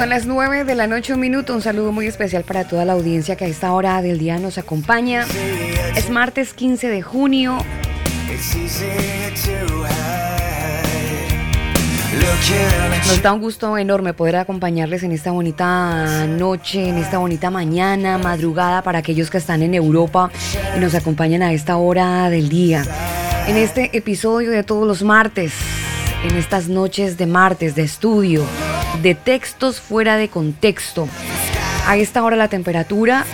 son las 9 de la noche, un minuto. Un saludo muy especial para toda la audiencia que a esta hora del día nos acompaña. Es martes 15 de junio. Nos da un gusto enorme poder acompañarles en esta bonita noche, en esta bonita mañana, madrugada para aquellos que están en Europa y nos acompañan a esta hora del día. En este episodio de todos los martes, en estas noches de martes de estudio, de textos fuera de contexto. A esta hora la temperatura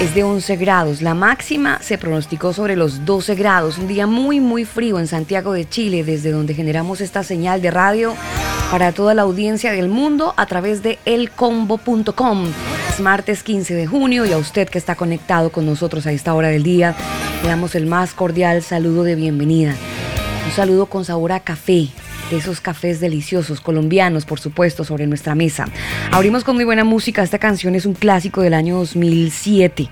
es de 11 grados. La máxima se pronosticó sobre los 12 grados. Un día muy, muy frío en Santiago de Chile, desde donde generamos esta señal de radio para toda la audiencia del mundo a través de elcombo.com. Es martes 15 de junio y a usted que está conectado con nosotros a esta hora del día, le damos el más cordial saludo de bienvenida. Un saludo con sabor a café, de esos cafés deliciosos, colombianos, por supuesto, sobre nuestra mesa. Abrimos con muy buena música. Esta canción es un clásico del año 2007.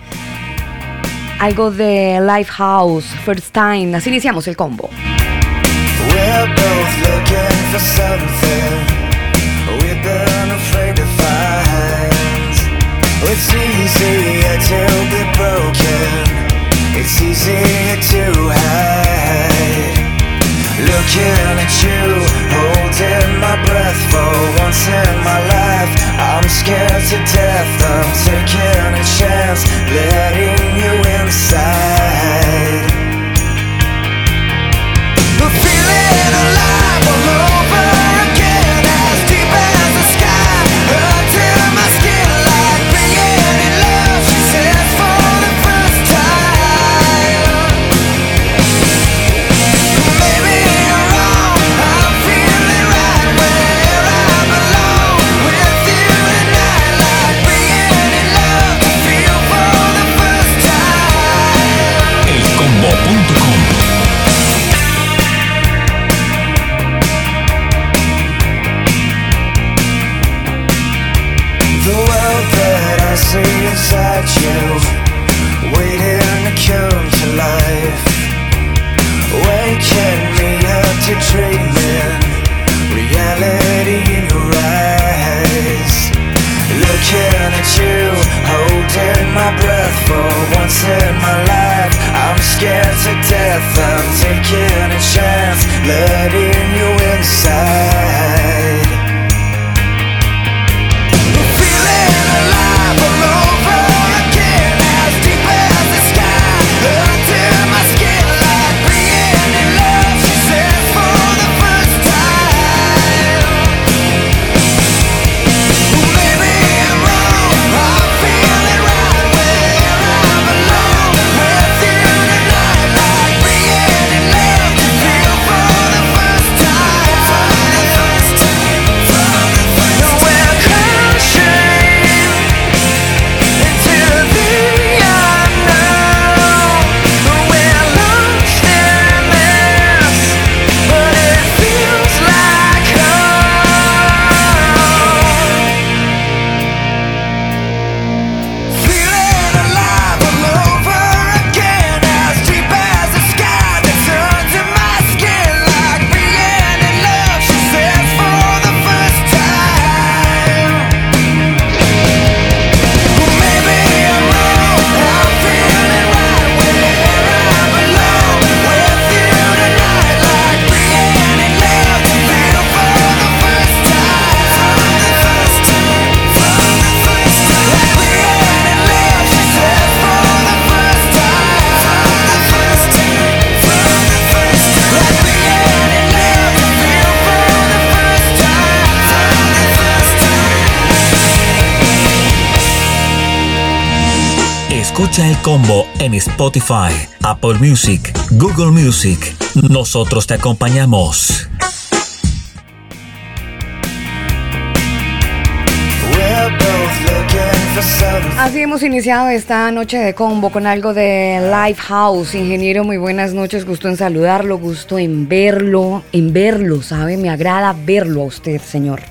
Algo de Lifehouse, First Time. Así iniciamos el combo. We're both looking for something we've been afraid to find. It's easier to be broken. It's easier to hide. Looking at you, holding my breath for once in my life. I'm scared to death, I'm taking a chance, letting you inside. The feeling alive for once in my life. I'm scared to death, I'm taking a chance, letting you El combo en Spotify, Apple Music, Google Music. Nosotros te acompañamos. Así hemos iniciado esta noche de combo con algo de Lifehouse. Ingeniero, muy buenas noches. Gusto en saludarlo, gusto en verlo, en verlo, ¿sabe? Me agrada verlo a usted, señor.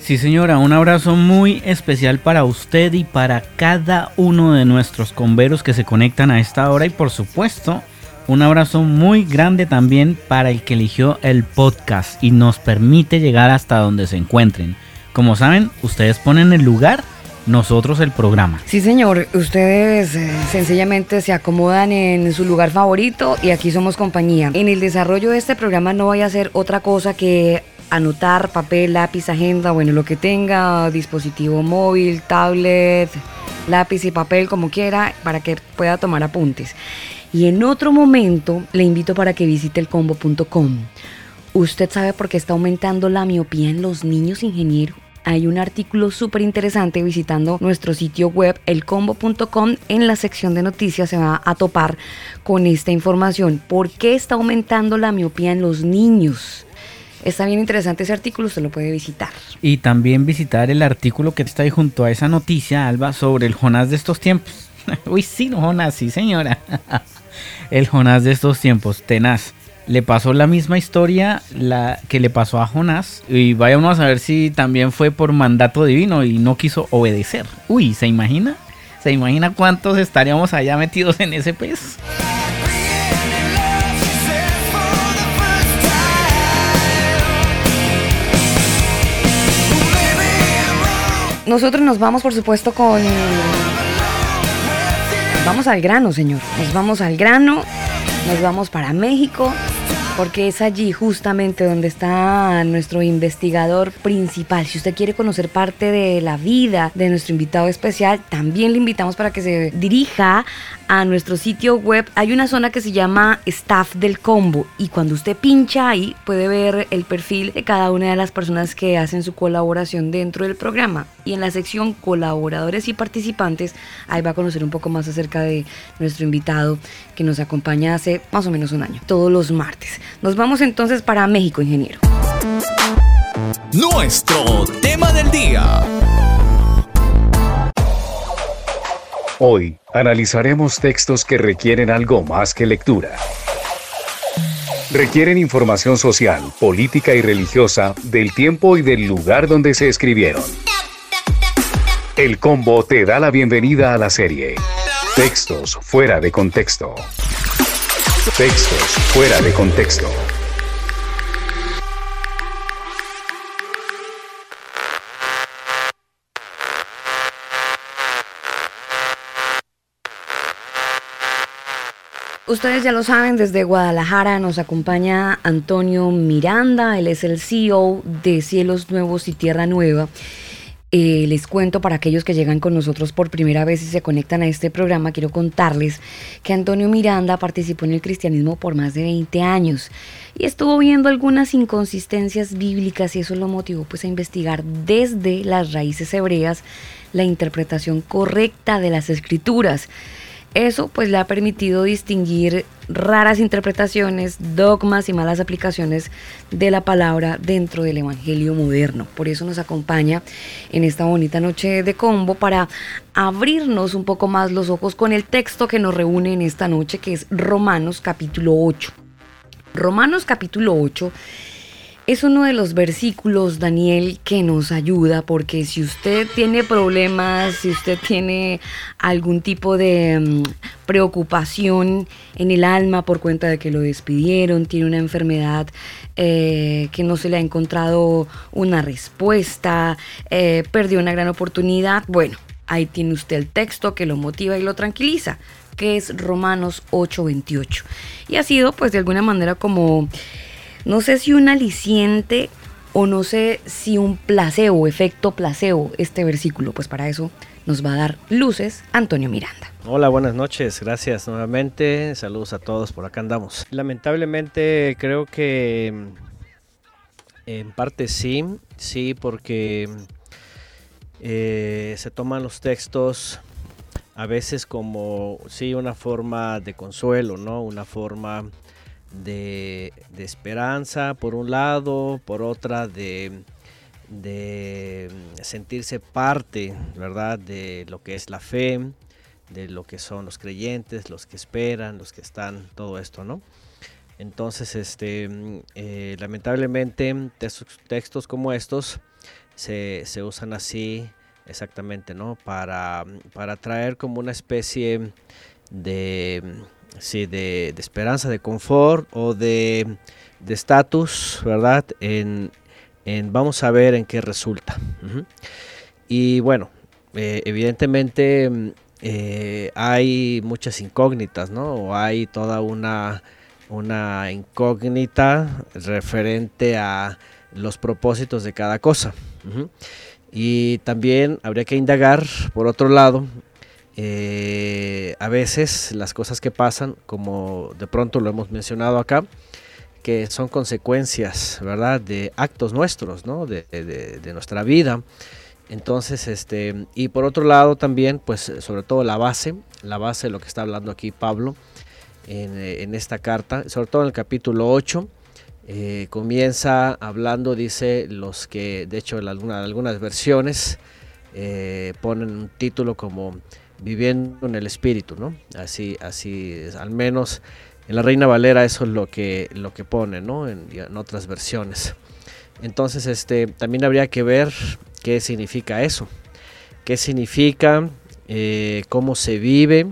Sí, señora, un abrazo muy especial para usted y para cada uno de nuestros converos que se conectan a esta hora y por supuesto, un abrazo muy grande también para el que eligió el podcast y nos permite llegar hasta donde se encuentren. Como saben, ustedes ponen el lugar, nosotros el programa. Sí, señor. Ustedes eh, sencillamente se acomodan en su lugar favorito y aquí somos compañía. En el desarrollo de este programa no voy a hacer otra cosa que anotar papel, lápiz, agenda, bueno, lo que tenga, dispositivo móvil, tablet, lápiz y papel, como quiera, para que pueda tomar apuntes. Y en otro momento le invito para que visite elcombo.com. ¿Usted sabe por qué está aumentando la miopía en los niños, ingeniero? Hay un artículo súper interesante visitando nuestro sitio web elcombo.com. En la sección de noticias se va a topar con esta información. ¿Por qué está aumentando la miopía en los niños? Está bien interesante ese artículo, usted lo puede visitar. Y también visitar el artículo que está ahí junto a esa noticia, Alba, sobre el Jonás de estos tiempos. Uy, sí, Jonás, sí, señora. el Jonás de estos tiempos, tenaz. Le pasó la misma historia la que le pasó a Jonás. Y vaya a saber si también fue por mandato divino y no quiso obedecer. Uy, ¿se imagina? ¿Se imagina cuántos estaríamos allá metidos en ese pez? Nosotros nos vamos, por supuesto, con... Vamos al grano, señor. Nos vamos al grano. Nos vamos para México. Porque es allí justamente donde está nuestro investigador principal. Si usted quiere conocer parte de la vida de nuestro invitado especial, también le invitamos para que se dirija a nuestro sitio web. Hay una zona que se llama Staff del Combo y cuando usted pincha ahí puede ver el perfil de cada una de las personas que hacen su colaboración dentro del programa. Y en la sección colaboradores y participantes, ahí va a conocer un poco más acerca de nuestro invitado que nos acompaña hace más o menos un año, todos los martes. Nos vamos entonces para México, ingeniero. Nuestro tema del día. Hoy analizaremos textos que requieren algo más que lectura. Requieren información social, política y religiosa del tiempo y del lugar donde se escribieron. El combo te da la bienvenida a la serie. Textos fuera de contexto. Textos fuera de contexto. Ustedes ya lo saben, desde Guadalajara nos acompaña Antonio Miranda, él es el CEO de Cielos Nuevos y Tierra Nueva. Eh, les cuento para aquellos que llegan con nosotros por primera vez y se conectan a este programa, quiero contarles que Antonio Miranda participó en el cristianismo por más de 20 años y estuvo viendo algunas inconsistencias bíblicas y eso lo motivó pues a investigar desde las raíces hebreas la interpretación correcta de las escrituras. Eso pues le ha permitido distinguir raras interpretaciones, dogmas y malas aplicaciones de la palabra dentro del Evangelio moderno. Por eso nos acompaña en esta bonita noche de combo para abrirnos un poco más los ojos con el texto que nos reúne en esta noche, que es Romanos capítulo 8. Romanos capítulo 8 es uno de los versículos, Daniel, que nos ayuda porque si usted tiene problemas, si usted tiene algún tipo de mm, preocupación en el alma por cuenta de que lo despidieron, tiene una enfermedad eh, que no se le ha encontrado una respuesta, eh, perdió una gran oportunidad, bueno, ahí tiene usted el texto que lo motiva y lo tranquiliza que es Romanos 8:28. Y ha sido pues de alguna manera como no sé si un aliciente o no sé si un placebo, efecto placebo, este versículo. Pues para eso nos va a dar luces Antonio Miranda. Hola, buenas noches, gracias nuevamente, saludos a todos, por acá andamos. Lamentablemente creo que en parte sí, sí, porque eh, se toman los textos a veces como, sí, una forma de consuelo, ¿no? Una forma de, de esperanza por un lado, por otra de, de sentirse parte, ¿verdad? De lo que es la fe, de lo que son los creyentes, los que esperan, los que están, todo esto, ¿no? Entonces, este, mm, eh, lamentablemente, textos como estos se, se usan así exactamente, ¿no? Para, para traer como una especie de, sí, de, de esperanza, de confort o de de estatus, ¿verdad? En, en, vamos a ver en qué resulta. Y bueno, eh, evidentemente mm, eh, hay muchas incógnitas, ¿no? O hay toda una, una incógnita referente a los propósitos de cada cosa. Y también habría que indagar, por otro lado, eh, a veces las cosas que pasan, como de pronto lo hemos mencionado acá, que son consecuencias, ¿verdad? De actos nuestros. De, nuestra vida. Entonces, este, y por otro lado también, pues sobre todo la base, la base de lo que está hablando aquí Pablo en, esta carta, sobre todo en el capítulo 8, eh, comienza hablando, dice, los que, de hecho, en alguna- algunas versiones eh, ponen un título como Viviendo en el Espíritu, ¿no? Así, así, es, al menos en la Reina Valera eso es lo que, lo que pone, ¿no? En, otras versiones. Entonces, este, también habría que ver qué significa eso. ¿Qué significa? eh, ¿Cómo se vive?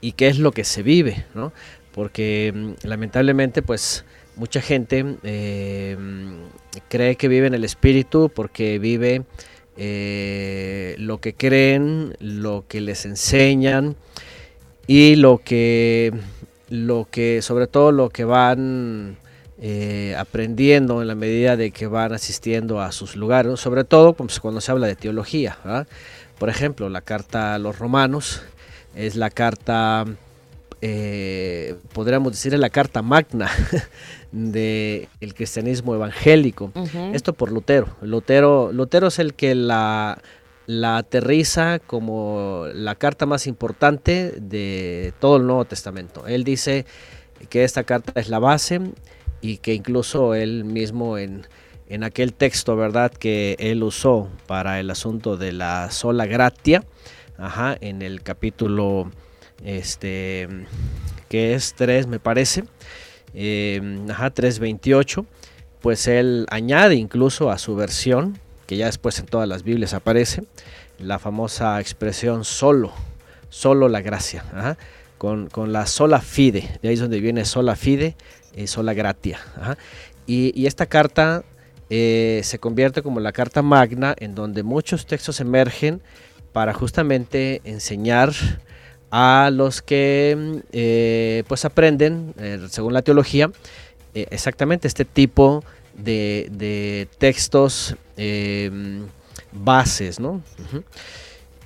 ¿Y qué es lo que se vive? ¿no? Porque mm, lamentablemente, pues, mucha gente eh, mm, cree que vive en el espíritu porque vive eh, lo que creen, lo que les enseñan y lo que, lo que sobre todo lo que van eh, aprendiendo en la medida de que van asistiendo a sus lugares, sobre todo pues, cuando se habla de teología. Por ejemplo, la carta a los romanos es la carta, eh, podríamos decir, es la carta magna del cristianismo evangélico. Esto por Lutero. Lutero. Lutero es el que la, la aterriza como la carta más importante de todo el Nuevo Testamento. Él dice que esta carta es la base y que incluso él mismo en, en aquel texto, ¿verdad?, que él usó para el asunto de la sola gratia, ajá, en el capítulo, este, que es 3, me parece, eh, ajá, 3.28, pues él añade incluso a su versión, que ya después en todas las Biblias aparece, la famosa expresión solo, solo la gracia, con, con la sola fide, de ahí es donde viene sola fide y sola gratia. Y, y esta carta eh, se convierte como la carta magna en donde muchos textos emergen para justamente enseñar a los que mm, eh, pues aprenden, eh, según la teología, eh, exactamente este tipo de, textos eh, bases, ¿no?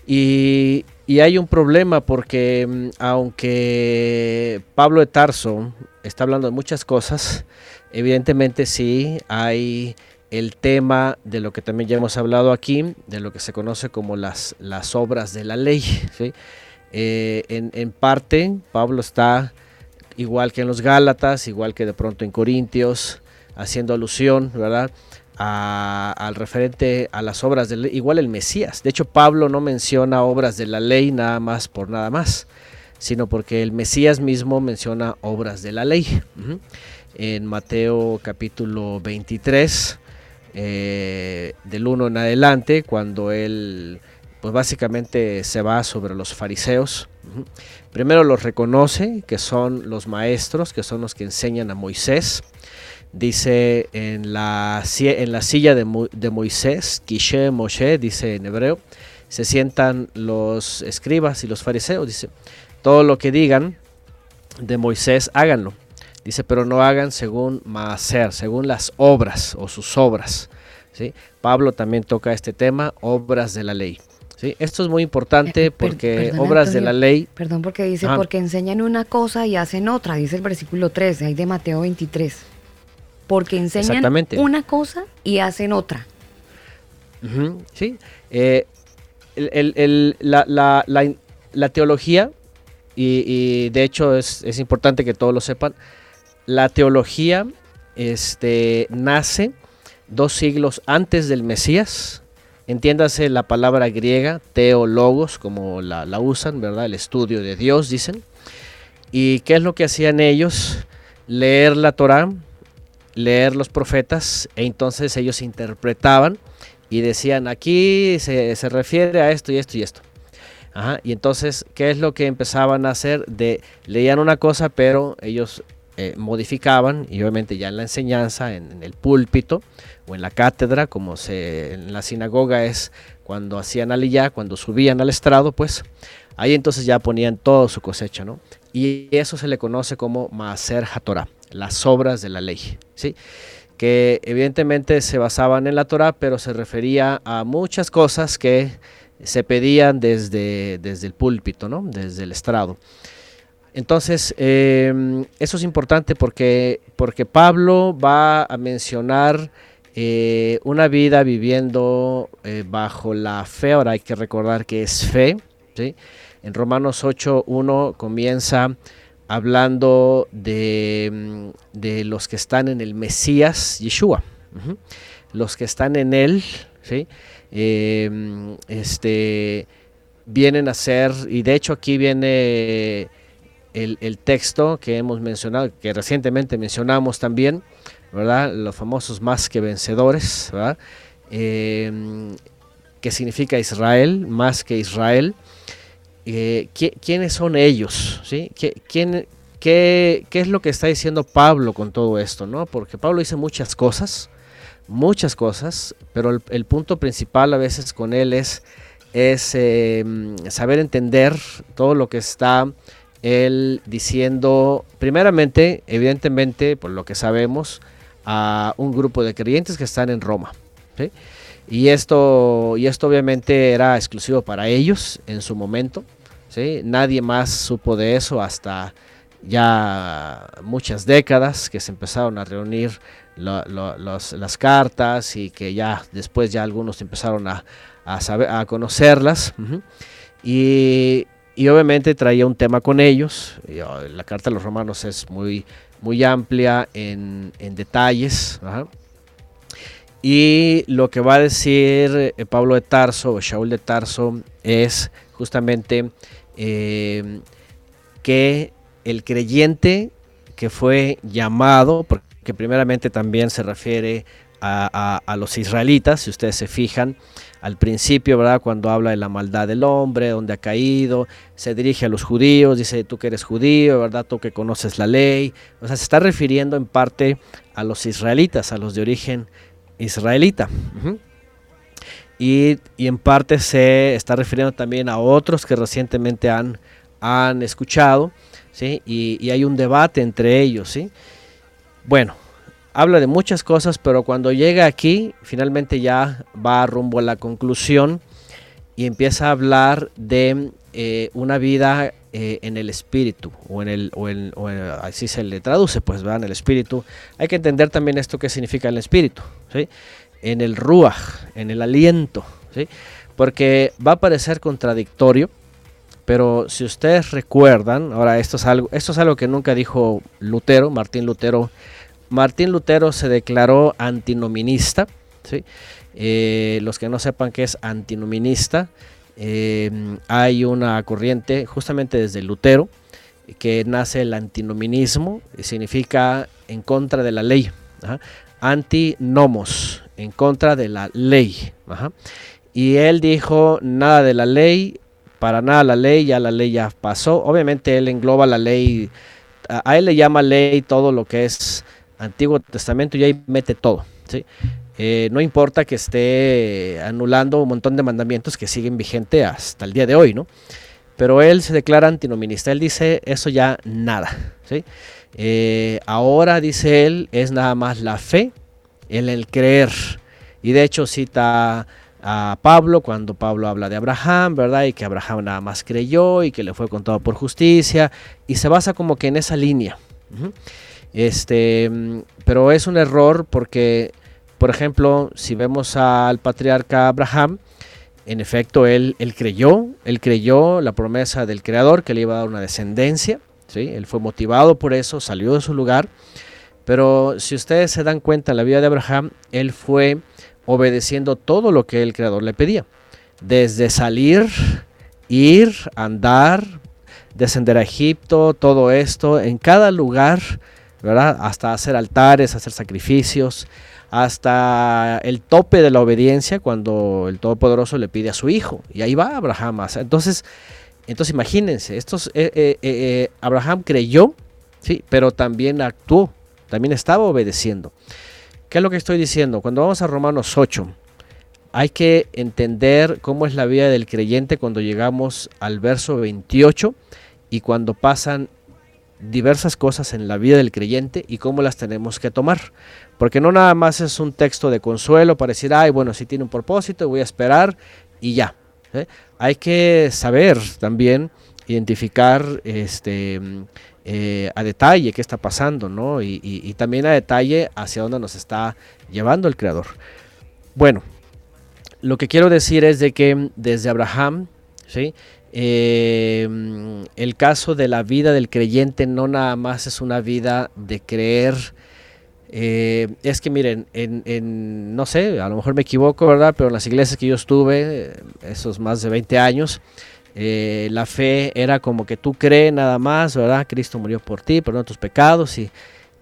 Y hay un problema porque mm, aunque Pablo de Tarso está hablando de muchas cosas, evidentemente sí hay el tema de lo que también ya hemos hablado aquí, de lo que se conoce como las, las obras de la ley. ¿sí? Eh, en, parte, Pablo está igual que en los Gálatas, igual que de pronto en Corintios, haciendo alusión, ¿verdad? Al referente a las obras de ley, igual el Mesías. De hecho, Pablo no menciona obras de la ley nada más por nada más, sino porque el Mesías mismo menciona obras de la ley. En Mateo capítulo 23, eh, del 1 en adelante, cuando él, pues básicamente se va sobre los fariseos. Primero los reconoce, que son los maestros, que son los que enseñan a Moisés. Dice en la, silla de Moisés, Kishe Moshe, dice en hebreo, se sientan los escribas y los fariseos. Dice, todo lo que digan de Moisés, háganlo. Dice, pero no hagan según Maaser, según las obras o sus obras. ¿sí? Pablo también toca este tema, obras de la ley. ¿Sí? Esto es muy importante Eh, per- porque perdona, obras de la ley Perdón, porque dice, porque enseñan una cosa y hacen otra, dice el versículo 13, ahí de Mateo 23. Porque enseñan una cosa y hacen otra. Sí. Eh, el- el- el- la, la- la teología, y, y de hecho es, es importante que todos lo sepan, la teología este, nace dos siglos antes del Mesías. Entiéndase la palabra griega, teólogos, como la, la usan, ¿verdad? El estudio de Dios, dicen. ¿Y qué es lo que hacían ellos? Leer la Torá, leer los profetas, e entonces ellos interpretaban y decían, aquí se, se refiere a esto y esto y esto. Ajá, y entonces, ¿qué es lo que empezaban a hacer? De, leían una cosa, pero ellos eh, modificaban, y obviamente ya en la enseñanza, en, en el púlpito o en la cátedra, como se, en la sinagoga es cuando hacían aliyah, cuando subían al estrado, pues ahí entonces ya ponían toda su cosecha, ¿no? Y eso se le conoce como Maaser HaTorah, las obras de la ley, ¿sí? que evidentemente se basaban en la Torah, pero se refería a muchas cosas que se pedían desde, desde el púlpito, ¿no? desde el estrado. Entonces, eh, eso es importante porque, porque Pablo va a mencionar eh, una vida viviendo eh, bajo la fe. Ahora hay que recordar que es fe. En Romanos 8.1 comienza hablando de, mm, de, los que están en el Mesías, Yeshua. Los que están en él. Eh, este, vienen a ser, y de hecho aquí viene el, texto que hemos mencionado, que recientemente mencionamos también, ¿verdad? Los famosos más que vencedores, ¿verdad? Eh, que significa Israel, más que Israel. Eh, ¿quiénes son ellos? ¿sí? ¿Quién, qué, ¿Qué, es lo que está diciendo Pablo con todo esto? ¿no? Porque Pablo dice muchas cosas, muchas cosas, pero el, punto principal a veces con él es, eh, saber entender todo lo que está él diciendo, primeramente, evidentemente, por lo que sabemos, a un grupo de creyentes que están en Roma. ¿sí? Y esto, y esto obviamente era exclusivo para ellos en su momento. ¿sí? Nadie más supo de eso hasta ya muchas décadas que se empezaron a reunir lo, lo, los, las cartas y que ya después ya algunos empezaron a, a, saber, a conocerlas. Uh -huh. y, y, obviamente traía un tema con ellos. La carta de los romanos es muy, muy amplia en, detalles. Y lo que va a decir eh, Pablo de Tarso o Shaul de Tarso es justamente eh, que el creyente que fue llamado, porque primeramente también se refiere a, los israelitas, si ustedes se fijan, al principio, ¿verdad? Cuando habla de la maldad del hombre, donde ha caído, se dirige a los judíos, dice tú que eres judío, ¿verdad? Tú que conoces la ley, o sea, se está refiriendo en parte a los israelitas, a los de origen israelita. Y, y, en parte se está refiriendo también a otros que recientemente han, han escuchado, ¿sí? Y, y, hay un debate entre ellos, ¿sí? Bueno, habla de muchas cosas, pero cuando llega aquí, finalmente ya va rumbo a la conclusión y empieza a hablar de eh, una vida eh, en el espíritu, o en el, o en, así se le traduce, pues, va en el espíritu. Hay que entender también esto que significa el espíritu, ¿sí? En el ruach, en el aliento, ¿sí? Porque va a parecer contradictorio, pero si ustedes recuerdan, ahora esto es algo, esto es algo que nunca dijo Lutero, Martín Lutero. Martín Lutero se declaró antinominista, ¿sí? Eh, los que no sepan qué es antinominista, eh, hay una corriente justamente desde Lutero que nace el antinominismo y significa en contra de la ley. ¿ajá? Antinomos, en contra de la ley. Ajá. Y él dijo nada de la ley, para nada la ley, ya la ley ya pasó. Obviamente él engloba la ley, a él le llama ley todo lo que es Antiguo Testamento y ahí mete todo. ¿sí? Eh, no importa que esté anulando un montón de mandamientos que siguen vigente hasta el día de hoy, ¿no? Pero él se declara antinominista, él dice eso ya nada, ¿sí? Eh, ahora, dice él, es nada más la fe, el, el creer. Y de hecho cita a Pablo cuando Pablo habla de Abraham, ¿verdad? Y que Abraham nada más creyó y que le fue contado por justicia. Y se basa como que en esa línea. Este, pero es un error porque por ejemplo, si vemos al patriarca Abraham, en efecto, él, él, creyó, él creyó la promesa del Creador que le iba a dar una descendencia, ¿sí? él fue motivado por eso, salió de su lugar, Pero si ustedes se dan cuenta en la vida de Abraham, él fue obedeciendo todo lo que el Creador le pedía. Desde salir, ir, andar, descender a Egipto, todo esto, en cada lugar, Hasta hacer altares, hacer sacrificios, hasta el tope de la obediencia cuando el Todopoderoso le pide a su hijo. Y ahí va Abraham. Entonces, entonces imagínense, estos, eh, eh, eh, Abraham creyó, sí, pero también actuó, también estaba obedeciendo. ¿Qué es lo que estoy diciendo? Cuando vamos a Romanos 8, hay que entender cómo es la vida del creyente cuando llegamos al verso 28 y cuando pasan diversas cosas en la vida del creyente y cómo las tenemos que tomar. Porque no nada más es un texto de consuelo para decir, ay, bueno, si tiene un propósito, voy a esperar y ya. ¿eh? Hay que saber también identificar este, eh, a detalle qué está pasando, ¿no? Y, y- y también a detalle hacia dónde nos está llevando el Creador. Bueno, lo que quiero decir es de que desde Abraham, ¿sí? Eh, el caso de la vida del creyente no nada más es una vida de creer. eh, es que miren, en, no sé, a lo mejor me equivoco, ¿verdad? Pero en las iglesias que yo estuve, esos más de 20 años, eh, la fe era como que tú crees nada más, ¿verdad? Cristo murió por ti, perdón tus pecados y,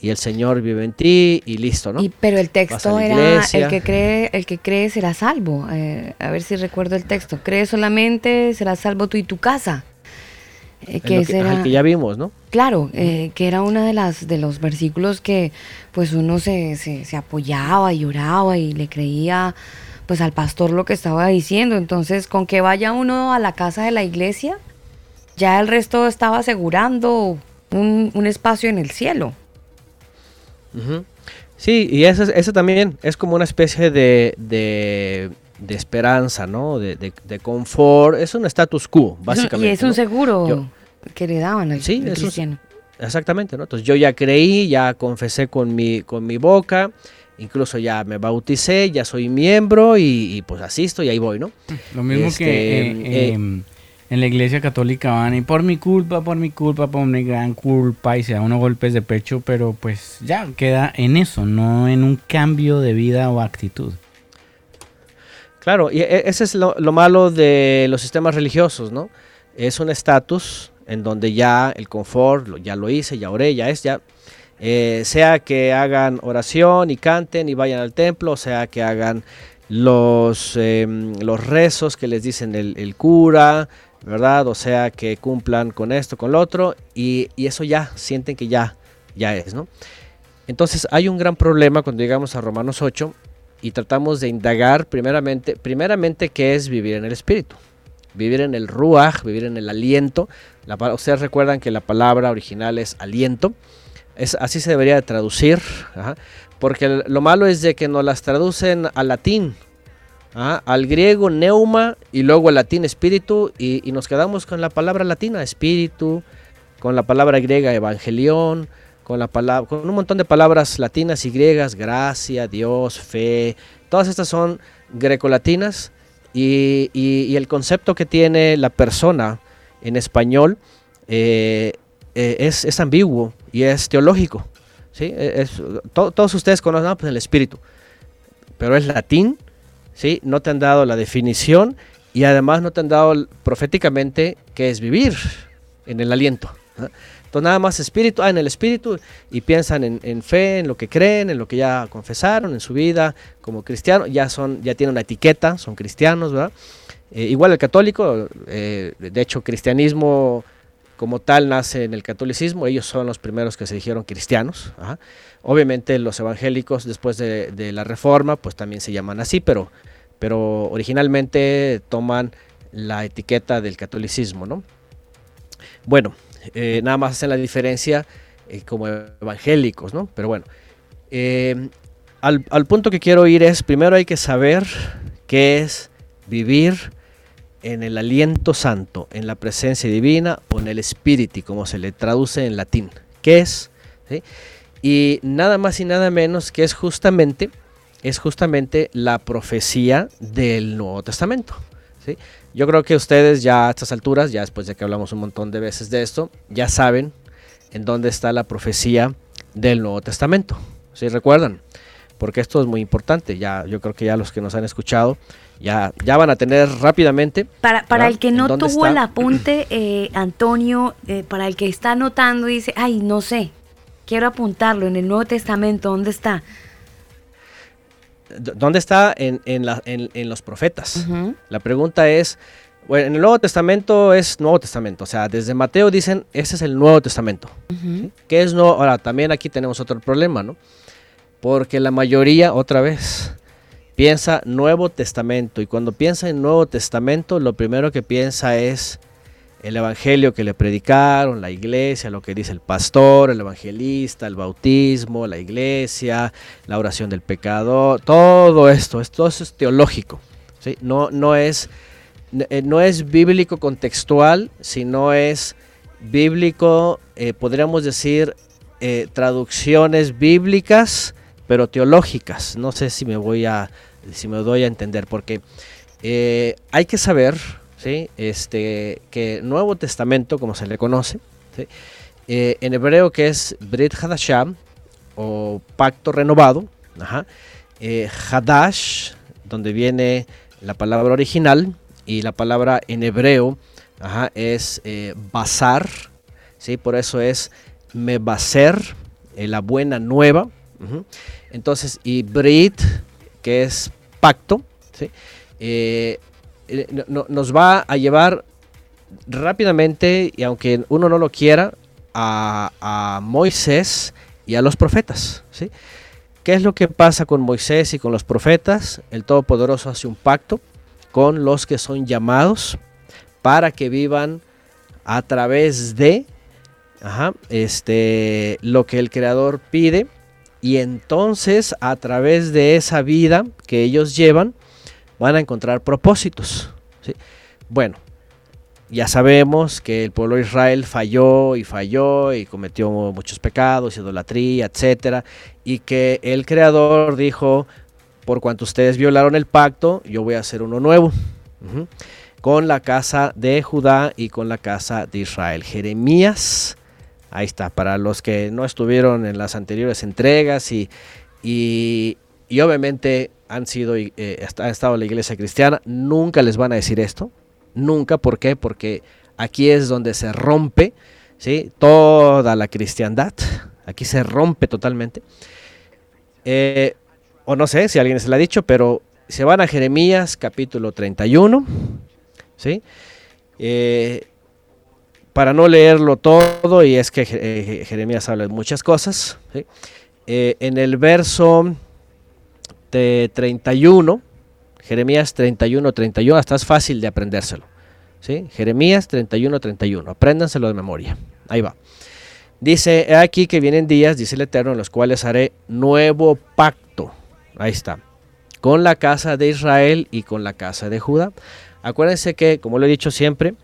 y el Señor vive en ti y listo, ¿no? Y, pero el texto era el que cree, el que cree será salvo. Eh, a ver si recuerdo el texto. Cree solamente, será salvo tú y tu casa. Eh, que que, era- que ya vimos, ¿no? Claro, eh, que era una de las de los versículos que pues uno se, se, se apoyaba y oraba y le creía pues al pastor lo que estaba diciendo. Entonces, con que vaya uno a la casa de la iglesia, ya el resto estaba asegurando un, un espacio en el cielo. Sí, y eso, es- eso también es como una especie de, de, de esperanza, ¿no? De, de- de confort. Es un status quo, básicamente. y es un ¿no? seguro Yo- que le daban al, Sí, al es un- cristiano. Exactamente, ¿no? Entonces yo ya creí, ya confesé con mi, con mi boca, incluso ya me bauticé, ya soy miembro y, y, pues asisto y ahí voy, ¿no? Lo mismo Este, que eh, eh, en la iglesia católica van y por mi culpa, por mi culpa, por mi gran culpa y se da unos golpes de pecho, pero pues ya queda en eso, no en un cambio de vida o actitud. Claro, y e- ese es lo, lo malo de los sistemas religiosos, ¿no? Es un estatus en donde ya el confort, ya lo hice, ya oré, ya es, ya. eh, sea que hagan oración y canten y vayan al templo, sea que hagan los, em, los rezos que les dicen el cura, ¿verdad? O sea que cumplan con esto, con lo otro, y, eso ya, sienten que ya, ya es, ¿no? Entonces hay un gran problema cuando llegamos a Romanos 8 y tratamos de indagar primeramente, primeramente qué es vivir en el espíritu. Vivir en el ruach, vivir en el aliento. La ustedes recuerdan que la palabra original es aliento. Es, así se debería de traducir. Porque lo malo es de que nos las traducen al latín. Ajá, Al griego neuma y luego al latín espíritu y, nos quedamos con la palabra latina espíritu, con la palabra griega evangelión, con la palabra, con un montón de palabras latinas y griegas, gracia, Dios, fe, todas estas son grecolatinas y, y- el concepto que tiene la persona en español eh, eh, es, es ambiguo y es teológico. ¿sí? Todos ustedes conocen ah, pues el espíritu, pero es latín, ¿sí? no te han dado la definición y además no te han dado proféticamente qué es vivir en el aliento. Entonces nada más espíritu, ah, en el espíritu y piensan en, en fe, en lo que creen, en lo que ya confesaron en su vida como cristiano, ya son, ya tienen una etiqueta, son cristianos, ¿verdad? Eh, igual el católico, eh, de hecho cristianismo como tal nace en el catolicismo, ellos son los primeros que se dijeron cristianos. ajá. Obviamente los evangélicos después de, la reforma pues también se llaman así, pero, pero originalmente toman la etiqueta del catolicismo, ¿no? Bueno, eh, nada más hacen la diferencia eh, como evangélicos, ¿no? Pero bueno, al, al punto que quiero ir es, primero hay que saber qué es vivir en el aliento santo, en la presencia divina o en el espíritu, como se le traduce en latín. ¿Qué es? ¿Sí? Y nada más y nada menos que es justamente, es justamente la profecía del Nuevo Testamento. ¿sí? Yo creo que ustedes ya a estas alturas, ya después de que hablamos un montón de veces de esto, ya saben en dónde está la profecía del Nuevo Testamento. ¿Sí recuerdan? Porque esto es muy importante. Ya, yo creo que ya los que nos han escuchado ya, ya van a tener rápidamente. Para, para el que ¿En no tuvo está? el apunte, eh, Antonio, eh, para el que está anotando, dice, ay, no sé, quiero apuntarlo en el Nuevo Testamento, ¿dónde está? ¿Dónde está en, en la- en- en los profetas? La pregunta es, bueno, en el Nuevo Testamento es Nuevo Testamento, o sea, desde Mateo dicen, ese es el Nuevo Testamento. Ujú. ¿Qué es nuevo? Ahora, también aquí tenemos otro problema, ¿no? Porque la mayoría, otra vez, piensa Nuevo Testamento y cuando piensa en Nuevo Testamento, lo primero que piensa es el evangelio que le predicaron, la iglesia, lo que dice el pastor, el evangelista, el bautismo, la iglesia, la oración del pecador, todo esto, esto es teológico, ¿sí? No, no es eh, no es bíblico contextual, sino es bíblico, eh, podríamos decir, eh, traducciones bíblicas, pero teológicas. No sé si me voy a, si me doy a entender, porque hay que saber, ¿sí? este, que Nuevo Testamento, como se le conoce. Eh, en hebreo que es Brit Hadashah o Pacto Renovado, eh, Hadash, donde viene la palabra original, y la palabra en hebreo es eh, basar, ¿sí? por eso es mebaser, eh, la buena nueva. Entonces, y Brit, que es pacto, ¿sí? Eh, no- no- nos va a llevar rápidamente, y aunque uno no lo quiera, a, a Moisés y a los profetas. ¿sí? ¿Qué es lo que pasa con Moisés y con los profetas? El Todopoderoso hace un pacto con los que son llamados para que vivan a través de este, lo que el Creador pide y entonces a través de esa vida que ellos llevan van a encontrar propósitos. Bueno, ya sabemos que el pueblo de Israel falló y falló y cometió muchos pecados, idolatría, etcétera, y que el Creador dijo, por cuanto ustedes violaron el pacto, yo voy a hacer uno nuevo. Con la casa de Judá y con la casa de Israel. Jeremías, ahí está, para los que no estuvieron en las anteriores entregas y, y obviamente han sido, eh, ha estado la iglesia cristiana, nunca les van a decir esto, nunca, ¿por qué? Porque aquí es donde se rompe, ¿sí? Toda la cristiandad, aquí se rompe totalmente. Eh, o no sé si alguien se lo ha dicho, pero se van a Jeremías capítulo 31, ¿sí? Eh, para no leerlo todo, y es que Jeremías habla de muchas cosas, en el verso de 31, Jeremías 31, 31, hasta es fácil de aprendérselo, ¿sí? Jeremías 31, 31, apréndanselo de memoria, ahí va. Dice, "He aquí que vienen días, dice el Eterno, en los cuales haré nuevo pacto. Ahí está. Con la casa de Israel y con la casa de Judá. Acuérdense que, como lo he dicho siempre,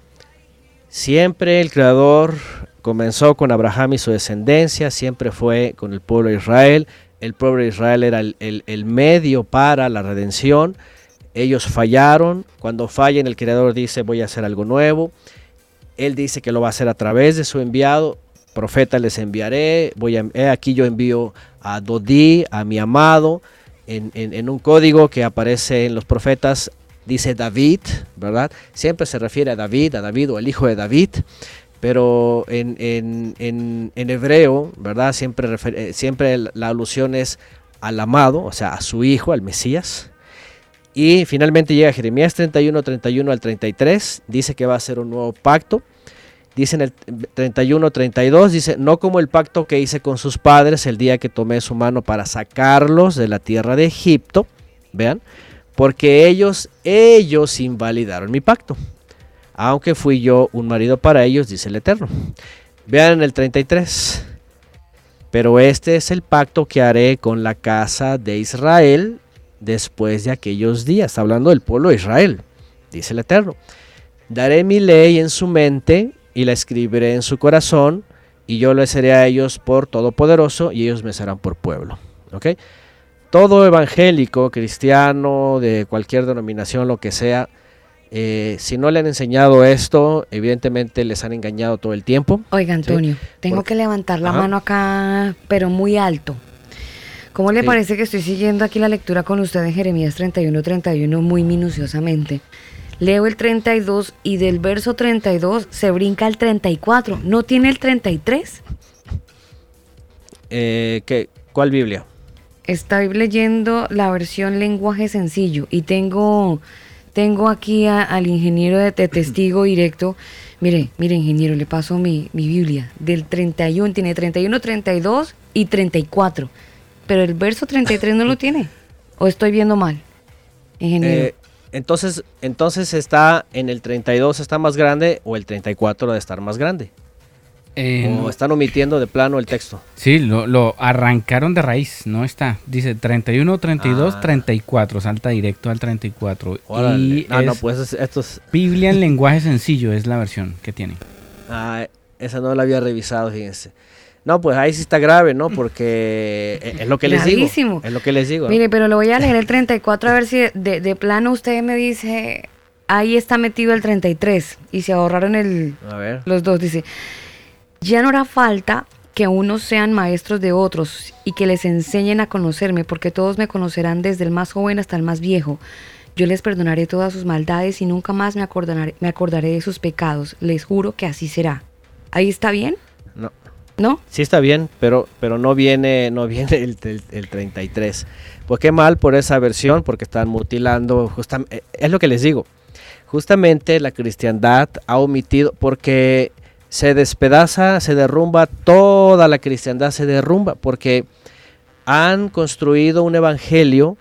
siempre el Creador comenzó con Abraham y su descendencia, siempre fue con el pueblo de Israel. El pueblo de Israel era el, el- medio para la redención. Ellos fallaron. Cuando fallen, el Creador dice, voy a hacer algo nuevo. Él dice que lo va a hacer a través de su enviado. Profeta les enviaré. Voy a, aquí yo envío a Dodí, a mi amado. En, en- en un código que aparece en los profetas dice David, ¿verdad? Siempre se refiere a David, a David o el hijo de David. Pero en, en- en- hebreo, ¿verdad? Siempre, eh, siempre la alusión es al amado, o sea, a su hijo, al Mesías. Y finalmente llega Jeremías 31, 31 al 33. Dice que va a ser un nuevo pacto. Dice en el 31, 32, dice, no como el pacto que hice con sus padres el día que tomé su mano para sacarlos de la tierra de Egipto. Vean, porque ellos, ellos invalidaron mi pacto. Aunque fui yo un marido para ellos, dice el Eterno. Vean en el 33. Pero este es el pacto que haré con la casa de Israel después de aquellos días. Hablando del pueblo de Israel, dice el Eterno. Daré mi ley en su mente y la escribiré en su corazón, y yo le seré a ellos por todopoderoso, y ellos me serán por pueblo. Todo evangélico, cristiano, de cualquier denominación, lo que sea, Eh, si no le han enseñado esto, evidentemente les han engañado todo el tiempo. Oiga, Antonio, tengo porque- que levantar la Ajá. mano acá, pero muy alto. ¿Cómo le Sí. parece que estoy siguiendo aquí la lectura con usted en Jeremías 31, 31 muy minuciosamente? Leo el 32 y del verso 32 se brinca al 34. ¿No tiene el 33? Eh, ¿qué- ¿Cuál Biblia? Estoy leyendo la versión lenguaje sencillo y tengo, tengo aquí a- al ingeniero de, de testigo directo. Mire, mire ingeniero, le paso mi, mi Biblia. Del 31, tiene 31, 32 y 34. Pero el verso 33 no lo tiene. ¿O estoy viendo mal? Ingeniero. Eh, entonces, entonces está en el 32 está más grande o el 34 debe estar más grande. Eh, O están omitiendo de plano el texto. Sí, lo, lo arrancaron de raíz, no está. Dice 31, 32, Ah. 34, salta directo al 34. Órale. Y Ah, no, es pues es- esto es- Biblia en lenguaje sencillo es la versión que tiene. ah, esa no la había revisado, fíjense. No, pues ahí sí está grave, ¿no? Porque eh, es lo que les digo. Es lo que les digo. ¿no? Mire, pero lo voy a leer el 34 a ver si de, de plano usted me dice, ahí está metido el 33 y se ahorraron el, A ver. los dos. Dice, ya no hará falta que unos sean maestros de otros y que les enseñen a conocerme, porque todos me conocerán desde el más joven hasta el más viejo. Yo les perdonaré todas sus maldades y nunca más me acordaré, me acordaré de sus pecados. Les juro que así será. ¿Ahí está bien? No. ¿No? Sí está bien, pero, pero no viene, no viene el, el- el 33. Pues qué mal por esa versión, porque están mutilando, justamente, es lo que les digo. Justamente la cristiandad ha omitido, porque se despedaza, se derrumba, toda la cristiandad se derrumba, porque han construido un evangelio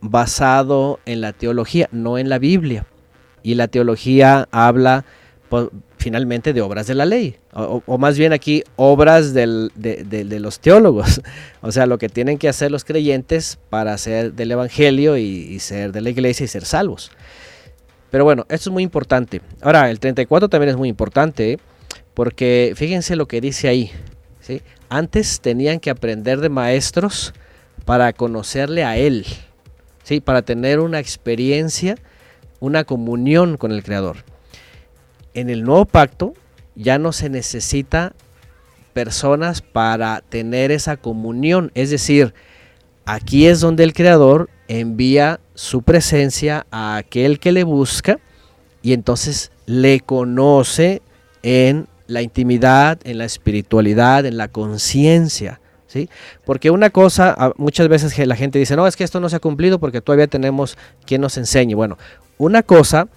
basado en la teología, no en la Biblia. Y la teología habla po- finalmente de obras de la ley, o, más bien aquí obras de los teólogos, o sea, lo que tienen que hacer los creyentes para ser del Evangelio y, y ser de la iglesia y ser salvos. Pero bueno, esto es muy importante. Ahora, el 34 también es muy importante, ¿eh? Porque fíjense lo que dice ahí. ¿sí? Antes tenían que aprender de maestros para conocerle a Él, ¿sí? para tener una experiencia, una comunión con el Creador en el nuevo pacto ya no se necesita personas para tener esa comunión. Es decir, aquí es donde el Creador envía su presencia a aquel que le busca y entonces le conoce en la intimidad, en la espiritualidad, en la conciencia. ¿sí? Porque una cosa, muchas veces la gente dice, no, es que esto no se ha cumplido porque todavía tenemos quien nos enseñe. Bueno, una cosa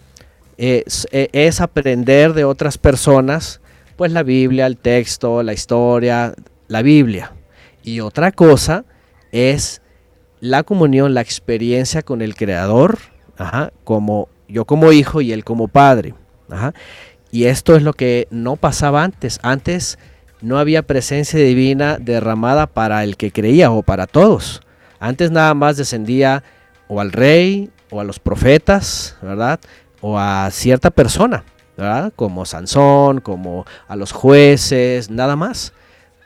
es, eh, es aprender de otras personas, pues la Biblia, el texto, la historia, la Biblia. Y otra cosa es la comunión, la experiencia con el Creador, como yo como hijo y él como padre. ajá. Y esto es lo que no pasaba antes. Antes no había presencia divina derramada para el que creía o para todos. Antes nada más descendía o al rey o a los profetas, ¿verdad? O a cierta persona, ¿verdad? Como Sansón, como a los jueces, nada más.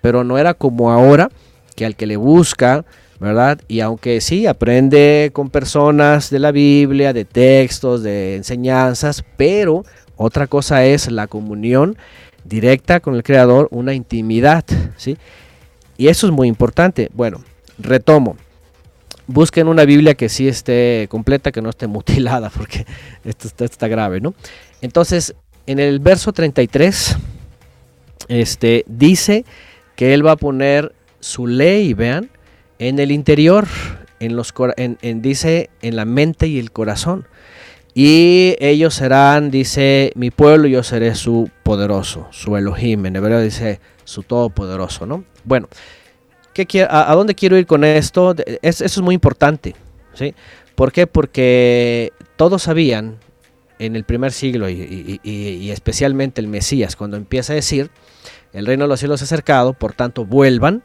Pero no era como ahora, que al que le busca, ¿verdad? Y aunque sí, aprende con personas de la Biblia, de textos, de enseñanzas, pero otra cosa es la comunión directa con el Creador, una intimidad, ¿sí? Y eso es muy importante. Bueno, retomo. Busquen una Biblia que sí esté completa, que no esté mutilada, porque esto está, grave, ¿no? Entonces, en el verso 33, este, dice que él va a poner su ley, vean, en el interior, en los, en, en- dice, en la mente y el corazón. Y ellos serán, dice, mi pueblo, yo seré su poderoso, su Elohim. En hebreo dice su todopoderoso, ¿no? Bueno, ¿qué a, a dónde quiero ir con esto? Es- eso es muy importante, ¿sí? ¿Por qué? Porque todos sabían en el primer siglo y, y- y- y especialmente el Mesías, cuando empieza a decir, el reino de los cielos ha acercado, por tanto vuelvan,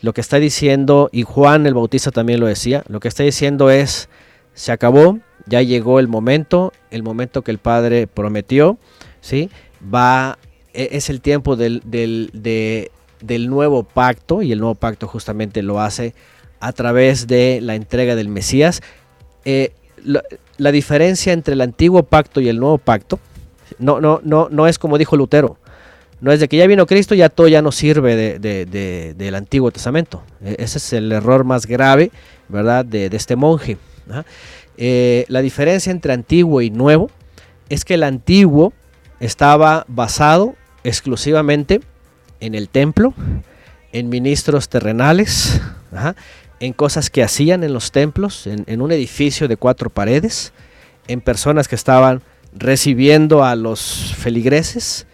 lo que está diciendo, y Juan el Bautista también lo decía, lo que está diciendo es, se acabó, ya llegó el momento, el momento que el Padre prometió, ¿sí? Va, e- es el tiempo del, del, de- del nuevo pacto, y el nuevo pacto justamente lo hace a través de la entrega del Mesías. Eh, la, diferencia entre el antiguo pacto y el nuevo pacto no, no, no, no es como dijo Lutero. No es de que ya vino Cristo, ya todo ya no sirve de- de- de- del Antiguo Testamento. E- Ese es el error más grave, ¿verdad?, de, de este monje. ¿ah? Eh, la diferencia entre antiguo y nuevo es que el antiguo estaba basado exclusivamente en el templo, en ministros terrenales, en cosas que hacían en los templos, en, en un edificio de cuatro paredes, en personas que estaban recibiendo a los feligreses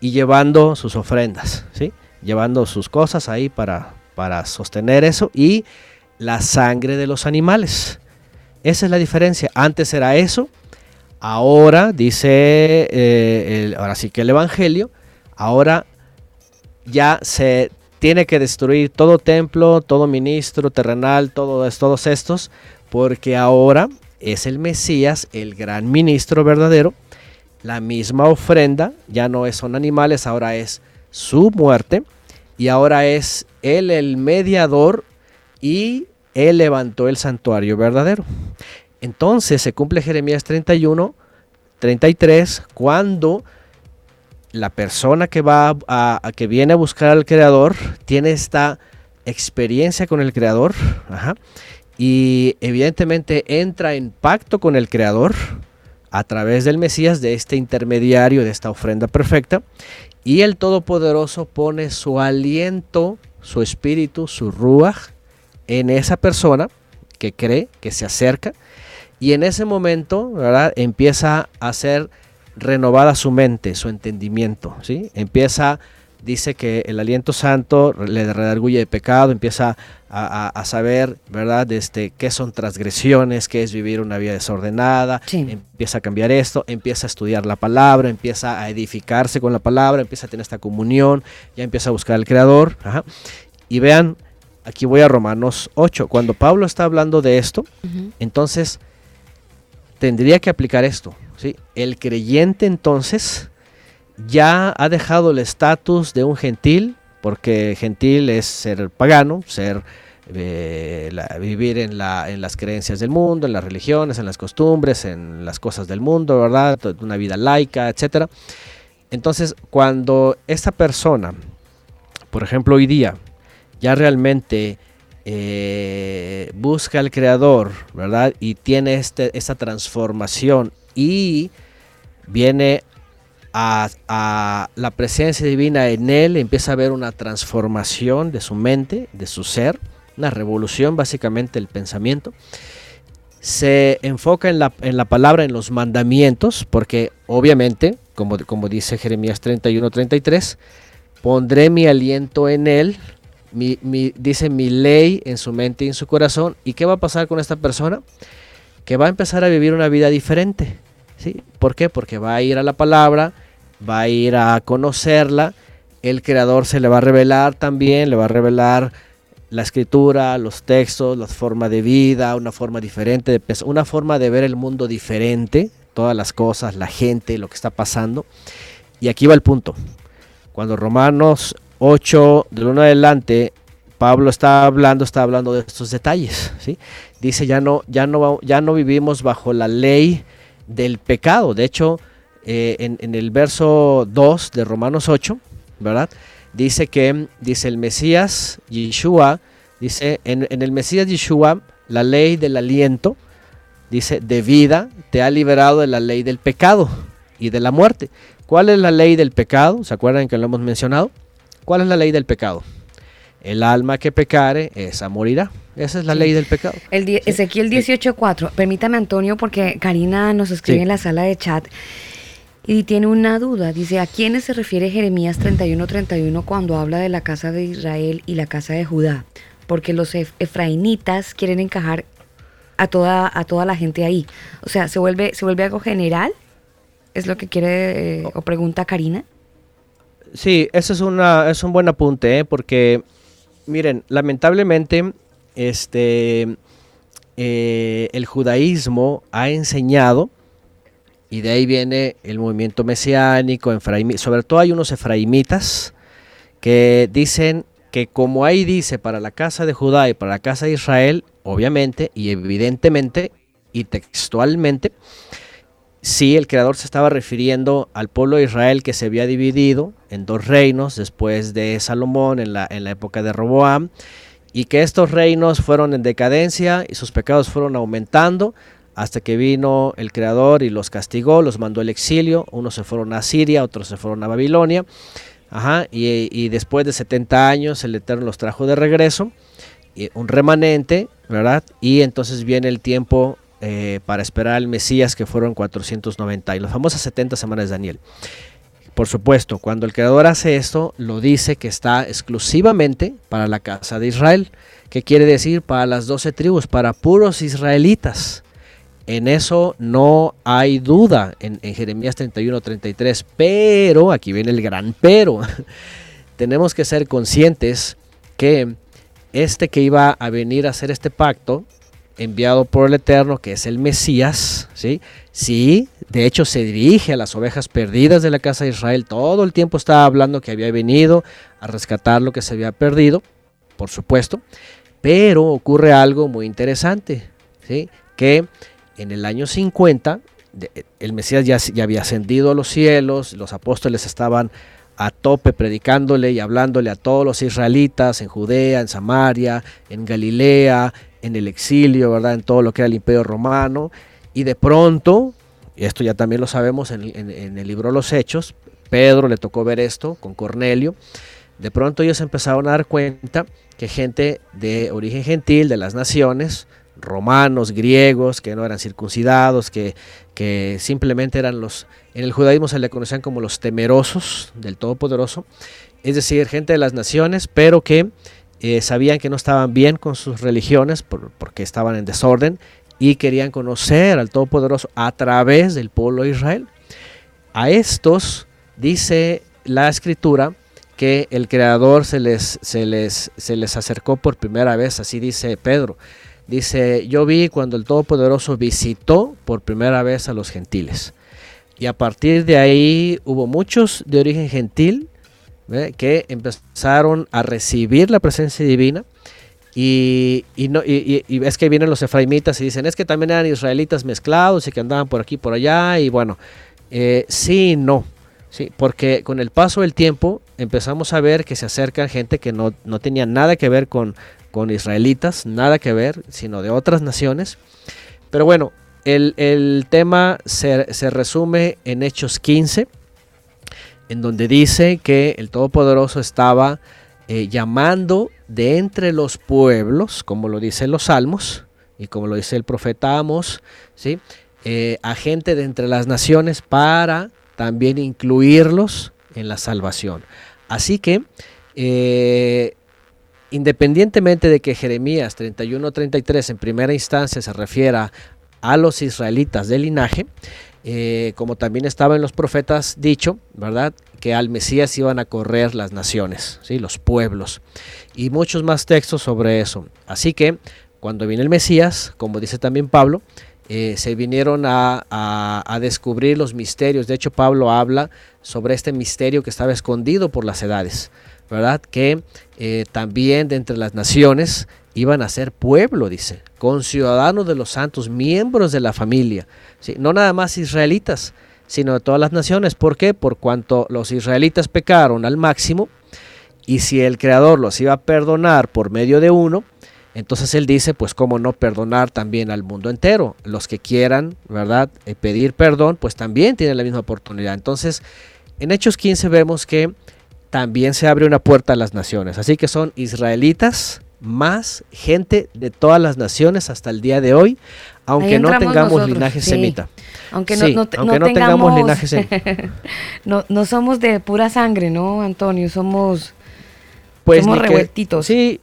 y llevando sus ofrendas, ¿sí? llevando sus cosas ahí para, para sostener eso y la sangre de los animales. Esa es la diferencia. Antes era eso, ahora dice, eh, el- ahora sí que el Evangelio, ahora ya se tiene que destruir todo templo, todo ministro terrenal, todos, todos estos, porque ahora es el Mesías, el gran ministro verdadero, la misma ofrenda, ya no es- son animales, ahora es su muerte, y ahora es él el mediador y él levantó el santuario verdadero. Entonces se cumple Jeremías 31, 33, cuando la persona que va a, que viene a buscar al creador tiene esta experiencia con el creador y evidentemente entra en pacto con el creador a través del Mesías de este intermediario de esta ofrenda perfecta y el todopoderoso pone su aliento su espíritu su ruach en esa persona que cree que se acerca y en ese momento ¿verdad? empieza a ser renovada su mente, su entendimiento, ¿sí? Empieza, dice que el aliento santo le redarguye de pecado, empieza a, a- a saber, ¿verdad? Este, qué son transgresiones, qué es vivir una vida desordenada, Sí. empieza a cambiar esto, empieza a estudiar la palabra, empieza a edificarse con la palabra, empieza a tener esta comunión, ya empieza a buscar al Creador, ajá. Y vean, aquí voy a Romanos 8, cuando Pablo está hablando de esto, entonces tendría que aplicar esto. ¿sí? El creyente entonces ya ha dejado el estatus de un gentil, porque gentil es ser pagano, ser eh, la- vivir en, la, en las creencias del mundo, en las religiones, en las costumbres, en las cosas del mundo, ¿verdad? Una vida laica, etcétera. Entonces, cuando esta persona, por ejemplo, hoy día, ya realmente eh, busca al creador, ¿verdad? Y tiene este, esta transformación y viene a, la presencia divina en él, empieza a ver una transformación de su mente, de su ser, una revolución básicamente del pensamiento. Se enfoca en la, en la palabra, en los mandamientos, porque obviamente, como, como dice Jeremías 31-33, pondré mi aliento en él, mi, dice mi ley en su mente y en su corazón. ¿Y qué va a pasar con esta persona? Que va a empezar a vivir una vida diferente. ¿sí? ¿Por qué? Porque va a ir a la palabra, va a ir a conocerla, el creador se le va a revelar también, le va a revelar la escritura, los textos, la forma de vida, una forma diferente de una forma de ver el mundo diferente, todas las cosas, la gente, lo que está pasando. Y aquí va el punto. Cuando Romanos 8, del 1 adelante, Pablo está hablando, está hablando de estos detalles, ¿sí? Dice, ya no, ya no, ya no vivimos bajo la ley del pecado. De hecho, eh, en, en el verso 2 de Romanos 8, ¿verdad? Dice que, dice el Mesías, Yeshua, dice, en, en el Mesías Yeshua, la ley del aliento, dice, de vida, te ha liberado de la ley del pecado y de la muerte. ¿Cuál es la ley del pecado? ¿Se acuerdan que lo hemos mencionado? ¿Cuál es la ley del pecado? El alma que pecare, esa morirá. Esa es la Sí. ley del pecado. El die- Ezequiel 18.4. Permítame, Antonio, porque Karina nos escribe Sí. en la sala de chat y tiene una duda. Dice, ¿a quiénes se refiere Jeremías 31.31 cuando habla de la casa de Israel y la casa de Judá? Porque los ef- efraínitas quieren encajar a toda, a toda la gente ahí. O sea, ¿se vuelve, ¿se vuelve algo general? ¿Es lo que quiere eh, o pregunta Karina? Sí, eso es, una, es un buen apunte, ¿eh? porque, miren, lamentablemente, este, eh, el judaísmo ha enseñado, y de ahí viene el movimiento mesiánico, sobre todo hay unos efraimitas que dicen que como ahí dice para la casa de Judá y para la casa de Israel, obviamente y evidentemente, y textualmente, sí el creador se estaba refiriendo al pueblo de Israel que se había dividido en dos reinos después de Salomón en la, en la época de Roboam y que estos reinos fueron en decadencia y sus pecados fueron aumentando hasta que vino el Creador y los castigó, los mandó al exilio, unos se fueron a Siria, otros se fueron a Babilonia, Ajá, y, y después de 70 años el Eterno los trajo de regreso, y un remanente, ¿verdad? Y entonces viene el tiempo eh, para esperar al Mesías que fueron 490 y las famosas 70 semanas de Daniel. Por supuesto, cuando el creador hace esto, lo dice que está exclusivamente para la casa de Israel. ¿Qué quiere decir? Para las 12 tribus, para puros israelitas. En eso no hay duda en, en Jeremías 31, 33. Pero, aquí viene el gran pero. Tenemos que ser conscientes que este que iba a venir a hacer este pacto, enviado por el Eterno, que es el Mesías, ¿sí? Sí, de hecho se dirige a las ovejas perdidas de la casa de Israel. Todo el tiempo estaba hablando que había venido a rescatar lo que se había perdido, por supuesto. Pero ocurre algo muy interesante, ¿sí? Que en el año 50, de- el Mesías ya, ya había ascendido a los cielos, los apóstoles estaban a tope predicándole y hablándole a todos los israelitas en Judea, en Samaria, en Galilea, en el exilio, ¿verdad? En todo lo que era el imperio romano. Y de pronto, y esto ya también lo sabemos en, el libro Los Hechos, Pedro le tocó ver esto con Cornelio. De pronto ellos empezaron a dar cuenta que gente de origen gentil, de las naciones, romanos, griegos, que no eran circuncidados, que, que simplemente eran los, en el judaísmo se le conocían como los temerosos del Todopoderoso, es decir, gente de las naciones, pero que eh, sabían que no estaban bien con sus religiones por- porque estaban en desorden y querían conocer al Todopoderoso a través del pueblo de Israel. A estos dice la escritura que el Creador se les, se les, se les acercó por primera vez, así dice Pedro. Dice, yo vi cuando el Todopoderoso visitó por primera vez a los gentiles. Y a partir de ahí hubo muchos de origen gentil que empezaron a recibir la presencia divina. Y, y no, y, y- y es que vienen los efraimitas y dicen, es que también eran israelitas mezclados y que andaban por aquí por allá. Y bueno, eh, sí y no. Sí, porque con el paso del tiempo empezamos a ver que se acercan gente que no, no tenía nada que ver con, con israelitas, nada que ver, sino de otras naciones. Pero bueno, el, el tema se, se resume en Hechos 15, en donde dice que el Todopoderoso estaba eh, llamando de entre los pueblos, como lo dicen los salmos y como lo dice el profeta Amos, ¿sí? Eh, a gente de entre las naciones para también incluirlos en la salvación. Así que, eh, independientemente de que Jeremías 31-33 en primera instancia se refiera a los israelitas del linaje, eh, como también estaba en los profetas dicho, ¿verdad? Que al Mesías iban a correr las naciones, ¿sí? los pueblos, y muchos más textos sobre eso. Así que cuando viene el Mesías, como dice también Pablo, eh, se vinieron a, descubrir los misterios. De hecho, Pablo habla sobre este misterio que estaba escondido por las edades, ¿verdad? Que eh, también de entre las naciones iban a ser pueblo, dice, con ciudadanos de los santos, miembros de la familia, no nada más israelitas, sino de todas las naciones. ¿Por qué? Por cuanto los israelitas pecaron al máximo, y si el Creador los iba a perdonar por medio de uno, entonces él dice, pues cómo no perdonar también al mundo entero. Los que quieran, ¿verdad? Eh, pedir perdón, pues también tienen la misma oportunidad. Entonces, en Hechos 15 vemos que también se abre una puerta a las naciones. Así que son israelitas más gente de todas las naciones hasta el día de hoy, aunque no tengamos nosotros, linaje sí. semita. Aunque no, Sí, no te- aunque no no tengamos tengamos linaje semita. no, no somos de pura sangre, ¿no, Antonio? Somos Pues Somos que- revueltitos. sí,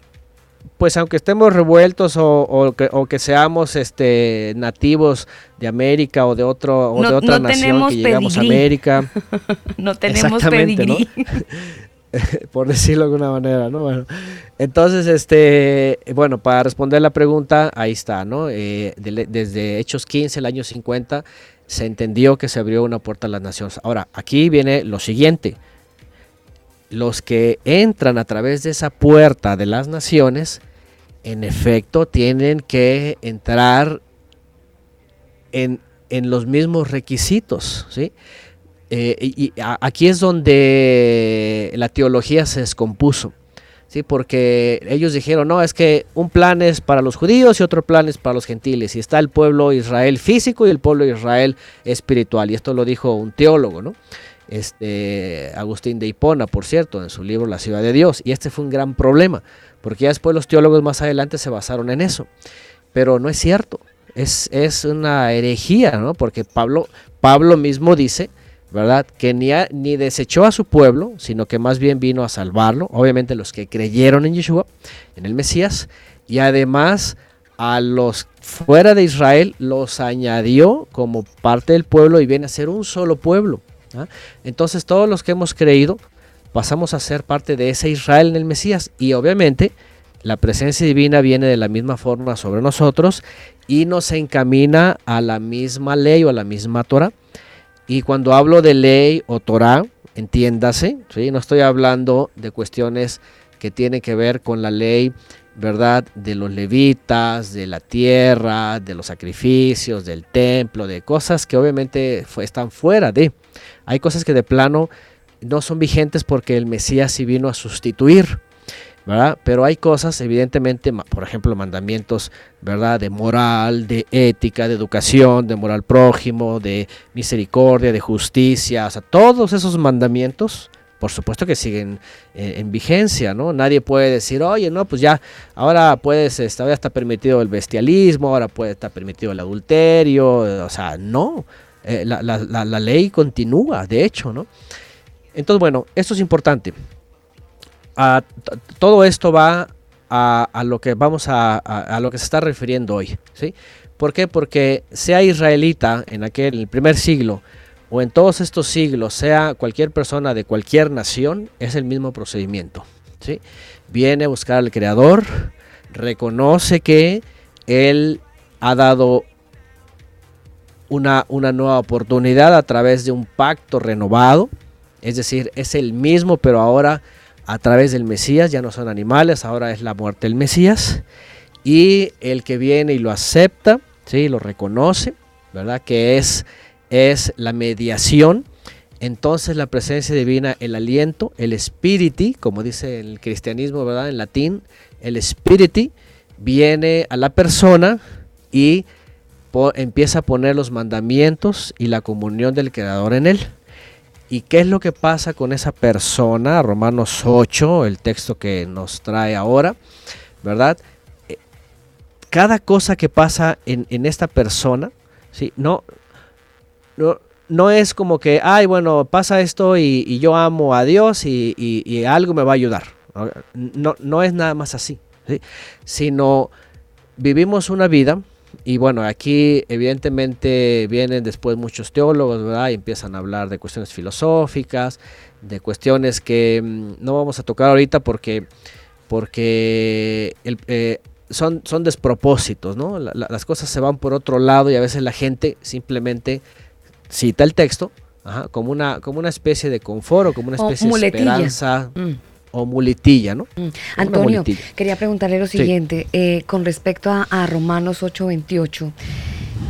pues aunque estemos revueltos o, o que, o que seamos este nativos de América o de otro o No- de otra no nación tenemos que llegamos a pedigrí. América, no tenemos Exactamente, ¿no? por decirlo de alguna manera, ¿no? Bueno, entonces, este, bueno, para responder la pregunta, ahí está, ¿no? Eh, de- desde Hechos 15, el año 50, se entendió que se abrió una puerta a las naciones. Ahora, aquí viene lo siguiente. Los que entran a través de esa puerta de las naciones, en efecto, tienen que entrar en, en los mismos requisitos, ¿sí? Eh, y aquí es donde la teología se descompuso. Sí, porque ellos dijeron, no, es que un plan es para los judíos y otro plan es para los gentiles. Y está el pueblo Israel físico y el pueblo Israel espiritual. Y esto lo dijo un teólogo, ¿no? Este, Agustín de Hipona, por cierto, en su libro La ciudad de Dios. Y este fue un gran problema, porque ya después los teólogos más adelante se basaron en eso. Pero no es cierto, es, es una herejía, ¿no? Porque Pablo, Pablo mismo dice, ¿verdad? Que ni, ni desechó a su pueblo, sino que más bien vino a salvarlo, obviamente los que creyeron en Yeshua, en el Mesías, y además a los fuera de Israel los añadió como parte del pueblo y viene a ser un solo pueblo. ¿ah? Entonces todos los que hemos creído pasamos a ser parte de ese Israel en el Mesías y obviamente la presencia divina viene de la misma forma sobre nosotros y nos encamina a la misma ley o a la misma Torah. Y cuando hablo de ley o Torah, entiéndase, ¿sí? no estoy hablando de cuestiones que tienen que ver con la ley, ¿verdad? De los levitas, de la tierra, de los sacrificios, del templo, de cosas que obviamente están fuera de. Hay cosas que de plano no son vigentes porque el Mesías sí vino a sustituir. Pero hay cosas, evidentemente, por ejemplo, mandamientos, ¿verdad? De moral, de ética, de educación, de moral prójimo, de misericordia, de justicia, o sea, todos esos mandamientos, por supuesto que siguen eh, en vigencia, ¿no? Nadie puede decir, oye, no, pues ya, ahora puedes, este, ahora está permitido el bestialismo, ahora puede estar permitido el adulterio, o sea, no, eh, la- la ley continúa, de hecho, ¿no? Entonces, bueno, esto es importante. T- todo esto va a, a lo que vamos a, a- a lo que se está refiriendo hoy, ¿sí? ¿Por qué? Porque sea israelita en aquel el primer siglo o en todos estos siglos, sea cualquier persona de cualquier nación, es el mismo procedimiento, ¿sí? Viene a buscar al creador, reconoce que él ha dado una, una nueva oportunidad a través de un pacto renovado, es decir, es el mismo, pero ahora a través del Mesías, ya no son animales, ahora es la muerte del Mesías, y el que viene y lo acepta, ¿sí? lo reconoce, ¿verdad? Que es, es la mediación, entonces la presencia divina, el aliento, el espíritu, como dice el cristianismo, ¿verdad? En latín, el espíritu viene a la persona y empieza a poner los mandamientos y la comunión del creador en él. ¿Y qué es lo que pasa con esa persona? Romanos 8, el texto que nos trae ahora, ¿verdad? Eh, Cada cosa que pasa en, en esta persona, ¿sí? no, no, no es como que, ay, bueno, pasa esto y, yo amo a Dios y, y- y algo me va a ayudar. No, no es nada más así, ¿sí? sino vivimos una vida y bueno, aquí evidentemente vienen después muchos teólogos, ¿verdad? Y empiezan a hablar de cuestiones filosóficas, de cuestiones que mm, no vamos a tocar ahorita porque, porque el- eh, son, son despropósitos, ¿no? La- la- las cosas se van por otro lado y a veces la gente simplemente cita el texto ajá, como, una, como una especie de confort o como una especie de esperanza Mm, o muletilla, ¿no? mm. Antonio, muletilla. quería preguntarle lo Sí. siguiente, eh, con respecto a, a Romanos 8:28,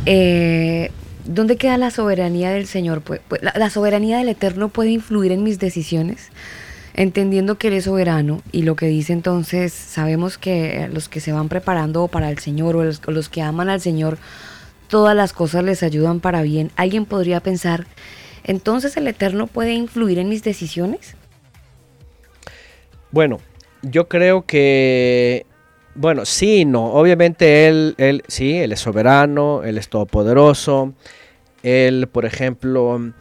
eh, ¿dónde queda la soberanía del Señor? Pu- pu- la, la soberanía del Eterno puede influir en mis decisiones? Entendiendo que Él es soberano y lo que dice entonces, sabemos que los que se van preparando para el Señor o los, o los que aman al Señor, todas las cosas les ayudan para bien. ¿Alguien podría pensar, entonces el Eterno puede influir en mis decisiones? Bueno, yo creo que, bueno, sí y no. Obviamente él, él, sí, él es soberano, él es todopoderoso. Él, por ejemplo,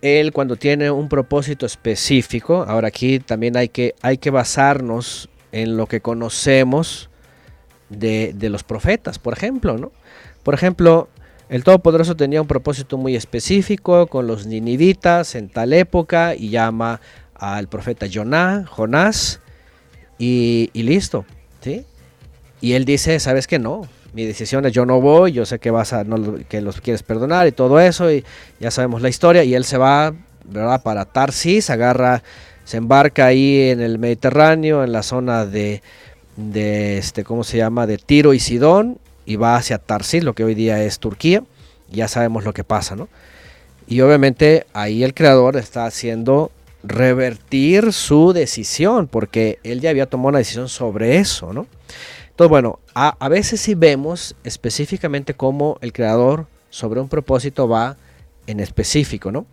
él cuando tiene un propósito específico, ahora aquí también hay que, hay que basarnos en lo que conocemos de, los profetas, por ejemplo, ¿no? Por ejemplo, el Todopoderoso tenía un propósito muy específico con los ninivitas en tal época y llama al profeta Joná, Jonás y, listo, ¿sí? Y él dice, ¿sabes qué? No, mi decisión es yo no voy, yo sé que vas a, no que los quieres perdonar y todo eso y ya sabemos la historia y él se va, ¿verdad? Para Tarsis, agarra, se embarca ahí en el Mediterráneo, en la zona de, de este, ¿cómo se llama? De Tiro y Sidón y va hacia Tarsis, lo que hoy día es Turquía, ya sabemos lo que pasa, ¿no? Y obviamente ahí el creador está haciendo revertir su decisión, porque él ya había tomado una decisión sobre eso, ¿no? Entonces, bueno, a, veces sí vemos específicamente cómo el creador sobre un propósito va en específico, ¿no?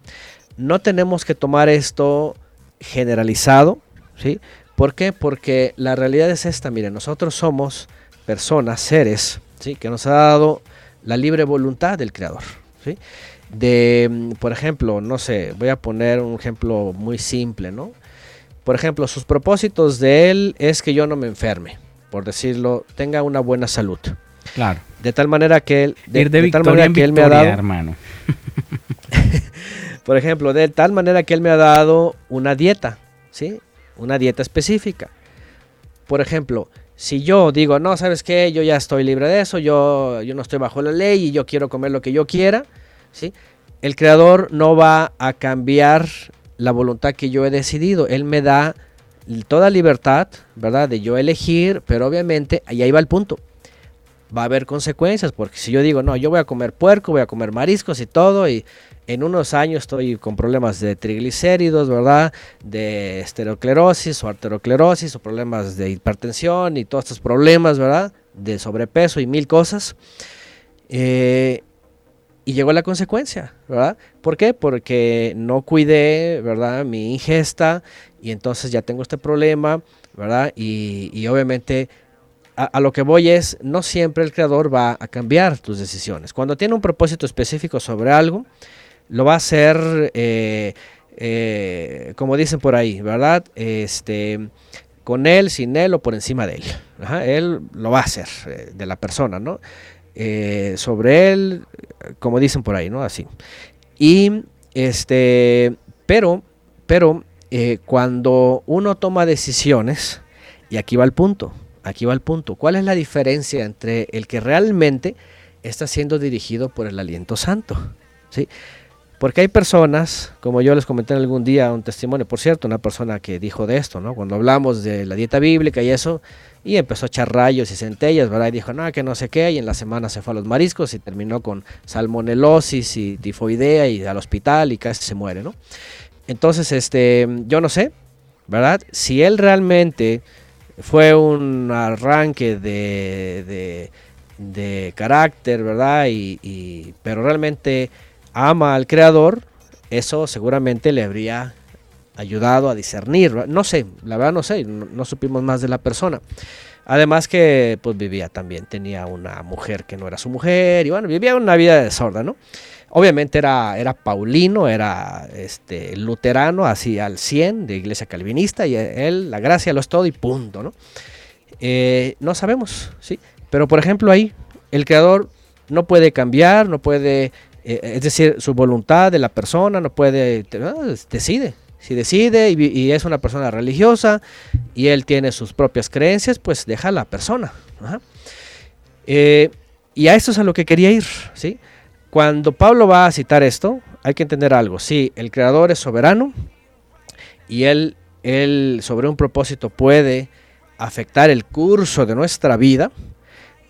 No tenemos que tomar esto generalizado, ¿sí? ¿Por qué? Porque la realidad es esta, miren, nosotros somos personas, seres, ¿sí? Que nos ha dado la libre voluntad del creador, ¿sí? De, mm, por ejemplo, no sé, voy a poner un ejemplo muy simple, ¿no? Por ejemplo, sus propósitos de él es que yo no me enferme, por decirlo, tenga una buena salud. Claro. De tal manera que él, de, Ir de, de tal manera que él me ha dado, hermano. por ejemplo, de tal manera que él me ha dado una dieta, ¿sí? Una dieta específica. Por ejemplo, si yo digo, no, ¿sabes qué? Yo ya estoy libre de eso, yo, yo no estoy bajo la ley y yo quiero comer lo que yo quiera, El creador no va a cambiar la voluntad que yo he decidido. Él me da toda libertad, ¿verdad? De yo elegir, pero obviamente, ahí, ahí va el punto. Va a haber consecuencias, porque si yo digo, no, yo voy a comer puerco, voy a comer mariscos y todo, y en unos años estoy con problemas de triglicéridos, ¿verdad? De esteroesclerosis o arteriosclerosis o problemas de hipertensión y todos estos problemas, ¿verdad? De sobrepeso y mil cosas. Eh, y llegó la consecuencia, ¿verdad? ¿Por qué? Porque no cuidé, ¿verdad? Mi ingesta y entonces ya tengo este problema, ¿verdad? Y, obviamente a, lo que voy es, no siempre el creador va a cambiar tus decisiones. Cuando tiene un propósito específico sobre algo, lo va a hacer, eh, eh, como dicen por ahí, ¿verdad? Este, con él, sin él o por encima de él. Él lo va a hacer eh, de la persona, ¿no? Eh, sobre él, como dicen por ahí, ¿no? Así. Y este, pero, pero eh, cuando uno toma decisiones, y aquí va el punto, aquí va el punto, ¿cuál es la diferencia entre el que realmente está siendo dirigido por el aliento santo? ¿Sí? Porque hay personas, como yo les comenté algún día un testimonio, por cierto, una persona que dijo de esto, ¿no? Cuando hablamos de la dieta bíblica y eso, y empezó a echar rayos y centellas, ¿verdad? Y dijo, no, que no sé qué, y en la semana se fue a los mariscos y terminó con salmonelosis y tifoidea y al hospital y casi se muere, ¿no? Entonces, este, yo no sé, ¿verdad? Si él realmente fue un arranque de, de, de carácter, ¿verdad? Y, y, pero realmente ama al creador, eso seguramente le habría ayudado a discernir. No sé, la verdad no sé, no, supimos más de la persona. Además que pues vivía también, tenía una mujer que no era su mujer y bueno, vivía una vida de sorda, ¿no? Obviamente era, era paulino, era este, luterano, así al 100 de iglesia calvinista y él, la gracia lo es todo y punto, ¿no? Eh, no sabemos, ¿sí? Pero por ejemplo ahí, el creador no puede cambiar, no puede eh, es decir, su voluntad de la persona no puede, no, decide. Si decide y, es una persona religiosa y él tiene sus propias creencias, pues deja a la persona. Eh, y a esto es a lo que quería ir. ¿sí? Cuando Pablo va a citar esto, hay que entender algo. Sí, el creador es soberano y él, él sobre un propósito puede afectar el curso de nuestra vida,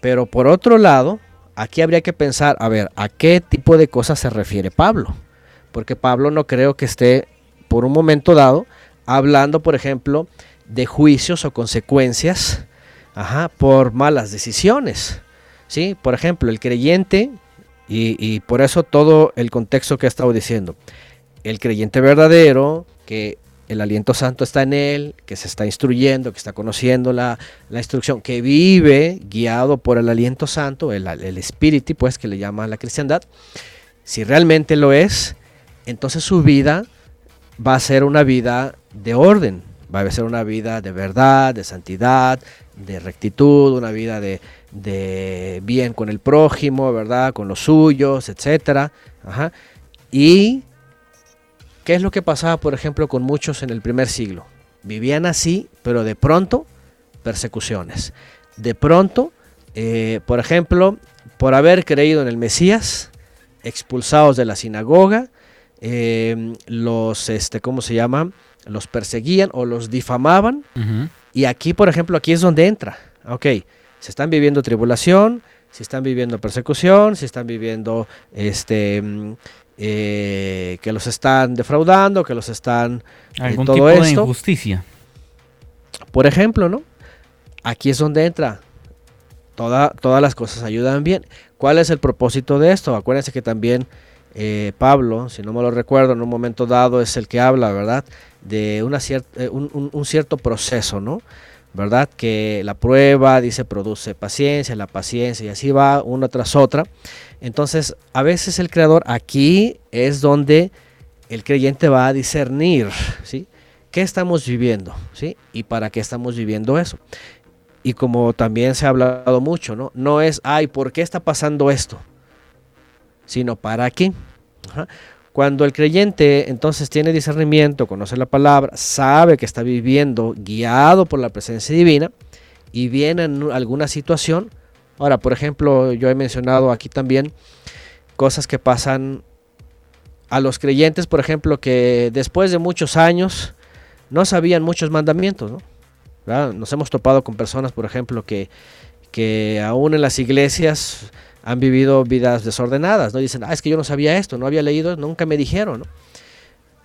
pero por otro lado, aquí habría que pensar, a ver, ¿a qué tipo de cosas se refiere Pablo? Porque Pablo no creo que esté por un momento dado hablando, por ejemplo, de juicios o consecuencias ajá, por malas decisiones. ¿sí? Por ejemplo, el creyente, y, y por eso todo el contexto que he estado diciendo, el creyente verdadero, que el aliento santo está en él, que se está instruyendo, que está conociendo la, la instrucción, que vive guiado por el aliento santo, el, el espíritu, pues que le llama a la cristiandad, si realmente lo es, entonces su vida va a ser una vida de orden, va a ser una vida de verdad, de santidad, de rectitud, una vida de, de bien con el prójimo, ¿verdad? Con los suyos, etcétera. Ajá. Y ¿Qué es lo que pasaba, por ejemplo, con muchos en el primer siglo? Vivían así, pero de pronto persecuciones. De pronto, eh, por ejemplo, por haber creído en el Mesías, expulsados de la sinagoga, eh, los, este, ¿cómo se llama? Los perseguían o los difamaban. Uh -huh. Y aquí, por ejemplo, aquí es donde entra. Ok, se están viviendo tribulación, si están viviendo persecución, si están viviendo este eh, que los están defraudando, que los están eh, Algún todo tipo de esto. injusticia. Por ejemplo, ¿no? Aquí es donde entra. Toda- todas las cosas ayudan bien. ¿Cuál es el propósito de esto? Acuérdense que también eh, Pablo, si no me lo recuerdo, en un momento dado es el que habla, ¿verdad? De una eh, un, un- un cierto proceso, ¿no? ¿Verdad? Que la prueba, dice, produce paciencia, la paciencia, y así va una tras otra. Entonces, a veces el creador aquí es donde el creyente va a discernir, ¿sí? ¿Qué estamos viviendo? ¿Sí? ¿Y para qué estamos viviendo eso? Y como también se ha hablado mucho, ¿no? No es, ay, ¿por qué está pasando esto? Sino, ¿para qué? Cuando el creyente entonces tiene discernimiento, conoce la palabra, sabe que está viviendo guiado por la presencia divina y viene en alguna situación. Ahora, por ejemplo, yo he mencionado aquí también cosas que pasan a los creyentes, por ejemplo, que después de muchos años no sabían muchos mandamientos, ¿no? Nos hemos topado con personas, por ejemplo, que, que aún en las iglesias han vivido vidas desordenadas, ¿no? Dicen, ah, es que yo no sabía esto, no había leído, nunca me dijeron, ¿no?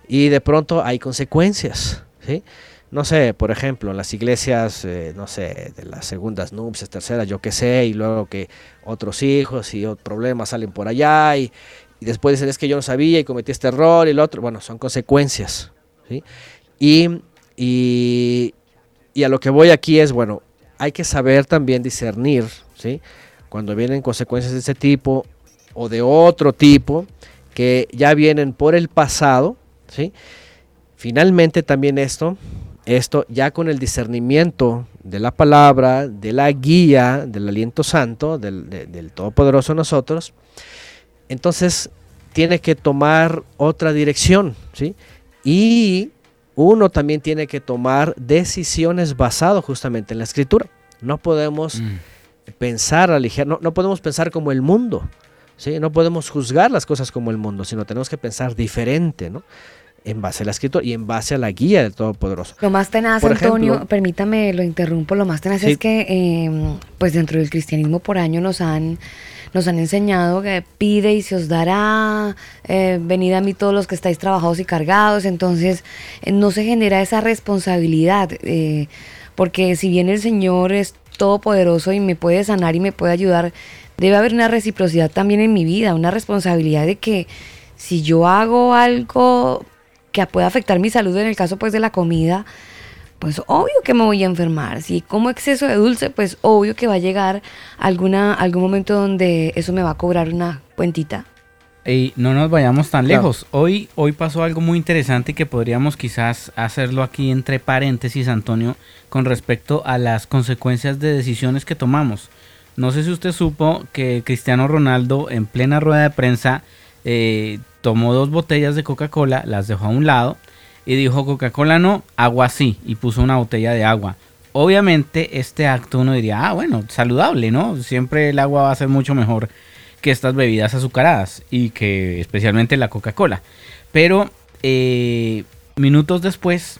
Y de pronto hay consecuencias, ¿sí? No sé, por ejemplo, en las iglesias, eh, no sé, de las segundas nupcias, terceras, yo qué sé, y luego que otros hijos y problemas salen por allá, y, y después dicen, es que yo no sabía y cometí este error y lo otro, bueno, son consecuencias, ¿sí? Y, y, y a lo que voy aquí es, bueno, hay que saber también discernir, ¿sí? Cuando vienen consecuencias de ese tipo o de otro tipo que ya vienen por el pasado, ¿sí? Finalmente también esto, esto ya con el discernimiento de la palabra, de la guía, del aliento santo, del, de- del Todopoderoso nosotros, entonces tiene que tomar otra dirección, ¿sí? Y uno también tiene que tomar decisiones basado justamente en la escritura. No podemos Mm. Pensar a ligera, no, no podemos pensar como el mundo, ¿sí? No podemos juzgar las cosas como el mundo, sino tenemos que pensar diferente, ¿no? En base a la escritura y en base a la guía del Todopoderoso. Lo más tenaz, Por Antonio, ejemplo- permítame, lo interrumpo, lo más tenaz Sí. es que, eh, pues dentro del cristianismo por año nos han, nos han enseñado que pide y se os dará, eh, venid a mí todos los que estáis trabajados y cargados, entonces eh, no se genera esa responsabilidad, eh, porque si bien el Señor es todopoderoso y me puede sanar y me puede ayudar, debe haber una reciprocidad también en mi vida, una responsabilidad de que si yo hago algo que pueda afectar mi salud en el caso pues de la comida, pues obvio que me voy a enfermar. Si como exceso de dulce, pues obvio que va a llegar alguna, algún momento donde eso me va a cobrar una cuentita. Y no nos vayamos tan Claro. lejos. Hoy, hoy pasó algo muy interesante que podríamos quizás hacerlo aquí entre paréntesis, Antonio, con respecto a las consecuencias de decisiones que tomamos. No sé si usted supo que Cristiano Ronaldo en plena rueda de prensa eh, tomó dos botellas de Coca-Cola, las dejó a un lado y dijo Coca-Cola no, agua sí, y puso una botella de agua. Obviamente este acto uno diría, ah, bueno, saludable, ¿no? Siempre el agua va a ser mucho mejor que estas bebidas azucaradas y que especialmente la Coca-Cola. Pero eh, minutos después,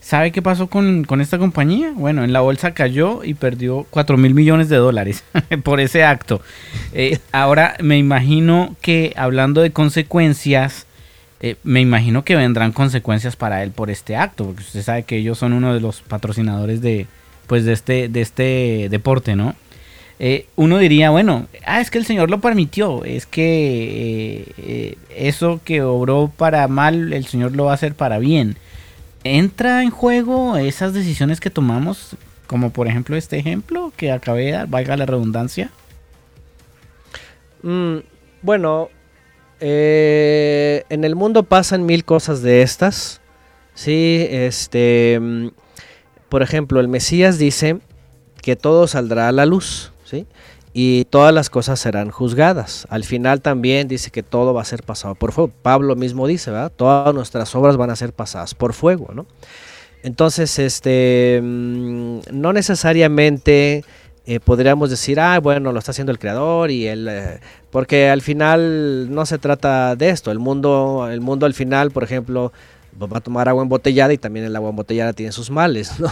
¿sabe qué pasó con, con esta compañía? Bueno, en la bolsa cayó y perdió 4 mil millones de dólares por ese acto. Eh, ahora me imagino que hablando de consecuencias, eh, me imagino que vendrán consecuencias para él por este acto, porque usted sabe que ellos son uno de los patrocinadores de, pues de este, de este deporte, ¿no? Eh, uno diría, bueno, ah, es que el Señor lo permitió, es que eh, eh, eso que obró para mal, el Señor lo va a hacer para bien. ¿Entra en juego esas decisiones que tomamos, como por ejemplo este ejemplo que acabé de dar, valga la redundancia? Mm, bueno, en el mundo pasan mil cosas de estas. Sí, este, mm, por ejemplo, el Mesías dice que todo saldrá a la luz, Y todas las cosas serán juzgadas. Al final también dice que todo va a ser pasado por fuego. Pablo mismo dice, ¿verdad? Todas nuestras obras van a ser pasadas por fuego, ¿no? Entonces, este, mm, no necesariamente eh, podríamos decir, ah, bueno, lo está haciendo el creador y él, eh, porque al final no se trata de esto. El mundo, el mundo al final, por ejemplo, va a tomar agua embotellada y también el agua embotellada tiene sus males, ¿no?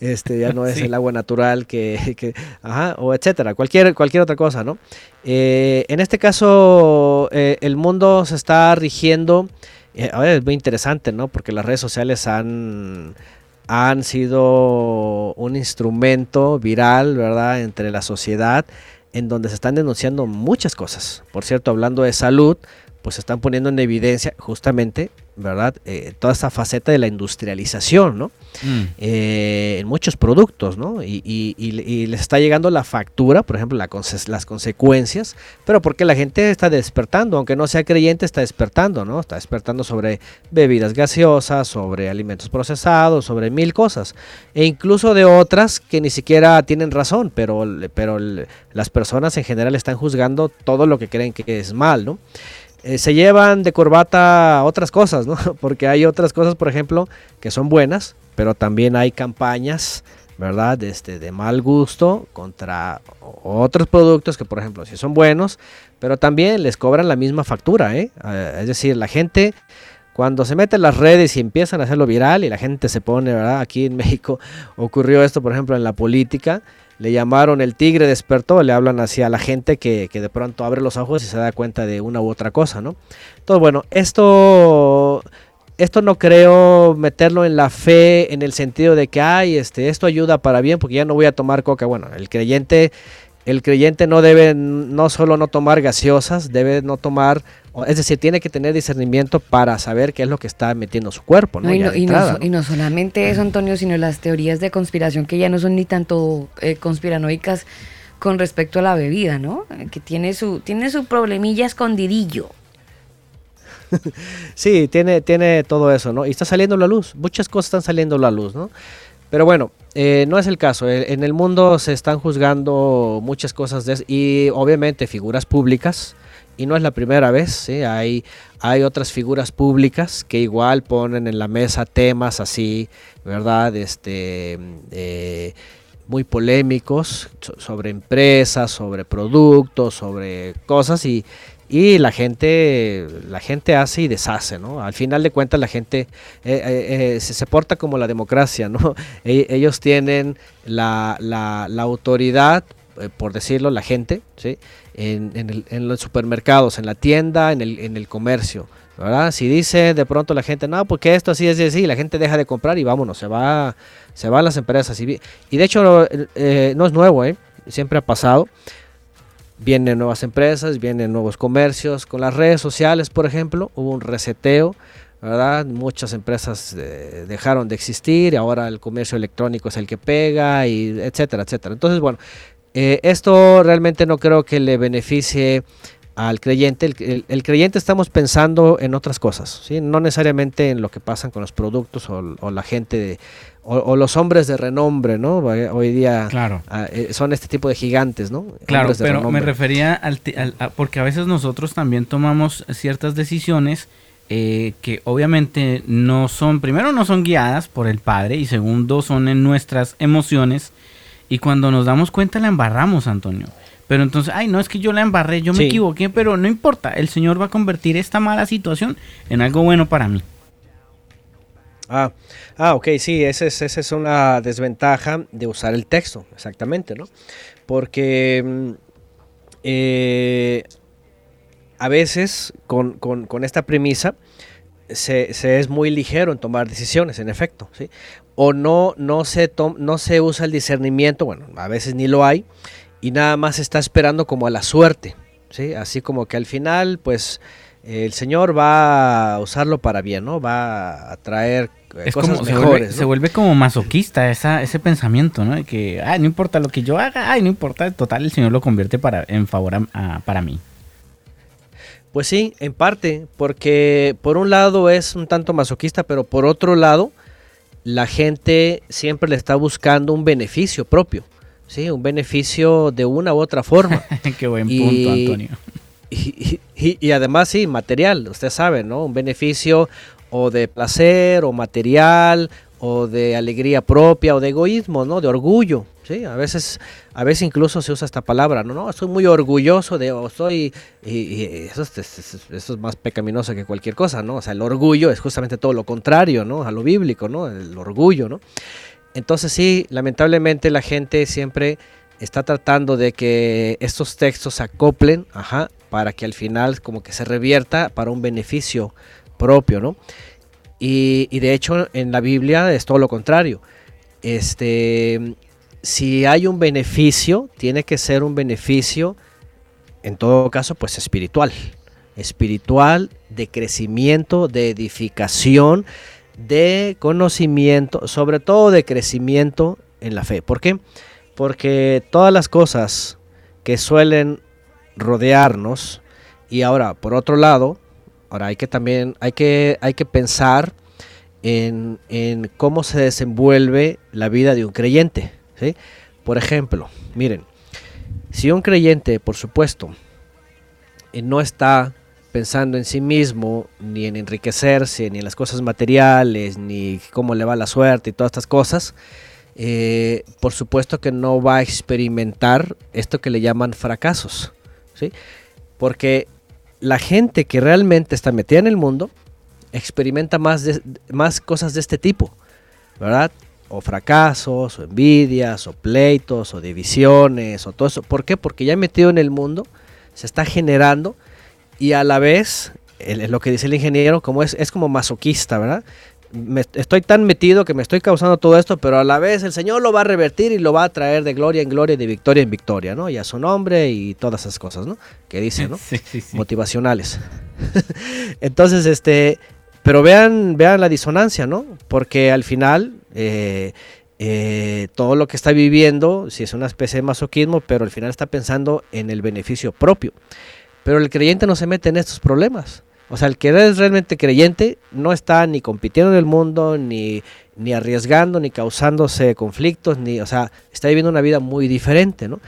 Este ya no es Sí. el agua natural que, que- ajá, o etcétera, cualquier, cualquier otra cosa, ¿no? Eh, en este caso, eh, el mundo se está rigiendo, eh, a ver, es muy interesante, ¿no? Porque las redes sociales han, han sido un instrumento viral, ¿verdad?, entre la sociedad, en donde se están denunciando muchas cosas. Por cierto, hablando de salud, pues están poniendo en evidencia justamente, ¿verdad?, Eh, toda esta faceta de la industrialización, ¿no? Mm. eh, en muchos productos, ¿no? Y, y- y- y les está llegando la factura, por ejemplo, la conse- las consecuencias, pero porque la gente está despertando, aunque no sea creyente, está despertando, ¿no? Está despertando sobre bebidas gaseosas, sobre alimentos procesados, sobre mil cosas, e incluso de otras que ni siquiera tienen razón, pero, pero las personas en general están juzgando todo lo que creen que es mal, ¿no? Eh, se llevan de corbata otras cosas, ¿no? Porque hay otras cosas, por ejemplo, que son buenas, pero también hay campañas, ¿verdad? Este, de mal gusto contra otros productos que, por ejemplo, sí son buenos, pero también les cobran la misma factura, ¿eh? Eh, es decir, la gente cuando se mete en las redes y empiezan a hacerlo viral y la gente se pone, ¿verdad? Aquí en México ocurrió esto, por ejemplo, en la política. Le llamaron el tigre despertó, le hablan hacia la gente que, que de pronto abre los ojos y se da cuenta de una u otra cosa, ¿no? Entonces, bueno, esto, esto no creo meterlo en la fe en el sentido de que, ay, este, esto ayuda para bien porque ya no voy a tomar coca. Bueno, el creyente, el creyente no debe no solo no tomar gaseosas, debe no tomar, es decir, tiene que tener discernimiento para saber qué es lo que está metiendo su cuerpo, ¿no? No, y, no, solamente eso, Antonio, sino las teorías de conspiración que ya no son ni tanto eh, conspiranoicas con respecto a la bebida, ¿no? Eh, Que tiene su, tiene su problemilla escondidillo. Sí, tiene, tiene todo eso, ¿no? Y está saliendo la luz. Muchas cosas están saliendo a la luz, ¿no? Pero bueno, eh, no es el caso. Eh, En el mundo se están juzgando muchas cosas de y obviamente figuras públicas. Y no es la primera vez. Hay, hay otras figuras públicas que igual ponen en la mesa temas así, ¿verdad? Este, eh, muy polémicos so- sobre empresas, sobre productos, sobre cosas y, y la gente la gente hace y deshace, ¿no? Al final de cuentas la gente eh, eh, eh, se, se porta como la democracia, ¿no? E- ellos tienen la, la- autoridad, por decirlo, la gente, ¿sí? En, en los supermercados, en la tienda, en el, en el comercio, ¿verdad? Si dice de pronto la gente, no, porque esto así es así, la gente deja de comprar y vámonos, se va, se van las empresas. Y, de hecho no es nuevo, ¿eh? Siempre ha pasado. Vienen nuevas empresas, vienen nuevos comercios. Con las redes sociales, por ejemplo, hubo un reseteo, ¿verdad? Muchas empresas eh, dejaron de existir ahora el comercio electrónico es el que pega, y etcétera, etcétera. Entonces, bueno, eh, esto realmente no creo que le beneficie al creyente. El, el- el creyente estamos pensando en otras cosas, ¿sí? no necesariamente en lo que pasan con los productos o, o la gente, de- o, o los hombres de renombre, ¿no? Hoy día Claro. ah, eh, son este tipo de gigantes, ¿no? Claro, de pero me refería al, ti- al- a- porque a veces nosotros también tomamos ciertas decisiones eh, que obviamente no son, primero no son guiadas por el padre y segundo son en nuestras emociones y cuando nos damos cuenta la embarramos, Antonio. Pero entonces, ay, no es que yo la embarré, yo me equivoqué, pero no importa, el Señor va a convertir esta mala situación en algo bueno para mí. Ah, ah, ok, sí, esa es, esa es una desventaja de usar el texto, exactamente, ¿no? Porque mm, eh, a veces con, con- con esta premisa se, se es muy ligero en tomar decisiones, en efecto, ¿sí? O no, no, se tom- no se usa el discernimiento, bueno, a veces ni lo hay, y nada más está esperando como a la suerte, ¿sí? Así como que al final, pues, el Señor va a usarlo para bien, ¿no? Va a traer eh, Es cosas como, se mejores, vuelve, ¿no? se vuelve como masoquista esa, ese pensamiento, ¿no? De que, ay, no importa lo que yo haga, ay, no importa, total, el Señor lo convierte para, en favor a- a- para mí. Pues sí, en parte, porque por un lado es un tanto masoquista, pero por otro lado, la gente siempre le está buscando un beneficio propio, ¿sí? Un beneficio de una u otra forma. Qué buen Y- punto, Antonio. y, y- y además sí, material, usted sabe, ¿no? Un beneficio o de placer o material o de alegría propia o de egoísmo, ¿no? De orgullo. Sí, a veces, a veces incluso se usa esta palabra, no, no, estoy muy orgulloso de, o estoy, y, eso, es, es- eso es más pecaminoso que cualquier cosa, ¿no? O sea, el orgullo es justamente todo lo contrario, ¿no? A lo bíblico, ¿no? El orgullo, ¿no? Entonces sí, lamentablemente la gente siempre está tratando de que estos textos se acoplen, ajá, para que al final como que se revierta para un beneficio propio, ¿no? Y, de hecho en la Biblia es todo lo contrario. Este, si hay un beneficio, tiene que ser un beneficio, en todo caso, pues espiritual. Espiritual, de crecimiento, de edificación, de conocimiento, sobre todo de crecimiento en la fe. ¿Por qué? Porque todas las cosas que suelen rodearnos, y ahora, por otro lado, ahora hay que también, hay que, hay que pensar en, en cómo se desenvuelve la vida de un creyente. ¿sí? Por ejemplo, miren, si un creyente, por supuesto, eh, no está pensando en sí mismo, ni en enriquecerse, ni en las cosas materiales, ni cómo le va la suerte y todas estas cosas, eh, por supuesto que no va a experimentar esto que le llaman fracasos. ¿sí? Porque la gente que realmente está metida en el mundo experimenta más, más cosas de este tipo, ¿verdad? O fracasos, o envidias, o pleitos, o divisiones, o todo eso. ¿Por qué? Porque ya metido en el mundo, se está generando y a la vez, el- lo que dice el ingeniero, como es, es como masoquista, ¿verdad? Me- estoy tan metido que me estoy causando todo esto, pero a la vez el Señor lo va a revertir y lo va a traer de gloria en gloria y de victoria en victoria, ¿no? Y a su nombre y todas esas cosas, ¿no? Que dice, ¿no? Sí, sí, sí. motivacionales. Entonces, este, pero vean, vean la disonancia, ¿no? Porque al final eh, eh, todo lo que está viviendo, si es una especie de masoquismo, pero al final está pensando en el beneficio propio. Pero el creyente no se mete en estos problemas. O sea, el que es realmente creyente no está ni compitiendo en el mundo, ni, ni arriesgando, ni causándose conflictos, ni, o sea, está viviendo una vida muy diferente, ¿no?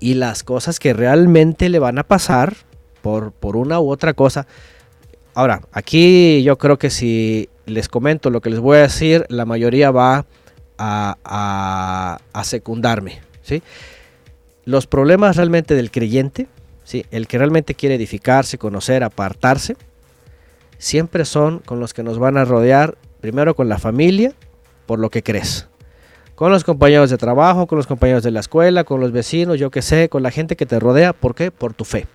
Y las cosas que realmente le van a pasar por, por una u otra cosa. Ahora, aquí yo creo que si les comento lo que les voy a decir, la mayoría va a, a- a secundarme, ¿sí? Los problemas realmente del creyente, ¿sí? El que realmente quiere edificarse, conocer, apartarse, siempre son con los que nos van a rodear, primero con la familia, por lo que crees. Con los compañeros de trabajo, con los compañeros de la escuela, con los vecinos, yo qué sé, con la gente que te rodea, ¿por qué? Por tu fe.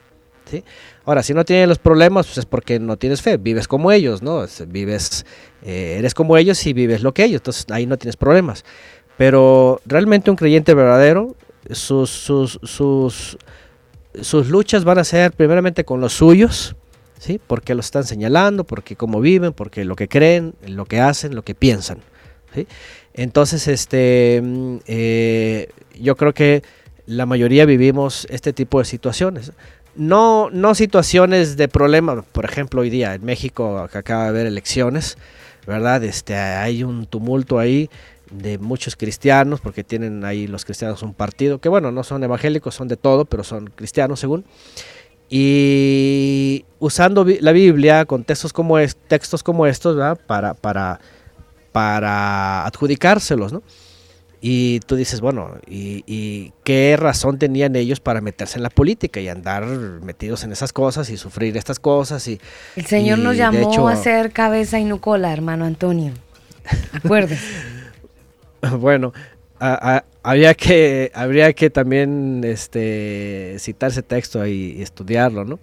¿sí? Ahora, si no tienes los problemas, pues es porque no tienes fe, vives como ellos, ¿no? Es- Vives, eh, eres como ellos y vives lo que ellos, entonces ahí no tienes problemas. Pero realmente un creyente verdadero, sus, sus, sus, sus luchas van a ser primeramente con los suyos, ¿sí? Porque los están señalando, porque cómo viven, porque lo que creen, lo que hacen, lo que piensan, ¿sí? Entonces, este, mm, eh, yo creo que la mayoría vivimos este tipo de situaciones. No, no situaciones de problema, por ejemplo, hoy día en México, que acaba de haber elecciones, ¿verdad? Este, hay un tumulto ahí de muchos cristianos, porque tienen ahí los cristianos un partido, que bueno, no son evangélicos, son de todo, pero son cristianos según. Y usando la Biblia con textos como, es- textos como estos, ¿verdad? Para, para, para adjudicárselos, ¿no? Y tú dices, bueno, ¿y, y qué razón tenían ellos para meterse en la política y andar metidos en esas cosas y sufrir estas cosas? Y, El Señor y, nos llamó hecho, a ser cabeza y no cola, hermano Antonio. Acuérdese. Bueno, habría que habría que también este citar ese texto y, estudiarlo, ¿no?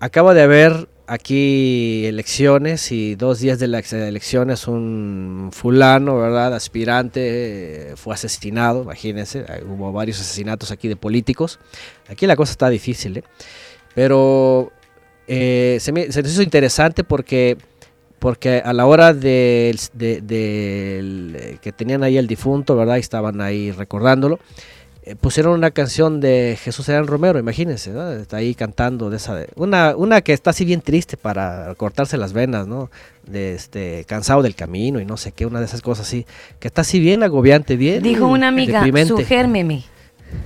Acaba de haber aquí elecciones y dos días de las elecciones un fulano, ¿verdad? Aspirante eh, fue asesinado, imagínense, hubo varios asesinatos aquí de políticos. Aquí la cosa está difícil, ¿eh? Pero eh, se, me, se hizo interesante porque porque a la hora de- eh, que tenían ahí el difunto, ¿verdad? Y estaban ahí recordándolo, eh, pusieron una canción de Jesús Adrián Romero, imagínense, ¿no? Está ahí cantando de esa, de- una, una que está así bien triste para cortarse las venas, ¿no? De este, cansado del camino y no sé qué, una de esas cosas así, que está así bien agobiante, bien Dijo una amiga, deprimente. sugérmeme.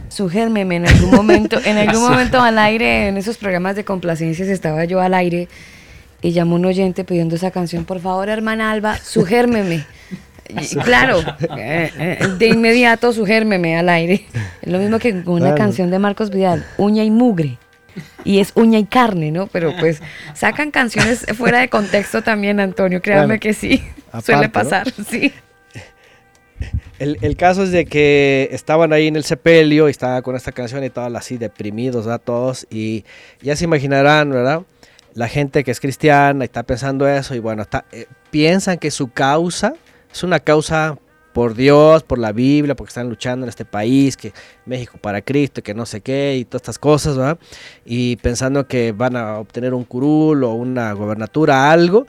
Sugérmeme en algún momento, en algún momento al aire, en esos programas de complacencias estaba yo al aire y llamó un oyente pidiendo esa canción, por favor, hermana Alba, sugérmeme. Y claro, eh, eh, de inmediato su germe al aire. Es lo mismo que con una canción de Marcos Vidal, uña y mugre. Y es uña y carne, ¿no? Pero pues sacan canciones fuera de contexto también, Antonio. Bueno, que sí. aparte, Suele ¿no? pasar, sí. El, el caso es de que estaban ahí en el sepelio y estaba con esta canción y todos así deprimidos, ¿verdad? Todos. Y ya se imaginarán, ¿verdad? La gente que es cristiana está pensando eso y bueno, está, eh, piensan que su causa es una causa por Dios, por la Biblia, porque están luchando en este país, que México para Cristo, que no sé qué y todas estas cosas, ¿verdad? Y pensando que van a obtener un curul o una gobernatura, algo,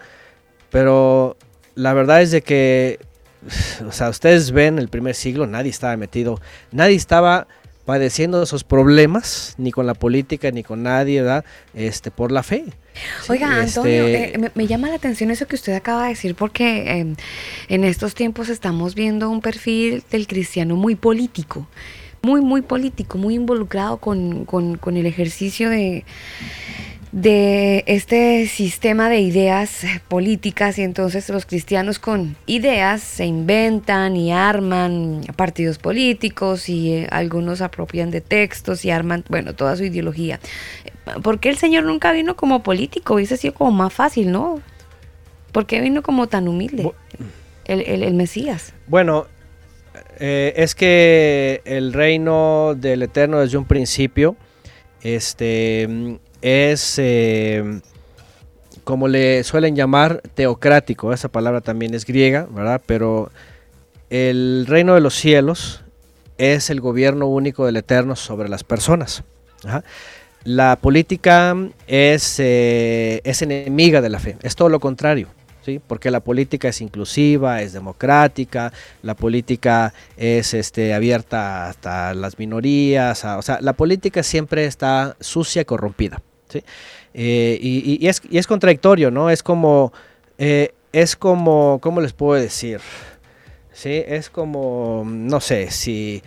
pero la verdad es de que o sea, ustedes ven el primer siglo, nadie estaba metido, nadie estaba padeciendo esos problemas, ni con la política, ni con nadie, ¿verdad? Este, por la fe. Sí, Oiga, Antonio, este, eh, me, me llama la atención eso que usted acaba de decir porque eh, en estos tiempos estamos viendo un perfil del cristiano muy político, muy, muy político, muy involucrado con, con- con el ejercicio de, de este sistema de ideas políticas y entonces los cristianos con ideas se inventan y arman partidos políticos y eh, algunos apropian de textos y arman, bueno, toda su ideología. ¿Por qué el Señor nunca vino como político? Hubiese sido como más fácil, ¿no? ¿Por qué vino como tan humilde? El, el- el Mesías. Bueno, eh, es que el reino del Eterno desde un principio este, es, eh, como le suelen llamar, teocrático. Esa palabra también es griega, ¿verdad? Pero el reino de los cielos es el gobierno único del Eterno sobre las personas. La política es, eh, es enemiga de la fe, es todo lo contrario. ¿sí? Porque la política es inclusiva, es democrática, la política es este, abierta hasta las minorías, o sea, la política siempre está sucia y corrompida. ¿Sí? Eh, y, y- y es, y es contradictorio, ¿no? Es como, eh, es como, ¿cómo les puedo decir? Sí, es como, no sé, si,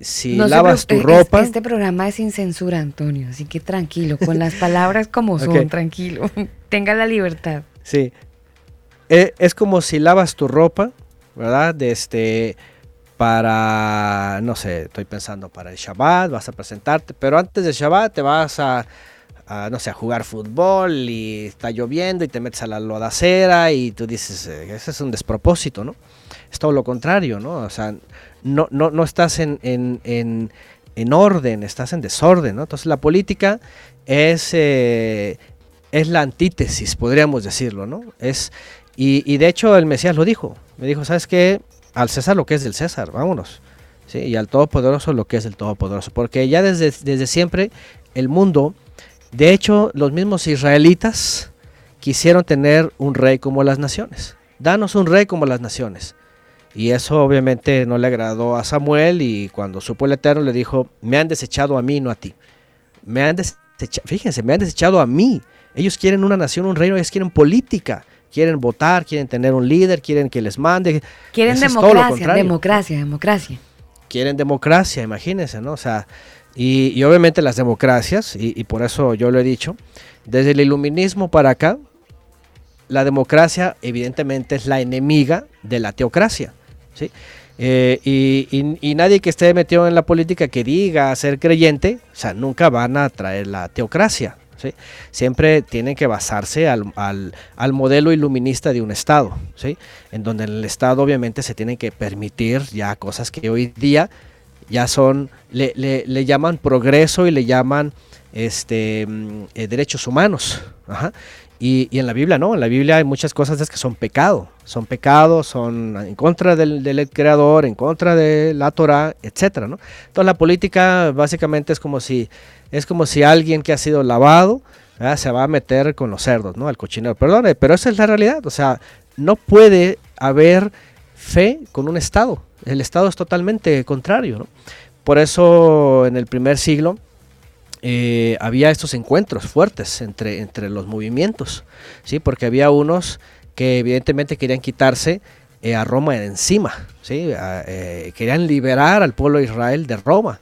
si No lavas tu ropa... Este programa es sin censura, Antonio, así que tranquilo, con las palabras como son, tranquilo. Tenga la libertad. Sí. Eh, es como si lavas tu ropa, ¿verdad? De este para no sé, estoy pensando para el Shabbat, vas a presentarte, pero antes del Shabbat te vas a, a, no sé, a jugar fútbol y está lloviendo y te metes a la lodacera y tú dices, eh, ese es un despropósito, ¿no? Es todo lo contrario, ¿no? O sea, no, no, no estás en, en, en, en orden, estás en desorden, ¿no? Entonces la política es, eh, es la antítesis, podríamos decirlo, ¿no? Es, y, de hecho el Mesías lo dijo, me dijo, ¿sabes qué? Al César lo que es del César, vámonos. ¿sí? Y al Todopoderoso lo que es del Todopoderoso. Porque ya desde, desde siempre el mundo, de hecho los mismos israelitas quisieron tener un rey como las naciones. Danos un rey como las naciones. Y eso obviamente no le agradó a Samuel y cuando supo el Eterno le dijo, me han desechado a mí, no a ti. Me han desechado, fíjense, me han desechado a mí. Ellos quieren una nación, un reino, ellos quieren política. Quieren votar, quieren tener un líder, quieren que les mande. Quieren Eso democracia, democracia, democracia. Quieren democracia, imagínense, ¿no? O sea, y, obviamente las democracias, y, por eso yo lo he dicho, desde el iluminismo para acá, la democracia evidentemente es la enemiga de la teocracia, ¿sí? Eh, y, nadie que esté metido en la política que diga ser creyente, o sea, nunca van a traer la teocracia, ¿sí? Siempre tienen que basarse al, al- al modelo iluminista de un Estado, ¿sí? En donde en el Estado obviamente se tienen que permitir ya cosas que hoy día ya son, le, le- llaman progreso y le llaman este, mm, eh, derechos humanos. Ajá. Y, y en la Biblia no, en la Biblia hay muchas cosas que son pecado, son pecados, son en contra del, creador, en contra de la Torah, etcétera, ¿no? Entonces la política básicamente es como si es como si alguien que ha sido lavado se va a meter con los cerdos, ¿no? Al cochinero. Perdone, pero esa es la realidad, o sea, no puede haber fe con un Estado. El Estado es totalmente contrario, ¿no? Por eso en el primer siglo eh, había estos encuentros fuertes entre, entre los movimientos, ¿sí? Porque había unos que evidentemente querían quitarse eh, a Roma de encima, ¿sí? A- eh, querían liberar al pueblo de Israel de Roma.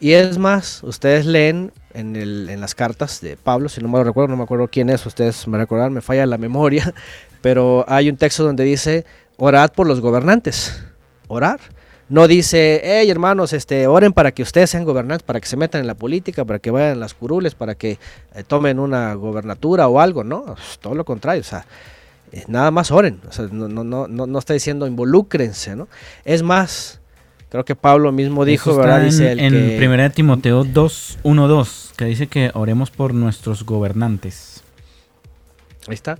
Y es más, ustedes leen en las cartas de Pablo, si no me lo recuerdo, no me acuerdo quién es, ustedes me recordarán, me falla la memoria, pero hay un texto donde dice, orad por los gobernantes, orar. No dice, hey hermanos, este, oren para que ustedes sean gobernantes, para que se metan en la política, para que vayan a las curules, para que eh, tomen una gobernatura o algo, ¿no? Pues, todo lo contrario, o sea, eh, nada más oren, o sea, no, no, no, no, está diciendo involúcrense, ¿no? Es más, creo que Pablo mismo dijo, Eso ¿verdad? en, Dice el en que- 1 Timoteo 2, 1, 2, que dice que oremos por nuestros gobernantes. Ahí está.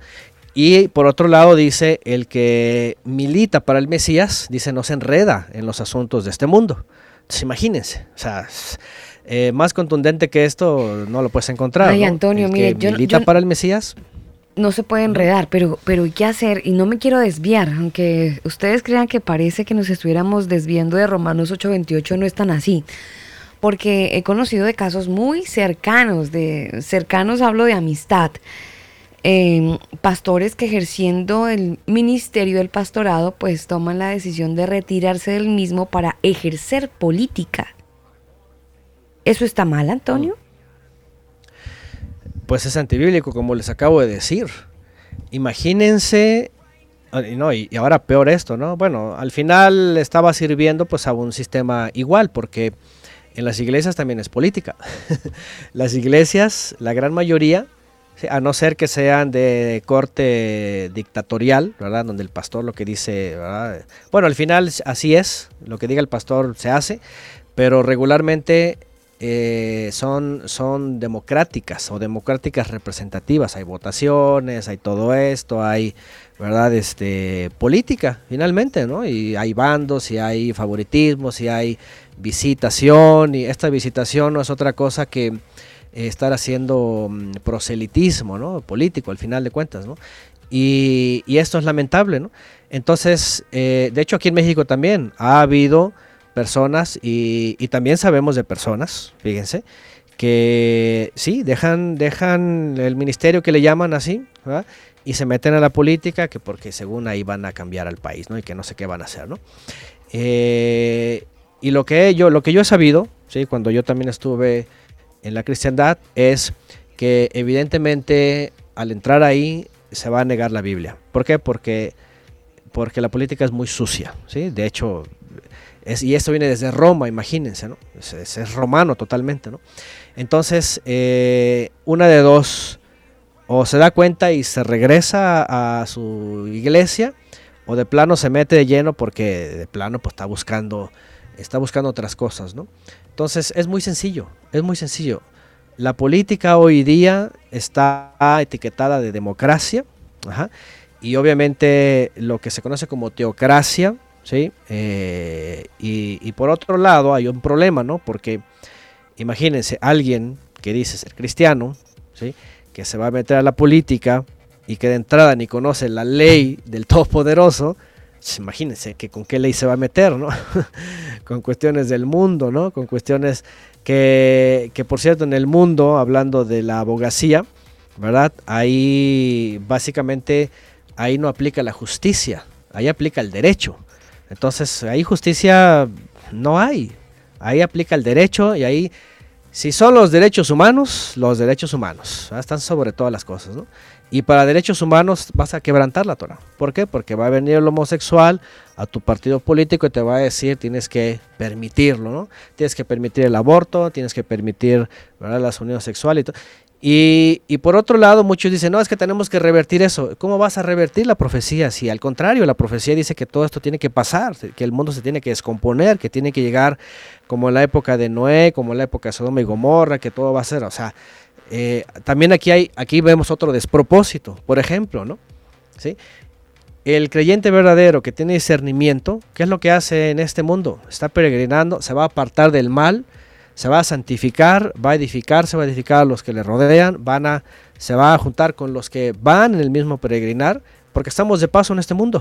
Y por otro lado dice, el que milita para el Mesías, dice, no se enreda en los asuntos de este mundo. Entonces imagínense, o sea, eh, más contundente que esto no lo puedes encontrar. Ay, ¿no? Antonio, El mire, que yo- milita yo- para el Mesías, no se puede enredar, pero, pero ¿y qué hacer? Y no me quiero desviar, aunque ustedes crean que parece que nos estuviéramos desviando de Romanos 8:28, no es tan así. Porque he conocido de casos muy cercanos, de cercanos hablo de amistad, eh, pastores que ejerciendo el ministerio del pastorado, pues toman la decisión de retirarse del mismo para ejercer política. ¿Eso está mal, Antonio? pues es antibíblico, como les acabo de decir. Imagínense, ah, y no, y, ahora peor esto, ¿no? Bueno, al final estaba sirviendo pues a un sistema igual, porque en las iglesias también es política. las iglesias, la gran mayoría, a no ser que sean de corte dictatorial, ¿verdad? Donde el pastor lo que dice, ¿verdad? Bueno, al final así es, lo que diga el pastor se hace, pero regularmente eh, son, son democráticas o democráticas representativas. Hay votaciones, hay todo esto, hay, ¿verdad? Este, política, finalmente, ¿no? Y hay bandos, y hay favoritismos, y hay visitación, y esta visitación no es otra cosa que estar haciendo mm, proselitismo, ¿no? Político, al final de cuentas, ¿no? Y, esto es lamentable, ¿no? Entonces, eh, de hecho aquí en México también ha habido personas y, también sabemos de personas, fíjense, que sí, dejan, dejan el ministerio que le llaman así, y se meten a la política, que porque según ahí van a cambiar al país, ¿no? Y que no sé qué van a hacer, ¿no? Eh, y lo que yo, lo que yo he sabido, ¿sí? Cuando yo también estuve en la cristiandad, es que evidentemente al entrar ahí se va a negar la Biblia. ¿Por qué? Porque, porque la política es muy sucia, ¿sí? De hecho, es, y esto viene desde Roma, imagínense, ¿no? Es, romano totalmente, ¿no? Entonces, eh, una de dos, o se da cuenta y se regresa a su iglesia, o de plano se mete de lleno porque de plano pues está buscando, está buscando otras cosas, ¿no? Entonces, es muy sencillo, es muy sencillo. La política hoy día está etiquetada de democracia, y obviamente lo que se conoce como teocracia, ¿sí? Eh, y, por otro lado hay un problema, ¿no? Porque imagínense, alguien que dice ser cristiano, ¿sí? Que se va a meter a la política y que de entrada ni conoce la ley del Todopoderoso, imagínense que con qué ley se va a meter, ¿no? con cuestiones del mundo, ¿no? Con cuestiones que, que, por cierto, en el mundo, hablando de la abogacía, ¿verdad? Ahí básicamente, ahí no aplica la justicia, ahí aplica el derecho. Entonces, ahí justicia no hay. Ahí aplica el derecho y ahí, si son los derechos humanos, los derechos humanos ¿verdad? están sobre todas las cosas, ¿no? Y para derechos humanos vas a quebrantar la Torah. ¿Por qué? Porque va a venir el homosexual a tu partido político y te va a decir tienes que permitirlo, ¿no? Tienes que permitir el aborto, tienes que permitir las uniones sexuales y todo. Y, y, por otro lado, muchos dicen, no, es que tenemos que revertir eso. ¿Cómo vas a revertir la profecía? Si al contrario, la profecía dice que todo esto tiene que pasar, que el mundo se tiene que descomponer, que tiene que llegar como en la época de Noé, como en la época de Sodoma y Gomorra, que todo va a ser, o sea, eh, también aquí, hay, aquí vemos otro despropósito, por ejemplo, ¿no? ¿Sí? El creyente verdadero que tiene discernimiento, ¿qué es lo que hace en este mundo? Está peregrinando, se va a apartar del mal, se va a santificar, va a edificar, se va a edificar a los que le rodean, van a, se va a juntar con los que van en el mismo peregrinar, porque estamos de paso en este mundo.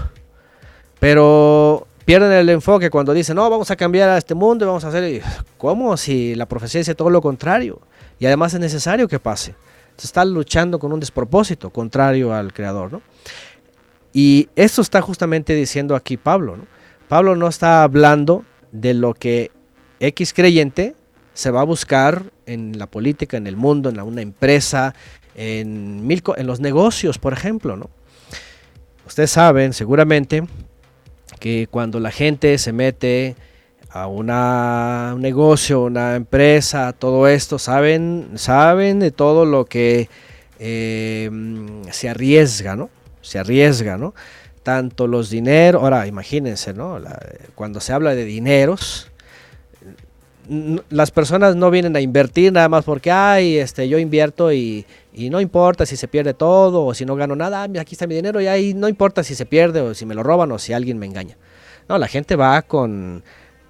Pero pierden el enfoque cuando dicen, no, vamos a cambiar a este mundo y vamos a hacer... ¿Cómo? Si la profecía dice todo lo contrario. Y además es necesario que pase. Se está luchando con un despropósito contrario al Creador, ¿no? Y esto está justamente diciendo aquí Pablo, ¿no? Pablo no está hablando de lo que X creyente se va a buscar en la política, en el mundo, en una empresa, en, mil, en los negocios, por ejemplo, ¿no? Ustedes saben seguramente que cuando la gente se mete a una, un negocio, una empresa, todo esto, saben, saben de todo lo que eh, se arriesga, ¿no? Se arriesga, ¿no? Tanto los dineros, ahora imagínense, ¿no? Cuando se habla de dineros, las personas no vienen a invertir nada más porque, ay, este, yo invierto y, y no importa si se pierde todo o si no gano nada, ah, aquí está mi dinero y ahí no importa si se pierde o si me lo roban o si alguien me engaña. No, la gente va con,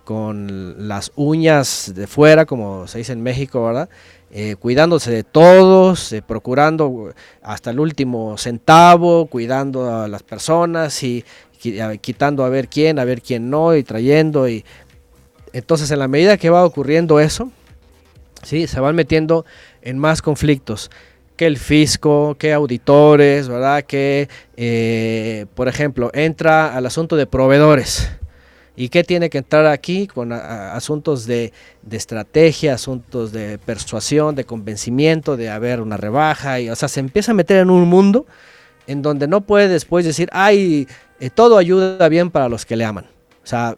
con las uñas de fuera, como se dice en México, ¿verdad? Eh, cuidándose de todos, eh, procurando hasta el último centavo, cuidando a las personas y quitando a ver quién, a ver quién no, y trayendo. y Entonces, en la medida que va ocurriendo eso, ¿sí? se van metiendo en más conflictos que el fisco, que auditores, ¿verdad? Que, eh, por ejemplo, entra al asunto de proveedores. ¿Y qué tiene que entrar aquí? Con asuntos de, estrategia, asuntos de persuasión, de convencimiento, de haber una rebaja. Y, o sea, se empieza a meter en un mundo en donde no puede después decir, ay, eh, todo ayuda bien para los que le aman. O sea,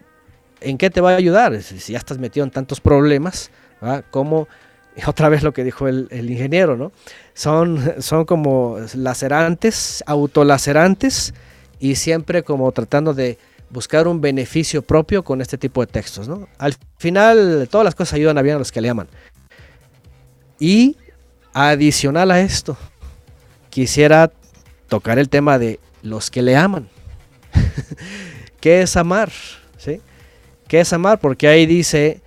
¿en qué te va a ayudar? Si ya estás metido en tantos problemas, ¿verdad? Como otra vez lo que dijo el, el ingeniero, ¿no? Son, son como lacerantes, autolacerantes y siempre como tratando de buscar un beneficio propio con este tipo de textos, ¿no? Al final, todas las cosas ayudan a bien a los que le aman. Y adicional a esto, quisiera tocar el tema de los que le aman. ¿Qué es amar? ¿Sí? ¿Qué es amar? Porque ahí dice,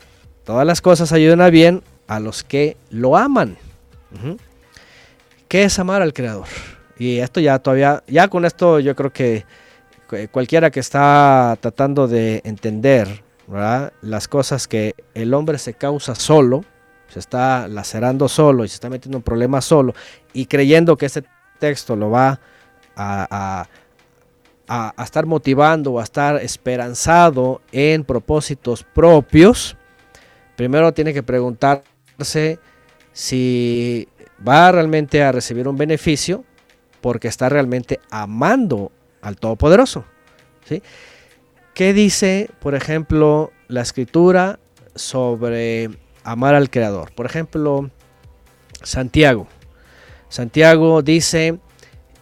todas las cosas ayudan a bien a los que lo aman. ¿Qué es amar al Creador? Y esto ya todavía, ya con esto yo creo que cualquiera que está tratando de entender las cosas que el hombre se causa solo, se está lacerando solo y se está metiendo en problemas solo y creyendo que este texto lo va a- a estar motivando o a estar esperanzado en propósitos propios, primero tiene que preguntarse si va realmente a recibir un beneficio porque está realmente amando al Todopoderoso. ¿sí? ¿Qué dice, por ejemplo, la escritura sobre amar al Creador? Por ejemplo, Santiago. Santiago dice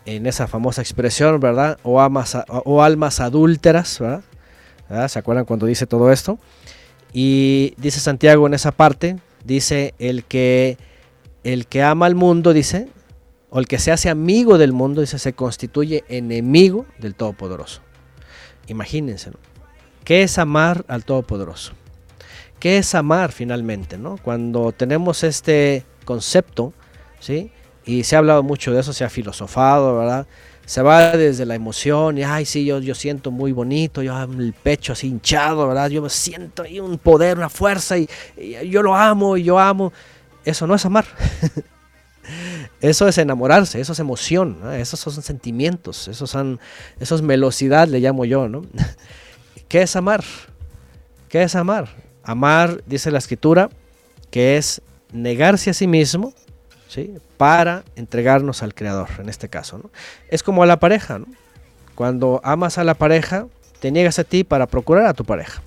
en esa famosa expresión, ¿verdad? O, o almas adúlteras, ¿verdad? ¿verdad? ¿Se acuerdan cuando dice todo esto? Y dice Santiago en esa parte, dice el que el que ama al mundo, dice, o el que se hace amigo del mundo, dice, se constituye enemigo del Todopoderoso. Imagínense, ¿no? ¿Qué es amar al Todopoderoso? ¿Qué es amar finalmente, no? Cuando tenemos este concepto, ¿sí? Y se ha hablado mucho de eso, se ha filosofado, ¿verdad? Se va desde la emoción y, ay, sí, yo, yo siento muy bonito, yo el pecho así hinchado, ¿verdad? Yo me siento ahí un poder, una fuerza y, y yo lo amo y yo amo. Eso no es amar. Eso es enamorarse, eso es emoción, ¿no? esos son sentimientos, esos son, eso es velocidad, le llamo yo, ¿no? ¿Qué es amar? ¿Qué es amar? Amar, dice la escritura, que es negarse a sí mismo, ¿sí? Para entregarnos al Creador, en este caso, ¿no? Es como a la pareja, ¿no? Cuando amas a la pareja, te niegas a ti para procurar a tu pareja.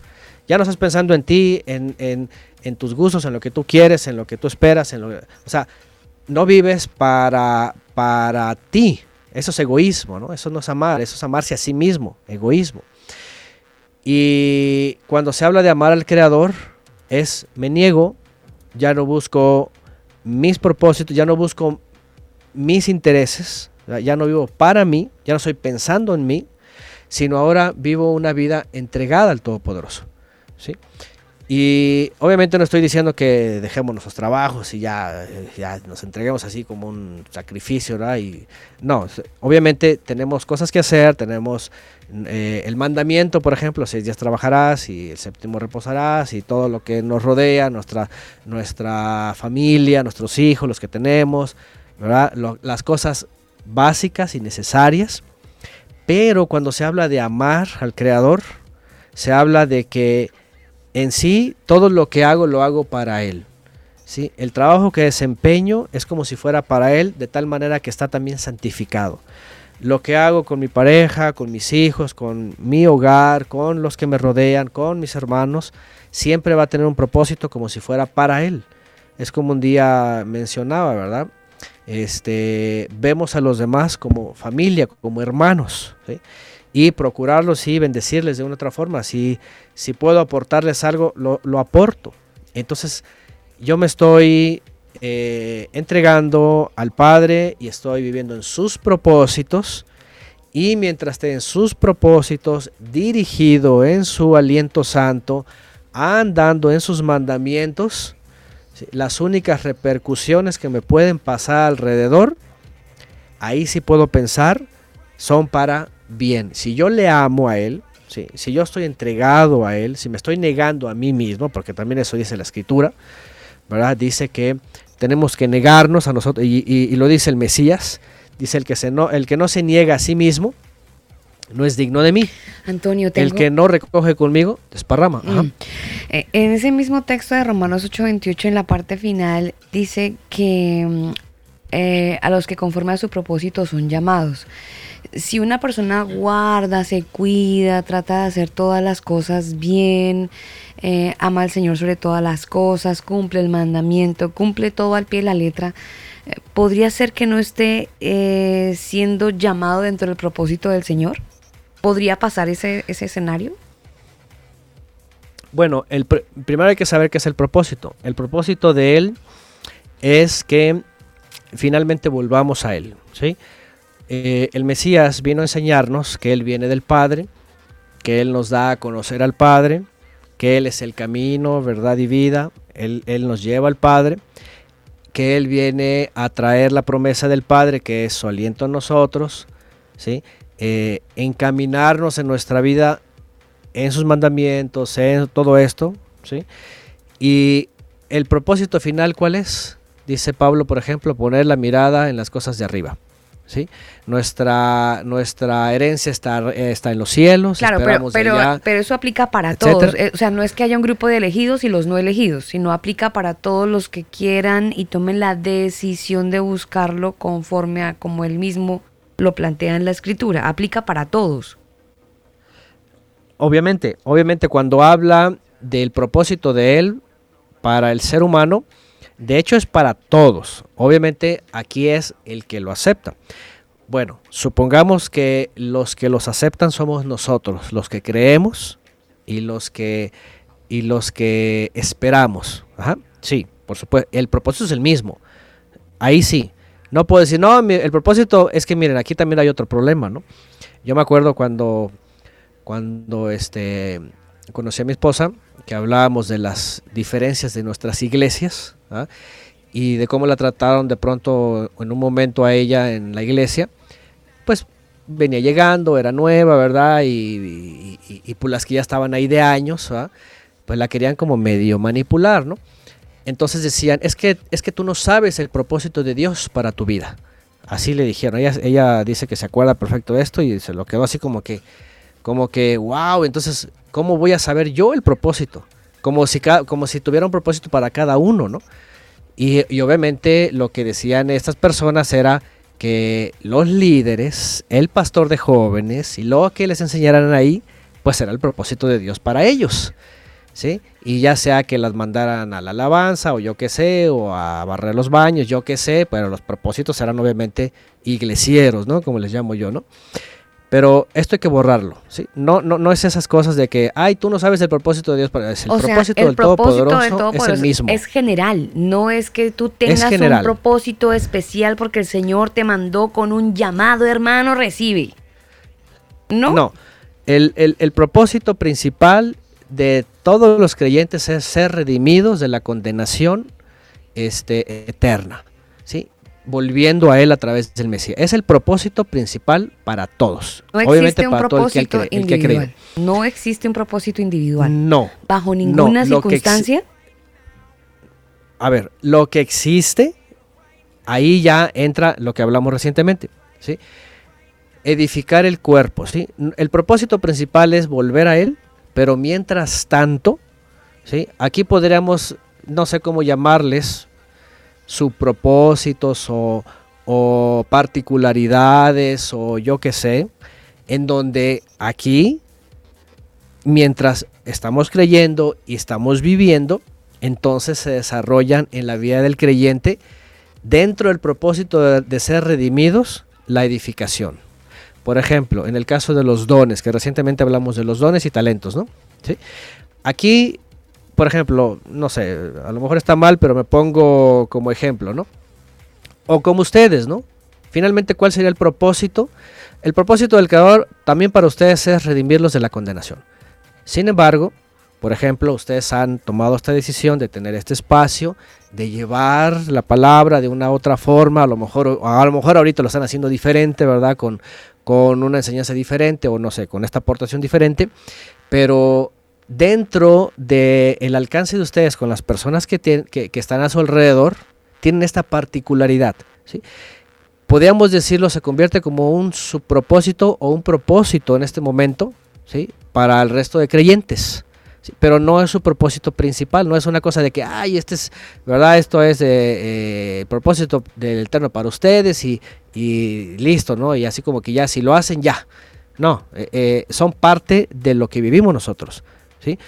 Ya no estás pensando en ti, en, en- en tus gustos, en lo que tú quieres, en lo que tú esperas, en lo o sea, no vives para, para ti. Eso es egoísmo, ¿no? Eso no es amar, eso es amarse a sí mismo, egoísmo. Y cuando se habla de amar al Creador, es me niego, ya no busco mis propósitos, ya no busco mis intereses, ya no vivo para mí, ya no estoy pensando en mí, sino ahora vivo una vida entregada al Todopoderoso. ¿sí? Y obviamente no estoy diciendo que dejemos nuestros trabajos y ya, eh, ya nos entreguemos así como un sacrificio, ¿verdad? Y no, obviamente tenemos cosas que hacer, tenemos eh, el mandamiento, por ejemplo, seis días trabajarás y el séptimo reposarás y todo lo que nos rodea, nuestra, nuestra familia, nuestros hijos, los que tenemos, ¿verdad? Las cosas básicas y necesarias. Pero cuando se habla de amar al Creador, se habla de que en sí todo lo que hago lo hago para Él. ¿sí? El trabajo que desempeño es como si fuera para Él, de tal manera que está también santificado. lo que hago con mi pareja, con mis hijos, con mi hogar, con los que me rodean, con mis hermanos, siempre va a tener un propósito como si fuera para Él. Es como un día mencionaba, ¿verdad? Este, vemos a los demás como familia, como hermanos. Y procurarlos y bendecirles de una otra forma. Si, si puedo aportarles algo, lo, lo aporto. Entonces, yo me estoy eh, entregando al Padre y estoy viviendo en sus propósitos. Y mientras esté en sus propósitos, dirigido en su aliento santo, andando en sus mandamientos, las únicas repercusiones que me pueden pasar alrededor, ahí sí puedo pensar, son para bien. Si yo le amo a Él, ¿sí? si yo estoy entregado a Él, si me estoy negando a mí mismo, porque también eso dice la Escritura, ¿verdad? Dice que tenemos que negarnos a nosotros, y, y- y lo dice el Mesías, dice el que, se no, el que no se niega a sí mismo, no es digno de mí. Antonio, tengo... El que no recoge conmigo, desparrama. Ajá. Mm. Eh, En ese mismo texto de Romanos 8:28, en la parte final, dice que mm, eh, a los que conforme a su propósito son llamados. Si una persona guarda, se cuida, trata de hacer todas las cosas bien, eh, ama al Señor sobre todas las cosas, cumple el mandamiento, cumple todo al pie de la letra, eh, ¿podría ser que no esté eh, siendo llamado dentro del propósito del Señor? ¿Podría pasar ese, ese escenario? Bueno, el pr- primero hay que saber qué es el propósito. El propósito de Él es que finalmente volvamos a Él. ¿sí? Eh, el Mesías vino a enseñarnos que Él viene del Padre, que Él nos da a conocer al Padre, que Él es el camino, verdad y vida. Él, Él nos lleva al Padre, que Él viene a traer la promesa del Padre, que es su aliento en nosotros, ¿sí? Eh, encaminarnos en nuestra vida en sus mandamientos, en todo esto, ¿sí? Y el propósito final, ¿cuál es? Dice Pablo, por ejemplo, poner la mirada en las cosas de arriba, ¿sí? Nuestra, nuestra herencia está, eh, está en los cielos, Claro, pero, pero, allá. pero eso aplica para etcétera. todos. Eh, O sea, no es que haya un grupo de elegidos y los no elegidos, sino aplica para todos los que quieran y tomen la decisión de buscarlo conforme a como él mismo lo plantea en la escritura. Aplica para todos. Obviamente, obviamente cuando habla del propósito de él para el ser humano, de hecho es para todos. Obviamente aquí es el que lo acepta. Bueno, supongamos que los que los aceptan somos nosotros, los que creemos y los que y los que esperamos. Ajá. Sí, por supuesto, el propósito es el mismo. Ahí sí. No puedo decir, no, el propósito es que miren, aquí también hay otro problema, ¿no? Yo me acuerdo cuando cuando este conocí a mi esposa, que hablábamos de las diferencias de nuestras iglesias ¿ah? y de cómo la trataron de pronto en un momento a ella en la iglesia, pues venía llegando, era nueva, ¿verdad? Y, y- pues las que ya estaban ahí de años, ¿ah? pues la querían como medio manipular, ¿no? Entonces decían, es que, es que tú no sabes el propósito de Dios para tu vida. Así le dijeron. Ella, ella dice que se acuerda perfecto de esto y se lo quedó así como que, como que, wow, entonces, ¿cómo voy a saber yo el propósito? Como si, como si tuviera un propósito para cada uno, ¿no? Y, y obviamente lo que decían estas personas era que los líderes, el pastor de jóvenes y lo que les enseñaran ahí, pues era el propósito de Dios para ellos. ¿Sí? Y ya sea que las mandaran a la alabanza o yo qué sé, o a barrer los baños, yo qué sé, pero los propósitos eran obviamente iglesieros, ¿no? Como les llamo yo, ¿no? Pero esto hay que borrarlo, ¿sí? No, no, no es esas cosas de que, ay, tú no sabes el propósito de Dios, para es el o sea, propósito el del propósito Todopoderoso del Todopoderoso es el mismo. es general, no es que tú tengas un propósito especial porque el Señor te mandó con un llamado, hermano, recibe. ¿No? No, el, el- el propósito principal de todos los creyentes es ser redimidos de la condenación este, eterna. Volviendo a Él a través del Mesías. Es el propósito principal para todos. No Obviamente un para todo el que, propósito el que ha creído. No existe un propósito individual. No. Bajo ninguna circunstancia. A ver, lo que existe, ahí ya entra lo que hablamos recientemente, ¿sí? Edificar el cuerpo, ¿sí? El propósito principal es volver a él, pero mientras tanto, ¿sí? Aquí podríamos, no sé cómo llamarles, subpropósitos o, o particularidades o yo qué sé, en donde aquí, mientras estamos creyendo y estamos viviendo, entonces se desarrollan en la vida del creyente, dentro del propósito de, de ser redimidos, la edificación. Por ejemplo, en el caso de los dones, que recientemente hablamos de los dones y talentos, ¿no? ¿Sí? Aquí, por ejemplo, no sé, a lo mejor está mal, pero me pongo como ejemplo, ¿no? O como ustedes, ¿no? Finalmente, ¿cuál sería el propósito? El propósito del Creador también para ustedes es redimirlos de la condenación. Sin embargo, por ejemplo, ustedes han tomado esta decisión de tener este espacio, de llevar la palabra de una otra forma, a lo mejor, a lo mejor ahorita lo están haciendo diferente, ¿verdad? Con, con una enseñanza diferente o no sé, con esta aportación diferente, pero dentro del alcance de ustedes con las personas que, tienen, que, que están a su alrededor, tienen esta particularidad. ¿sí? Podríamos decirlo, se convierte como un subpropósito o un propósito en este momento ¿sí? para el resto de creyentes. Pero no es su propósito principal, no es una cosa de que, ay, este es, ¿verdad? Esto es eh, eh, propósito del Eterno para ustedes y, y, listo, ¿no? Y así como que ya, si lo hacen, ya. No, eh, son parte de lo que vivimos nosotros, ¿sí?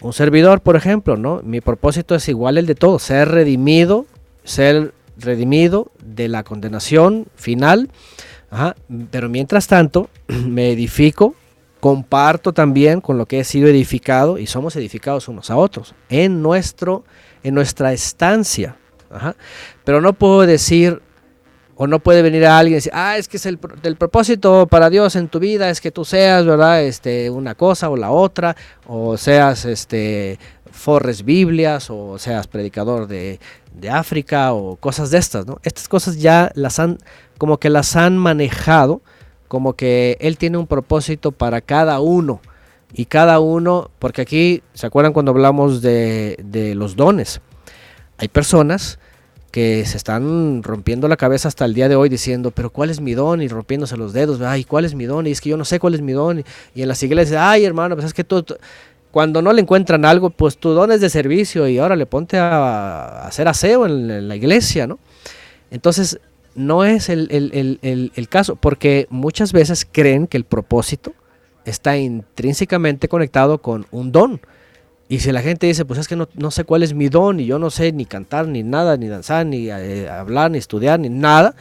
Un servidor, por ejemplo, ¿no? Mi propósito es igual el de todos, ser redimido, ser redimido de la condenación final, pero mientras tanto me edifico, comparto también con lo que he sido edificado y somos edificados unos a otros en, nuestro, en nuestra estancia. Ajá. Pero no puedo decir, o no puede venir a alguien y decir, ah, es que es el, el, propósito para Dios en tu vida, es que tú seas, ¿verdad? Este, una cosa o la otra, o seas, este, forres Biblias, o seas predicador de, de África, o cosas de estas, ¿no? Estas cosas ya las han, como que las han manejado, como que Él tiene un propósito para cada uno, y cada uno, porque aquí, ¿se acuerdan cuando hablamos de, de los dones? Hay personas que se están rompiendo la cabeza hasta el día de hoy diciendo, pero ¿cuál es mi don? Y rompiéndose los dedos, ay, ¿cuál es mi don? Y es que yo no sé cuál es mi don. Y en las iglesias, ay, hermano, pues es que tú, cuando no le encuentran algo, pues tu don es de servicio y ahora le ponte a, hacer aseo en, en, la iglesia, ¿no? Entonces, no es el, el, el, el, caso, porque muchas veces creen que el propósito está intrínsecamente conectado con un don. Y si la gente dice, pues es que no, no, sé cuál es mi don, y yo no sé ni cantar, ni nada, ni danzar, ni eh, hablar, ni estudiar, ni nada,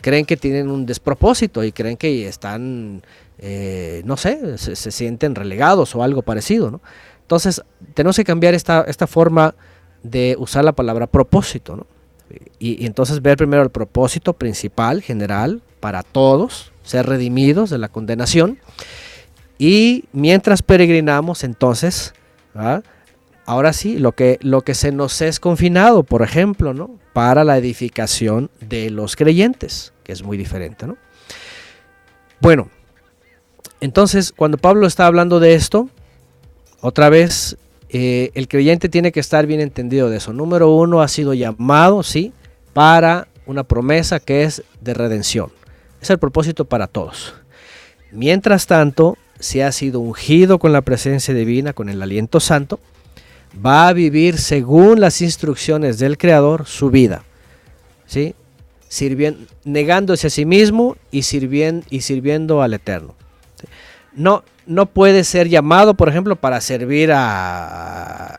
creen que tienen un despropósito y creen que están, eh, no sé, se, sienten relegados o algo parecido, ¿no? Entonces, tenemos que cambiar esta, esta forma de usar la palabra propósito, ¿no? Y entonces ver primero el propósito principal, general, para todos, ser redimidos de la condenación. Y mientras peregrinamos, entonces, Ahora sí, lo que, lo que se nos es confinado, por ejemplo, ¿no? para la edificación de los creyentes, que es muy diferente. ¿no? Bueno, entonces cuando Pablo está hablando de esto, otra vez eh, el creyente tiene que estar bien entendido de eso. Número uno, ha sido llamado, sí, para una promesa que es de redención. Es el propósito para todos. Mientras tanto, si ha sido ungido con la presencia divina, con el aliento santo, va a vivir según las instrucciones del Creador su vida, ¿sí? Sirviendo, negándose a sí mismo y sirviendo, y sirviendo al Eterno. No, no puede ser llamado, por ejemplo, para servir a,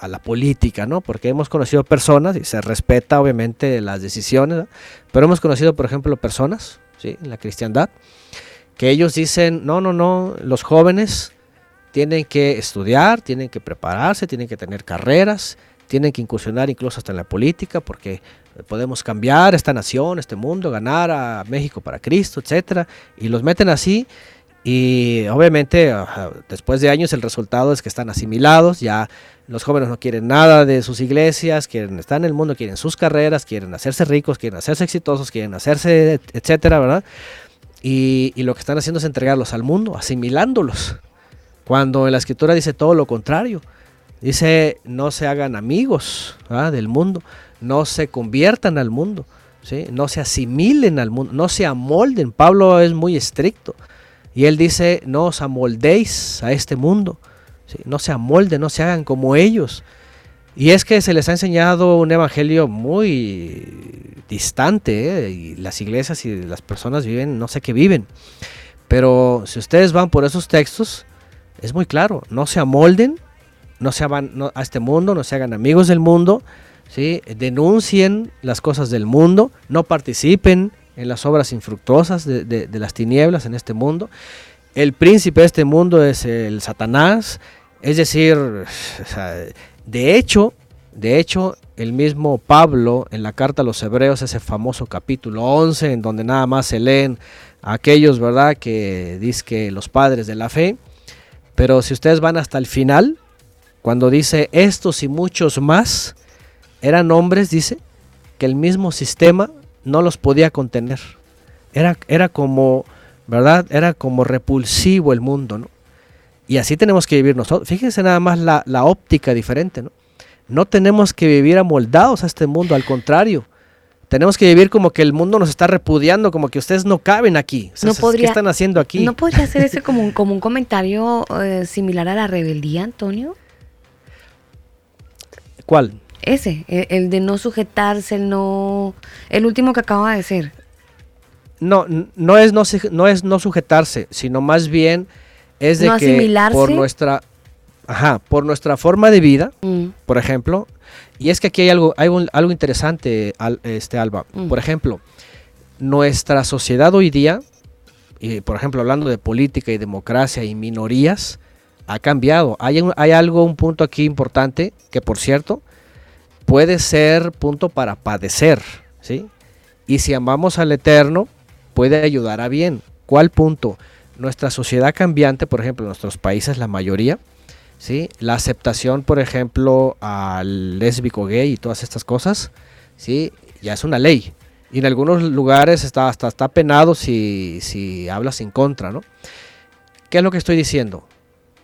a, la política, ¿no? Porque hemos conocido personas, y se respeta obviamente las decisiones, pero hemos conocido, por ejemplo, personas, ¿sí? En la cristiandad, que ellos dicen, no, no, no, los jóvenes tienen que estudiar, tienen que prepararse, tienen que tener carreras, tienen que incursionar incluso hasta en la política, porque podemos cambiar esta nación, este mundo, ganar a México para Cristo, etcétera, y los meten así. Y obviamente después de años el resultado es que están asimilados, ya los jóvenes no quieren nada de sus iglesias, quieren estar en el mundo, quieren sus carreras, quieren hacerse ricos, quieren hacerse exitosos, quieren hacerse, etcétera, ¿verdad? Y, lo que están haciendo es entregarlos al mundo, asimilándolos, cuando en la escritura dice todo lo contrario. Dice, no se hagan amigos del mundo, no se conviertan al mundo, ¿sí? no se asimilen al mundo, no se amolden. Pablo es muy estricto. Y él dice, no os amoldéis a este mundo, ¿sí? no se amolden, no se hagan como ellos. Y es que se les ha enseñado un evangelio muy distante, ¿eh? y las iglesias y las personas viven, no sé qué viven. Pero si ustedes van por esos textos, es muy claro, no se amolden, no se van a este mundo, no se hagan amigos del mundo, ¿sí? denuncien las cosas del mundo, no participen en las obras infructuosas de, las tinieblas en este mundo. El príncipe de este mundo es el Satanás, es decir, de hecho, de hecho, el mismo Pablo en la carta a los Hebreos, ese famoso capítulo 11, en donde nada más se leen aquellos, ¿verdad?, que dice que los padres de la fe, pero si ustedes van hasta el final, cuando dice estos y muchos más, eran hombres, dice, que el mismo sistema no los podía contener. Era, era como, ¿verdad? Era como repulsivo el mundo, ¿no? Y así tenemos que vivir nosotros. Fíjense nada más la, la óptica diferente, ¿no? No tenemos que vivir amoldados a este mundo, al contrario. Tenemos que vivir como que el mundo nos está repudiando, como que ustedes no caben aquí. O sea, No ¿qué están haciendo aquí? ¿No podría ser ese como un, como un comentario eh, similar a la rebeldía, Antonio? ¿Cuál? Ese, el, el de no sujetarse, el no... El último que acaba de ser. No, no es no, no es no sujetarse, sino más bien es de ¿No que asimilarse? por nuestra ajá, por nuestra forma de vida, Mm, por ejemplo, y es que aquí hay algo hay un- algo interesante Al- este Alba. Mm. Por ejemplo, nuestra sociedad hoy día, y por ejemplo hablando de política y democracia y minorías, ha cambiado. Hay, un- hay algo, un punto aquí importante, que por cierto, puede ser punto para padecer, ¿sí? Y si amamos al Eterno, puede ayudar a bien. ¿Cuál punto? Nuestra sociedad cambiante, por ejemplo, en nuestros países, la mayoría, ¿sí? La aceptación, por ejemplo, al lésbico gay y todas estas cosas, ¿sí? Ya es una ley. Y en algunos lugares está, hasta está penado si, si hablas en contra, ¿no? ¿Qué es lo que estoy diciendo?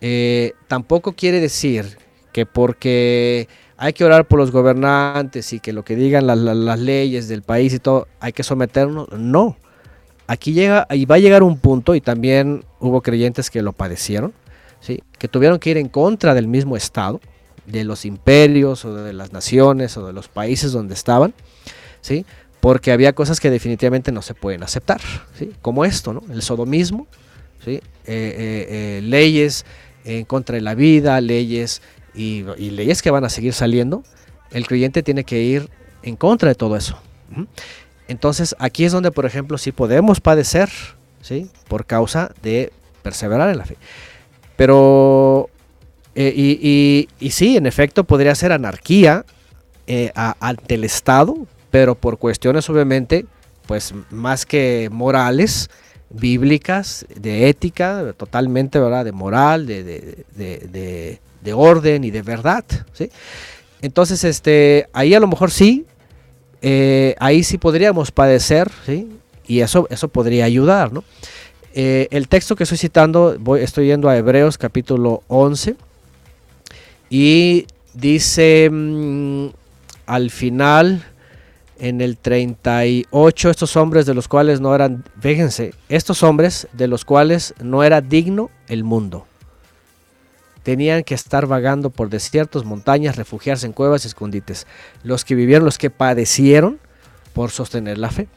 Eh, tampoco quiere decir que porque hay que orar por los gobernantes y que lo que digan la- la- las leyes del país y todo, hay que someternos. No. Aquí llega, y va a llegar un punto, y también hubo creyentes que lo padecieron, ¿sí? que tuvieron que ir en contra del mismo Estado, de los imperios o de las naciones o de los países donde estaban, ¿sí? porque había cosas que definitivamente no se pueden aceptar, ¿sí? como esto, ¿no? el sodomismo, ¿sí? Eh, eh, eh, leyes en contra de la vida, leyes y, y leyes que van a seguir saliendo, el creyente tiene que ir en contra de todo eso. Entonces aquí es donde, por ejemplo, sí podemos padecer, ¿sí? Por causa de perseverar en la fe. Pero, eh, y, y- sí, en efecto, podría ser anarquía eh, ante el Estado, pero por cuestiones obviamente, pues más que morales, bíblicas, de ética, totalmente, ¿verdad? De moral, de, de- de- de- de orden y de verdad, ¿sí? Entonces, este, ahí a lo mejor sí, eh, ahí sí podríamos padecer, ¿sí? Y eso, eso podría ayudar, ¿no? Eh, el texto que estoy citando, voy, estoy yendo a Hebreos capítulo 11 y dice mm, al final, en el 38, estos hombres de los cuales no eran, fíjense, estos hombres de los cuales no era digno el mundo. Tenían que estar vagando por desiertos, montañas, refugiarse en cuevas y escondites. Los que vivieron, los que padecieron por sostener la fe.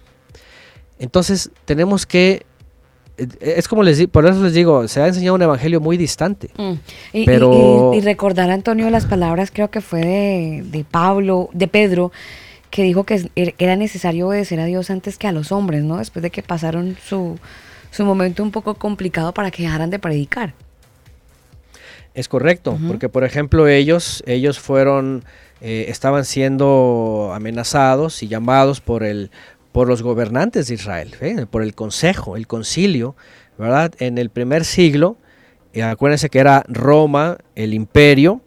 Entonces tenemos que, eh, es como les digo, por eso les digo, se ha enseñado un evangelio muy distante. mm. Y, Pero- y- y recordar, Antonio, las palabras creo que fue de, de Pablo, de Pedro, que dijo que er- era necesario obedecer a Dios antes que a los hombres, ¿no? Después de que pasaron su, su momento un poco complicado para que dejaran de predicar. Es correcto, porque por ejemplo ellos, ellos fueron, eh, estaban siendo amenazados y llamados por el, por los gobernantes de Israel, ¿eh? por el consejo, el concilio, ¿verdad? En el primer siglo, eh, acuérdense que era Roma, el imperio,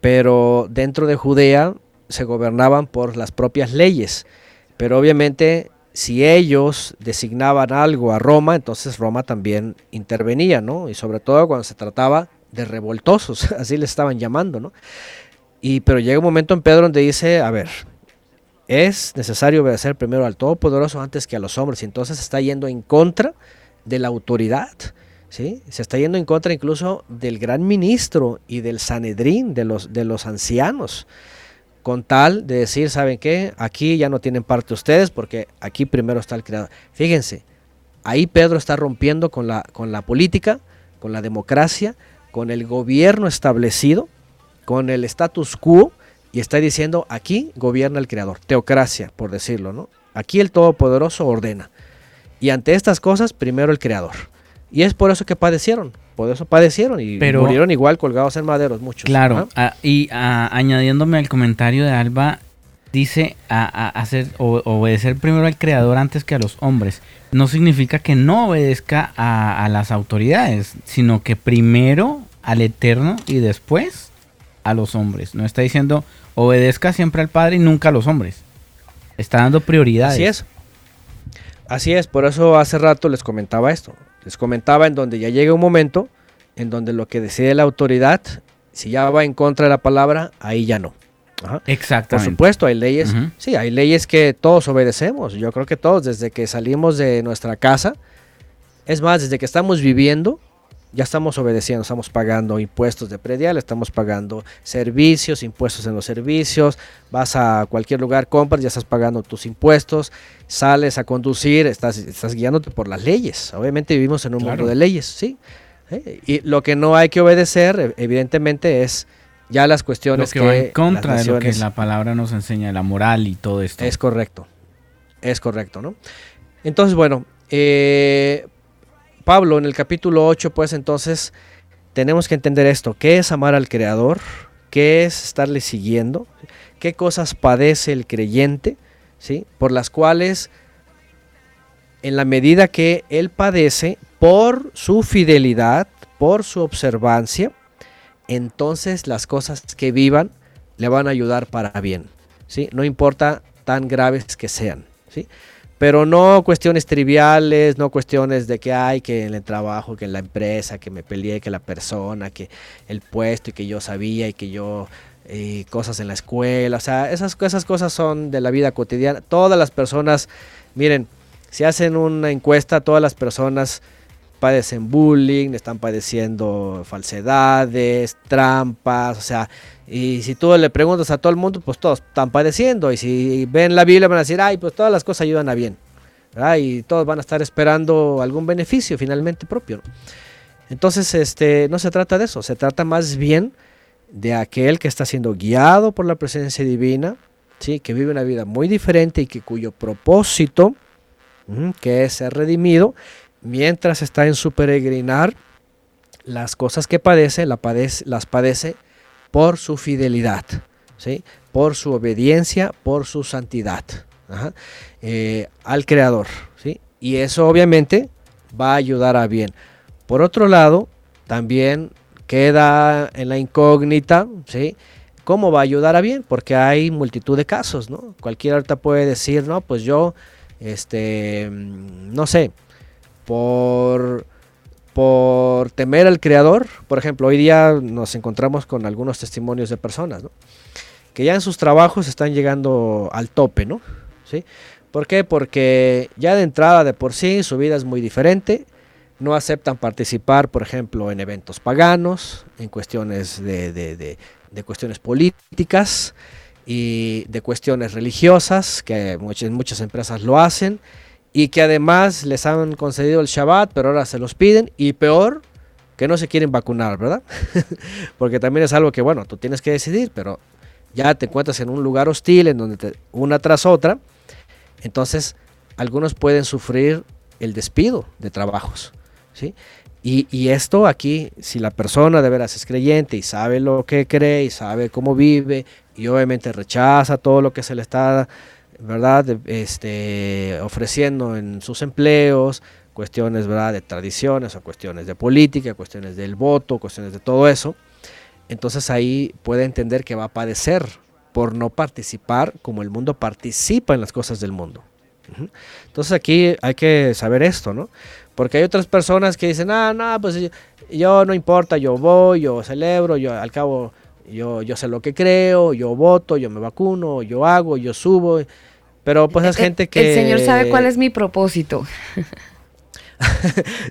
pero dentro de Judea se gobernaban por las propias leyes, pero obviamente si ellos designaban algo a Roma, entonces Roma también intervenía, ¿no? Y sobre todo cuando se trataba de revoltosos, así le estaban llamando, ¿no? Y pero llega un momento en Pedro donde dice, a ver, es necesario obedecer primero al Todopoderoso antes que a los hombres, y entonces está yendo en contra de la autoridad, ¿sí? Se está yendo en contra incluso del gran ministro y del Sanedrín, de los, de los ancianos, con tal de decir, ¿saben qué? Aquí ya no tienen parte ustedes porque aquí primero está el creador. Fíjense, ahí Pedro está rompiendo con la, con la política, con la democracia, con el gobierno establecido, con el status quo y está diciendo, aquí gobierna el creador, teocracia, por decirlo, ¿no? Aquí el Todopoderoso ordena. Y ante estas cosas, primero el creador. Y es por eso que padecieron, por eso padecieron y Pero- murieron igual colgados en maderos muchos. Claro, ¿ah? ah, y ah, añadiéndome al comentario de Alba, dice a, a- hacer, o- obedecer primero al creador antes que a los hombres. No significa que no obedezca a, las autoridades, sino que primero al eterno y después a los hombres. No está diciendo obedezca siempre al Padre y nunca a los hombres. Está dando prioridades. Así es. Así es, por eso hace rato les comentaba esto. Les comentaba en donde ya llega un momento en donde lo que decide la autoridad, si ya va en contra de la palabra, ahí ya no. Ajá. Por Exactamente. supuesto, hay leyes, sí, hay leyes que todos obedecemos. Yo creo que todos, desde que salimos de nuestra casa, es más, desde que estamos viviendo, ya estamos obedeciendo, estamos pagando impuestos de predial, estamos pagando servicios, impuestos en los servicios, vas a cualquier lugar, compras, ya estás pagando tus impuestos, sales a conducir, estás, estás guiándote por las leyes. Obviamente vivimos en un Claro. mundo de leyes, ¿sí? ¿Eh? Y lo que no hay que obedecer, evidentemente, es ya las Lo cuestiones que va en contra de lo que la palabra nos enseña, la moral y todo esto. es correcto. Es correcto, ¿no? Entonces, bueno, eh, Pablo en el capítulo 8, pues entonces tenemos que entender esto. ¿Qué es amar al Creador? ¿Qué es estarle siguiendo? ¿Qué cosas padece el creyente? ¿Sí? Por las cuales, en la medida que él padece, por su fidelidad, por su observancia, entonces las cosas que vivan le van a ayudar para bien. ¿sí? No importa tan graves que sean, ¿sí? Pero no cuestiones triviales, no cuestiones de que hay que en el trabajo, que en la empresa, que me peleé, que la persona, que el puesto y que yo sabía y que yo eh, cosas en la escuela, o sea, esas, esas cosas son de la vida cotidiana. Todas las personas, miren, si hacen una encuesta, todas las personas padecen bullying, están padeciendo falsedades, trampas, o sea, y si tú le preguntas a todo el mundo, pues todos están padeciendo, y si ven la Biblia van a decir, ay, pues todas las cosas ayudan a bien, y todos van a estar esperando algún beneficio finalmente propio. Entonces, este, no se trata de eso, se trata más bien de aquel que está siendo guiado por la presencia divina, ¿sí? que vive una vida muy diferente y que cuyo propósito, que es ser redimido, mientras está en su peregrinar, las cosas que padece, la padece las padece por su fidelidad, ¿sí? por su obediencia, por su santidad eh, al Creador. ¿sí? Y eso obviamente va a ayudar a bien. Por otro lado, también queda en la incógnita, ¿sí? ¿Cómo va a ayudar a bien? Porque hay multitud de casos, ¿no? Cualquiera ahorita puede decir, no, pues yo, este, mm, no sé, por, por temer al Creador, por ejemplo, hoy día nos encontramos con algunos testimonios de personas. Que ya en sus trabajos están llegando al tope, ¿no? ¿Sí? ¿Por qué? Porque ya de entrada de por sí su vida es muy diferente, no aceptan participar, por ejemplo, en eventos paganos, en cuestiones de- de- de cuestiones políticas y de cuestiones religiosas, que muchas, muchas empresas lo hacen, y que además les han concedido el Shabbat, pero ahora se los piden, y peor, que no se quieren vacunar, ¿verdad? Porque también es algo que, bueno, tú tienes que decidir, pero ya te encuentras en un lugar hostil, en donde te- una tras otra, entonces algunos pueden sufrir el despido de trabajos, ¿sí? Y, y esto aquí, si la persona de veras es creyente y sabe lo que cree y sabe cómo vive y obviamente rechaza todo lo que se le está, ¿verdad? Este, ofreciendo en sus empleos, cuestiones, ¿verdad? De tradiciones o cuestiones de política, cuestiones del voto, cuestiones de todo eso. Entonces ahí puede entender que va a padecer por no participar como el mundo participa en las cosas del mundo. Entonces aquí hay que saber esto, ¿no? Porque hay otras personas que dicen, ah, no, pues yo no importa, yo voy, yo celebro, yo al cabo, yo, yo sé lo que creo, yo voto, yo me vacuno, yo hago, yo subo. Pero pues es El- gente que... El Señor sabe cuál es mi propósito.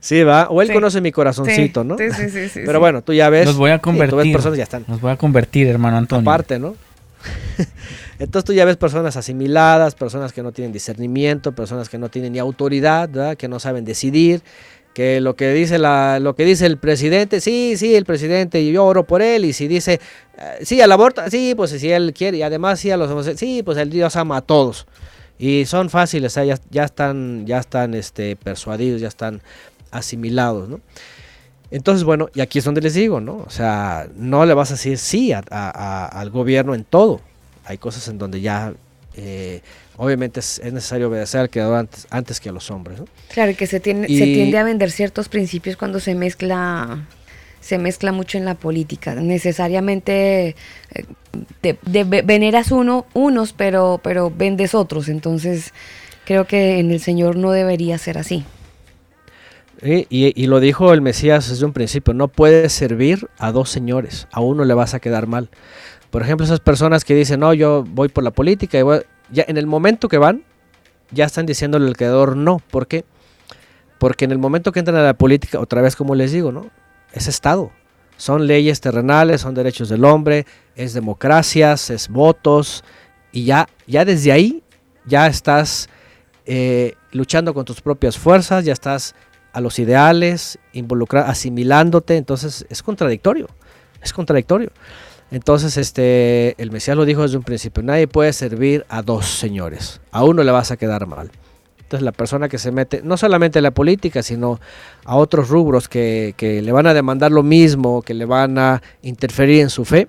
Sí, va. O él Sí. conoce mi corazoncito, Sí, ¿no? sí, sí, sí, sí, Pero bueno, tú ya ves. Los voy a sí, tú ves convertir. personas que ya están Los voy a convertir, hermano Antonio. aparte, ¿no? Entonces tú ya ves personas asimiladas, personas que no tienen discernimiento, personas que no tienen ni autoridad, ¿verdad? que no saben decidir, que lo que dice la, lo que dice el presidente, sí, sí, el presidente, y yo oro por él, y si dice, eh, sí, al aborto, sí, pues si él quiere, y además sí a los sí, pues el Dios ama a todos. Y son fáciles, ya, ya están, ya están este, persuadidos, ya están asimilados, ¿no? Entonces, bueno, y aquí es donde les digo, ¿no? O sea, no le vas a decir sí al gobierno en todo. Hay cosas en donde ya, eh, obviamente, es, es necesario obedecer al creador antes, antes que a los hombres, ¿no? Claro, y que se tiende, se Y- tiende a vender ciertos principios cuando se mezcla se mezcla mucho en la política. Necesariamente eh, veneras uno, unos, pero, pero vendes otros. Entonces, creo que en el Señor no debería ser así. Sí, Y, y lo dijo el Mesías desde un principio, no puedes servir a dos señores, a uno le vas a quedar mal. Por ejemplo, esas personas que dicen, no, yo voy por la política, y voy-", ya en el momento que van, ya están diciéndole al creador no. ¿Por qué? Porque en el momento que entran a la política, otra vez como les digo, ¿no? Es Estado. Son leyes terrenales, son derechos del hombre, es democracias, es votos, y ya, ya desde ahí ya estás eh, luchando con tus propias fuerzas, ya estás a los ideales, involucrar, asimilándote, entonces es contradictorio, es contradictorio. Entonces, este, el Mesías lo dijo desde un principio, nadie puede servir a dos señores, a uno le vas a quedar mal. Entonces la persona que se mete, no solamente en la política, sino a otros rubros que, que le van a demandar lo mismo, que le van a interferir en su fe,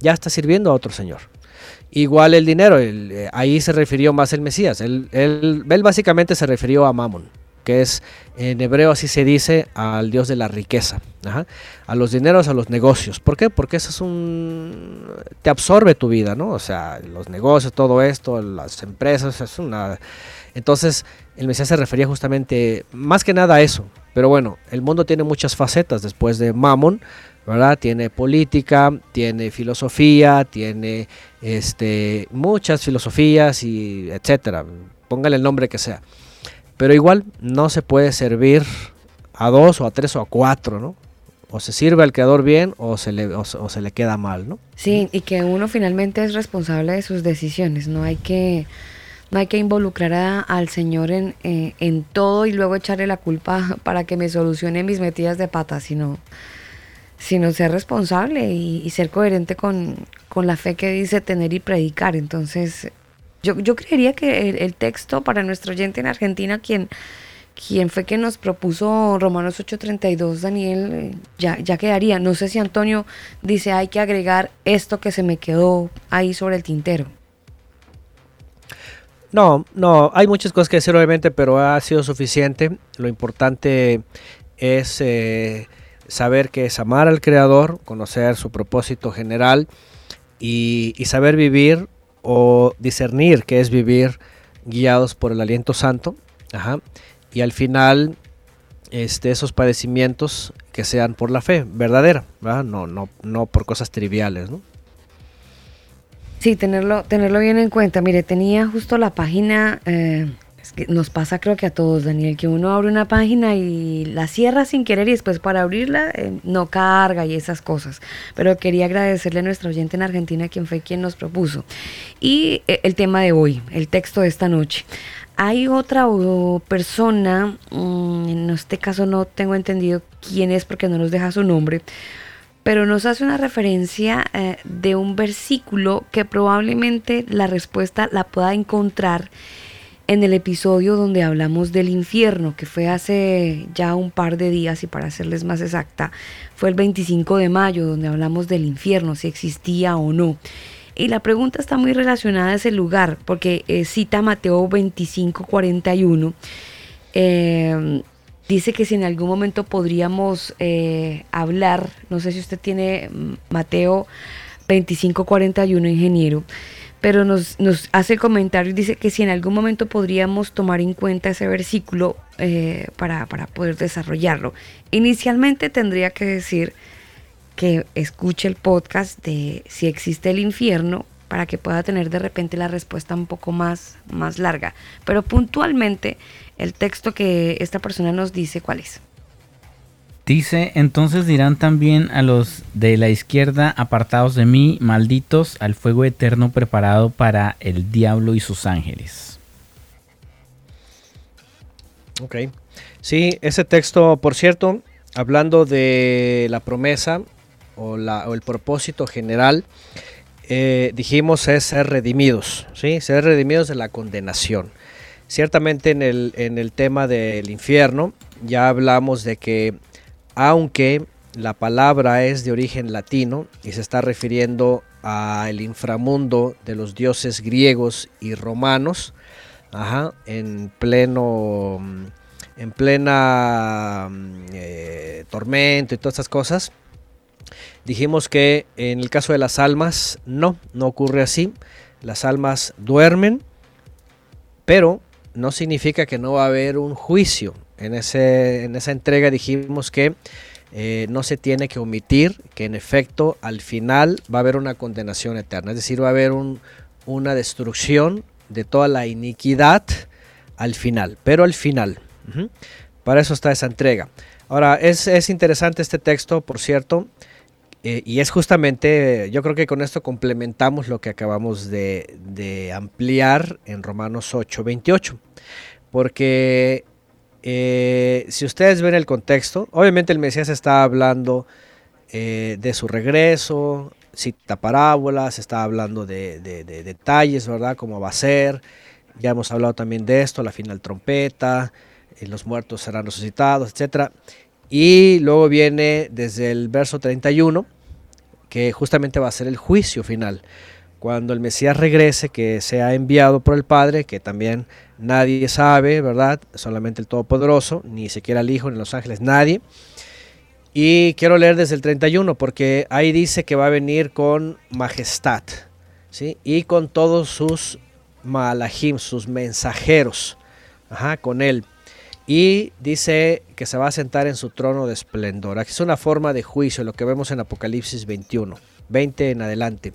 ya está sirviendo a otro señor. Igual el dinero, eh, ahí se refirió más el Mesías. Él, él- él básicamente se refirió a Mammon, que es en hebreo así se dice al dios de la riqueza, ajá, a los dineros, a los negocios. ¿Por qué? Porque eso es un... te absorbe tu vida, ¿no? O sea, los negocios, todo esto, las empresas, es una... Entonces, el Mesías se refería justamente más que nada a eso. Pero bueno, el mundo tiene muchas facetas después de Mammon, ¿verdad? Tiene política, tiene filosofía, tiene este, muchas filosofías y etcétera. Póngale el nombre que sea. Pero igual no se puede servir a dos o a tres o a cuatro, ¿no? O se sirve al creador bien o se le, o se- le queda mal, ¿no? Sí, y que uno finalmente es responsable de sus decisiones. No hay que, no hay que involucrar a- al Señor en, eh, en todo y luego echarle la culpa para que me solucione mis metidas de pata, sino, sino ser responsable y, y ser coherente con, con la fe que dice tener y predicar. Entonces, yo, yo creería que el, texto para nuestro oyente en Argentina, quien, quien fue que nos propuso Romanos 8:32, Daniel, ya, ya quedaría. No sé si Antonio dice hay que agregar esto que se me quedó ahí sobre el tintero. No, no, hay muchas cosas que decir obviamente, pero ha sido suficiente. Lo importante es eh, saber que es amar al Creador, conocer su propósito general y saber vivir o discernir que es vivir guiados por el aliento santo. Y al final, este, esos padecimientos que sean por la fe verdadera, ¿verdad? No, no, no por cosas triviales. Sí, tenerlo, tenerlo bien en cuenta. Mire, tenía justo la página, eh, nos pasa creo que a todos, Daniel, que uno abre una página y la cierra sin querer y después para abrirla eh, no carga y esas cosas. Pero quería agradecerle a nuestro oyente en Argentina, quien fue quien nos propuso. Y eh, el tema de hoy, el texto de esta noche. Hay otra persona, mm, en este caso no tengo entendido quién es porque no nos deja su nombre, pero nos hace una referencia eh, de un versículo que probablemente la respuesta la pueda encontrar en el episodio donde hablamos del infierno, que fue hace ya un par de días y para serles más exacta, fue el 25 de mayo donde hablamos del infierno, si existía o no. Y la pregunta está muy relacionada a ese lugar, porque eh, cita Mateo 25, 41. Eh, dice que si en algún momento podríamos eh, hablar, no sé si usted tiene mm, Mateo 2541, ingeniero, pero nos, hace el comentario y dice que si en algún momento podríamos tomar en cuenta ese versículo eh, para, para poder desarrollarlo. Inicialmente tendría que decir que escuche el podcast de si existe el infierno para que pueda tener de repente la respuesta un poco más, más larga. Pero puntualmente el texto que esta persona nos dice, ¿cuál es? Dice, entonces dirán también a los de la izquierda, apartados de mí, malditos, al fuego eterno preparado para el diablo y sus ángeles. Ok. Sí, ese texto, por cierto, hablando de la promesa o, el propósito general, eh, dijimos es ser redimidos, ¿sí? Ser redimidos de la condenación. Ciertamente en el tema del infierno ya hablamos de que aunque la palabra es de origen latino y se está refiriendo al inframundo de los dioses griegos y romanos, ajá, en pleno, en plena mm, eh, tormento y todas estas cosas. Dijimos que en el caso de las almas, no, no ocurre así. Las almas duermen, pero no significa que no va a haber un juicio. En, ese, en esa entrega dijimos que eh, no se tiene que omitir que en efecto al final va a haber una condenación eterna, es decir, va a haber un, una destrucción de toda la iniquidad al final, pero al final. Para eso está esa entrega. Ahora, es, es interesante este texto, por cierto, eh, y es justamente, yo creo que con esto complementamos lo que acabamos de, de ampliar en Romanos 8, 28. Porque eh, si ustedes ven el contexto, obviamente el Mesías está hablando eh, de su regreso, cita parábolas, está hablando de, de- de detalles, ¿verdad? Cómo va a ser. Ya hemos hablado también de esto, la final trompeta, eh, los muertos serán resucitados, etc. Y luego viene desde el verso 31, que justamente va a ser el juicio final. Cuando el Mesías regrese, que sea enviado por el Padre, que también nadie sabe, ¿verdad? Solamente el Todopoderoso, ni siquiera el Hijo, ni los ángeles, nadie. Y quiero leer desde el 31, porque ahí dice que va a venir con majestad, ¿sí? Y con todos sus malahim, sus mensajeros, ajá, con él. Y dice que se va a sentar en su trono de esplendor. Aquí es una forma de juicio, lo que vemos en Apocalipsis 21, 20 en adelante.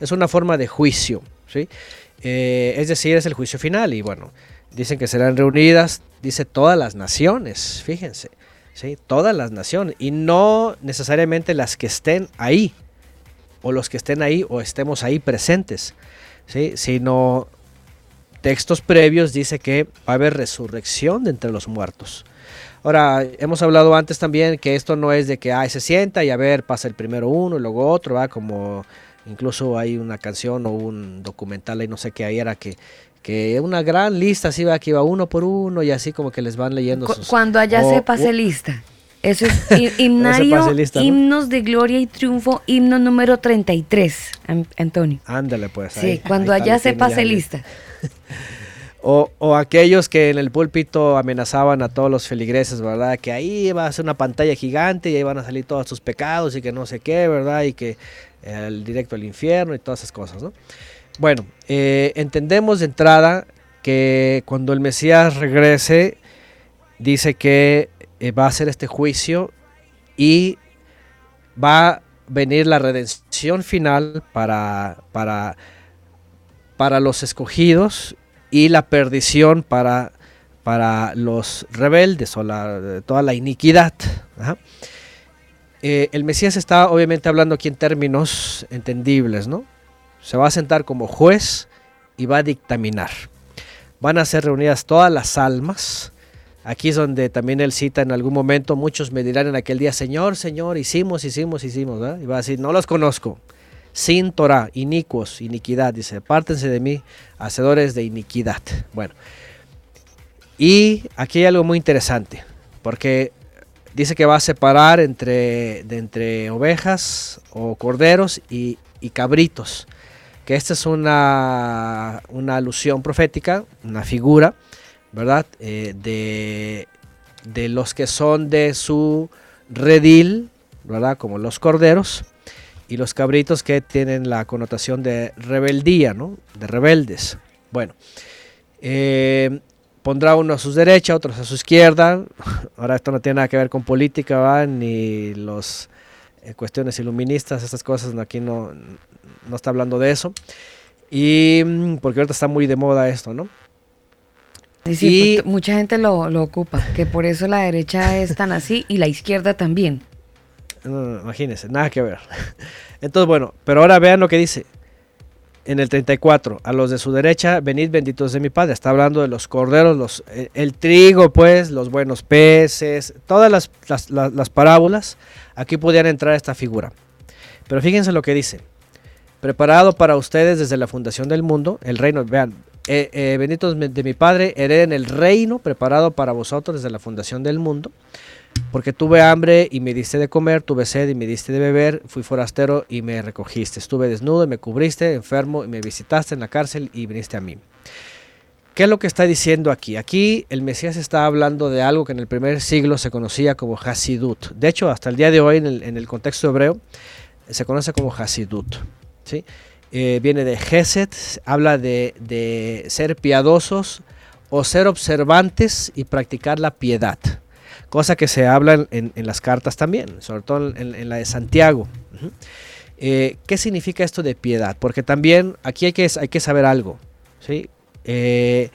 Es una forma de juicio, ¿sí? Eh, es decir, es el juicio final. Y bueno, dicen que serán reunidas, dice todas las naciones, fíjense, ¿sí? Todas las naciones. Y no necesariamente las que estén ahí, o los que estén ahí, o estemos ahí presentes, ¿sí? Sino textos previos dice que va a haber resurrección de entre los muertos. Ahora, hemos hablado antes también que esto no es de que ay, se sienta y a ver, pasa el primero uno y luego otro, ¿va? como incluso hay una canción o un documental ahí, no sé qué ahí era, que, que una gran lista así va, que iba uno por uno y así como que les van leyendo Cu- sus... Cuando allá se pase o- lista. Eso es hi- himnario, pase lista, ¿no? himnos de gloria y triunfo, himno número 33, An- Antonio. Ándale pues. Sí, ahí- cuando ahí allá se pase lista. O, o aquellos que en el púlpito amenazaban a todos los feligreses, ¿verdad? Que ahí va a ser una pantalla gigante y ahí van a salir todos sus pecados y que no sé qué, ¿verdad? Y que el directo al infierno y todas esas cosas, ¿no? Bueno, eh, entendemos de entrada que cuando el Mesías regrese, dice que eh, va a hacer este juicio y va a venir la redención final para, para, para los escogidos y la perdición para, para los rebeldes o la, toda la iniquidad. Eh, el Mesías está obviamente hablando aquí en términos entendibles, ¿no? Se va a sentar como juez y va a dictaminar. Van a ser reunidas todas las almas. Aquí es donde también él cita en algún momento, muchos me dirán en aquel día, Señor, Señor, hicimos, hicimos, hicimos. Y va a decir, no los conozco. Sin Torah, inicuos, iniquidad, dice, apártense de mí, hacedores de iniquidad. Bueno, y aquí hay algo muy interesante, porque dice que va a separar entre, de entre ovejas o corderos y, y cabritos, que esta es una, una alusión profética, una figura, ¿verdad? Eh, de, de los que son de su redil, ¿verdad? Como los corderos, y los cabritos que tienen la connotación de rebeldía, ¿no? De rebeldes. Bueno, eh, pondrá uno a su derecha, otros a su izquierda. Ahora esto no tiene nada que ver con política, ¿va? ni los eh, cuestiones iluministas, estas cosas, no, aquí no, no está hablando de eso. Y mm, porque ahorita está muy de moda esto, ¿no? Sí, sí, Y- pues, mucha gente lo, lo ocupa, que por eso la derecha es tan así y la izquierda también. No, no, imagínense, nada que ver. Entonces, bueno, pero ahora vean lo que dice. En el 34, a los de su derecha, venid benditos de mi Padre. Está hablando de los corderos, los, el, trigo, pues, los buenos peces, todas las, las- las- las parábolas. Aquí podían entrar esta figura. Pero fíjense lo que dice. Preparado para ustedes desde la fundación del mundo, el reino, vean, eh, eh, benditos de mi Padre, hereden el reino preparado para vosotros desde la fundación del mundo. Porque tuve hambre y me diste de comer, tuve sed y me diste de beber, fui forastero y me recogiste, estuve desnudo y me cubriste, enfermo y me visitaste en la cárcel y viniste a mí. ¿Qué es lo que está diciendo aquí? Aquí el Mesías está hablando de algo que en el primer siglo se conocía como Hasidut. De hecho, hasta el día de hoy en el, contexto hebreo se conoce como Hasidut. ¿sí? Eh, viene de Gesed, habla de ser piadosos o ser observantes y practicar la piedad cosa que se habla en, las cartas también, sobre todo en, la de Santiago. Eh, ¿Qué significa esto de piedad? Porque también aquí hay que, hay que saber algo. ¿sí? Eh,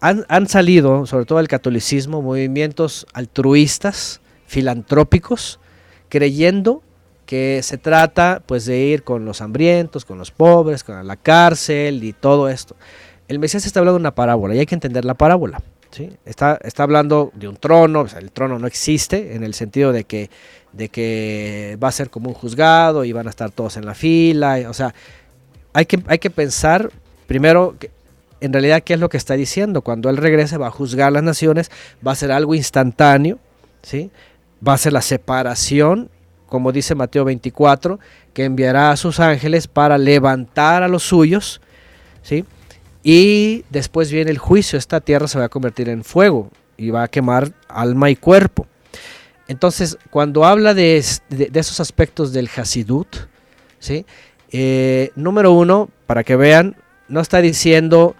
han, han salido, sobre todo el catolicismo, movimientos altruistas, filantrópicos, creyendo que se trata pues de ir con los hambrientos, con los pobres, con la cárcel y todo esto. El Mesías está hablando de una parábola y hay que entender la parábola. Está, está hablando de un trono, el trono no existe en el sentido de que, de que va a ser como un juzgado y van a estar todos en la fila, o sea, hay que, hay que pensar primero que, en realidad qué es lo que está diciendo. Cuando él regrese va a juzgar las naciones, va a ser algo instantáneo, ¿sí? va a ser la separación, como dice Mateo 24, que enviará a sus ángeles para levantar a los suyos, ¿sí? Y después viene el juicio, esta tierra se va a convertir en fuego y va a quemar alma y cuerpo. Entonces, cuando habla de, de esos aspectos del Hasidut, ¿sí? Eh, número uno, para que vean, no está diciendo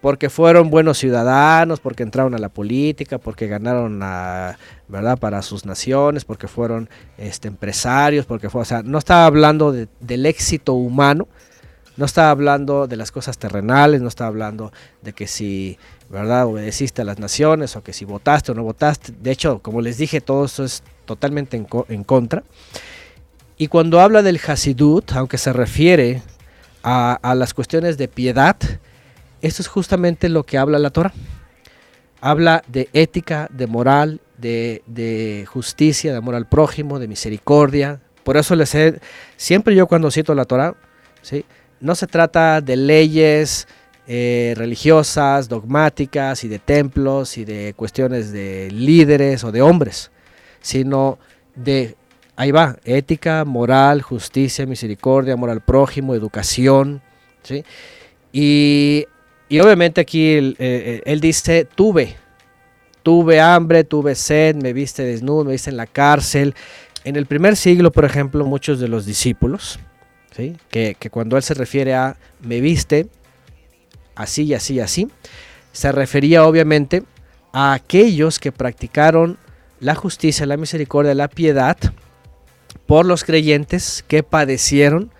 porque fueron buenos ciudadanos, porque entraron a la política, porque ganaron a, ¿verdad? para sus naciones, porque fueron este, empresarios, porque fue, o sea, no está hablando de- del éxito humano, no está hablando de las cosas terrenales, no está hablando de que si, ¿verdad?, obedeciste a las naciones o que si votaste o no votaste. De hecho, como les dije, todo eso es totalmente en, co- en contra. Y cuando habla del Hasidut, aunque se refiere a, las cuestiones de piedad, esto es justamente lo que habla la Torah. Habla de ética, de moral, de, de justicia, de amor al prójimo, de misericordia. Por eso les he, siempre yo cuando cito la Torah, ¿sí? No se trata de leyes eh, religiosas, dogmáticas y de templos y de cuestiones de líderes o de hombres, sino de, ahí va, ética, moral, justicia, misericordia, amor al prójimo, educación, ¿sí? Y, obviamente aquí él, eh, él dice, tuve, tuve hambre, tuve sed, me viste desnudo, me viste en la cárcel. En el primer siglo, por ejemplo, muchos de los discípulos, que, cuando él se refiere a me viste así y así y así, se refería obviamente a aquellos que practicaron la justicia, la misericordia, la piedad por los creyentes que padecieron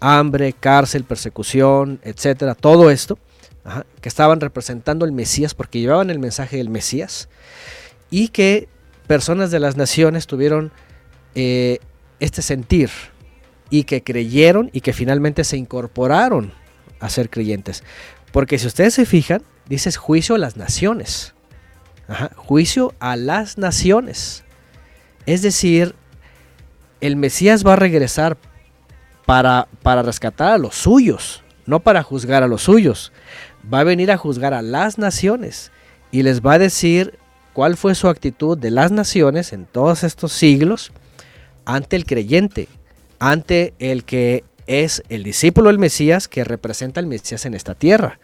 hambre, cárcel, persecución, etcétera, todo esto, que estaban representando el Mesías porque llevaban el mensaje del Mesías y que personas de las naciones tuvieron eh, este sentir y que creyeron y que finalmente se incorporaron a ser creyentes. Porque si ustedes se fijan, dices juicio a las naciones. Ajá, juicio a las naciones. Es decir, el Mesías va a regresar para, para rescatar a los suyos, no para juzgar a los suyos. Va a venir a juzgar a las naciones y les va a decir cuál fue su actitud de las naciones en todos estos siglos ante el creyente, ante el que es el discípulo del Mesías que representa al Mesías en esta tierra.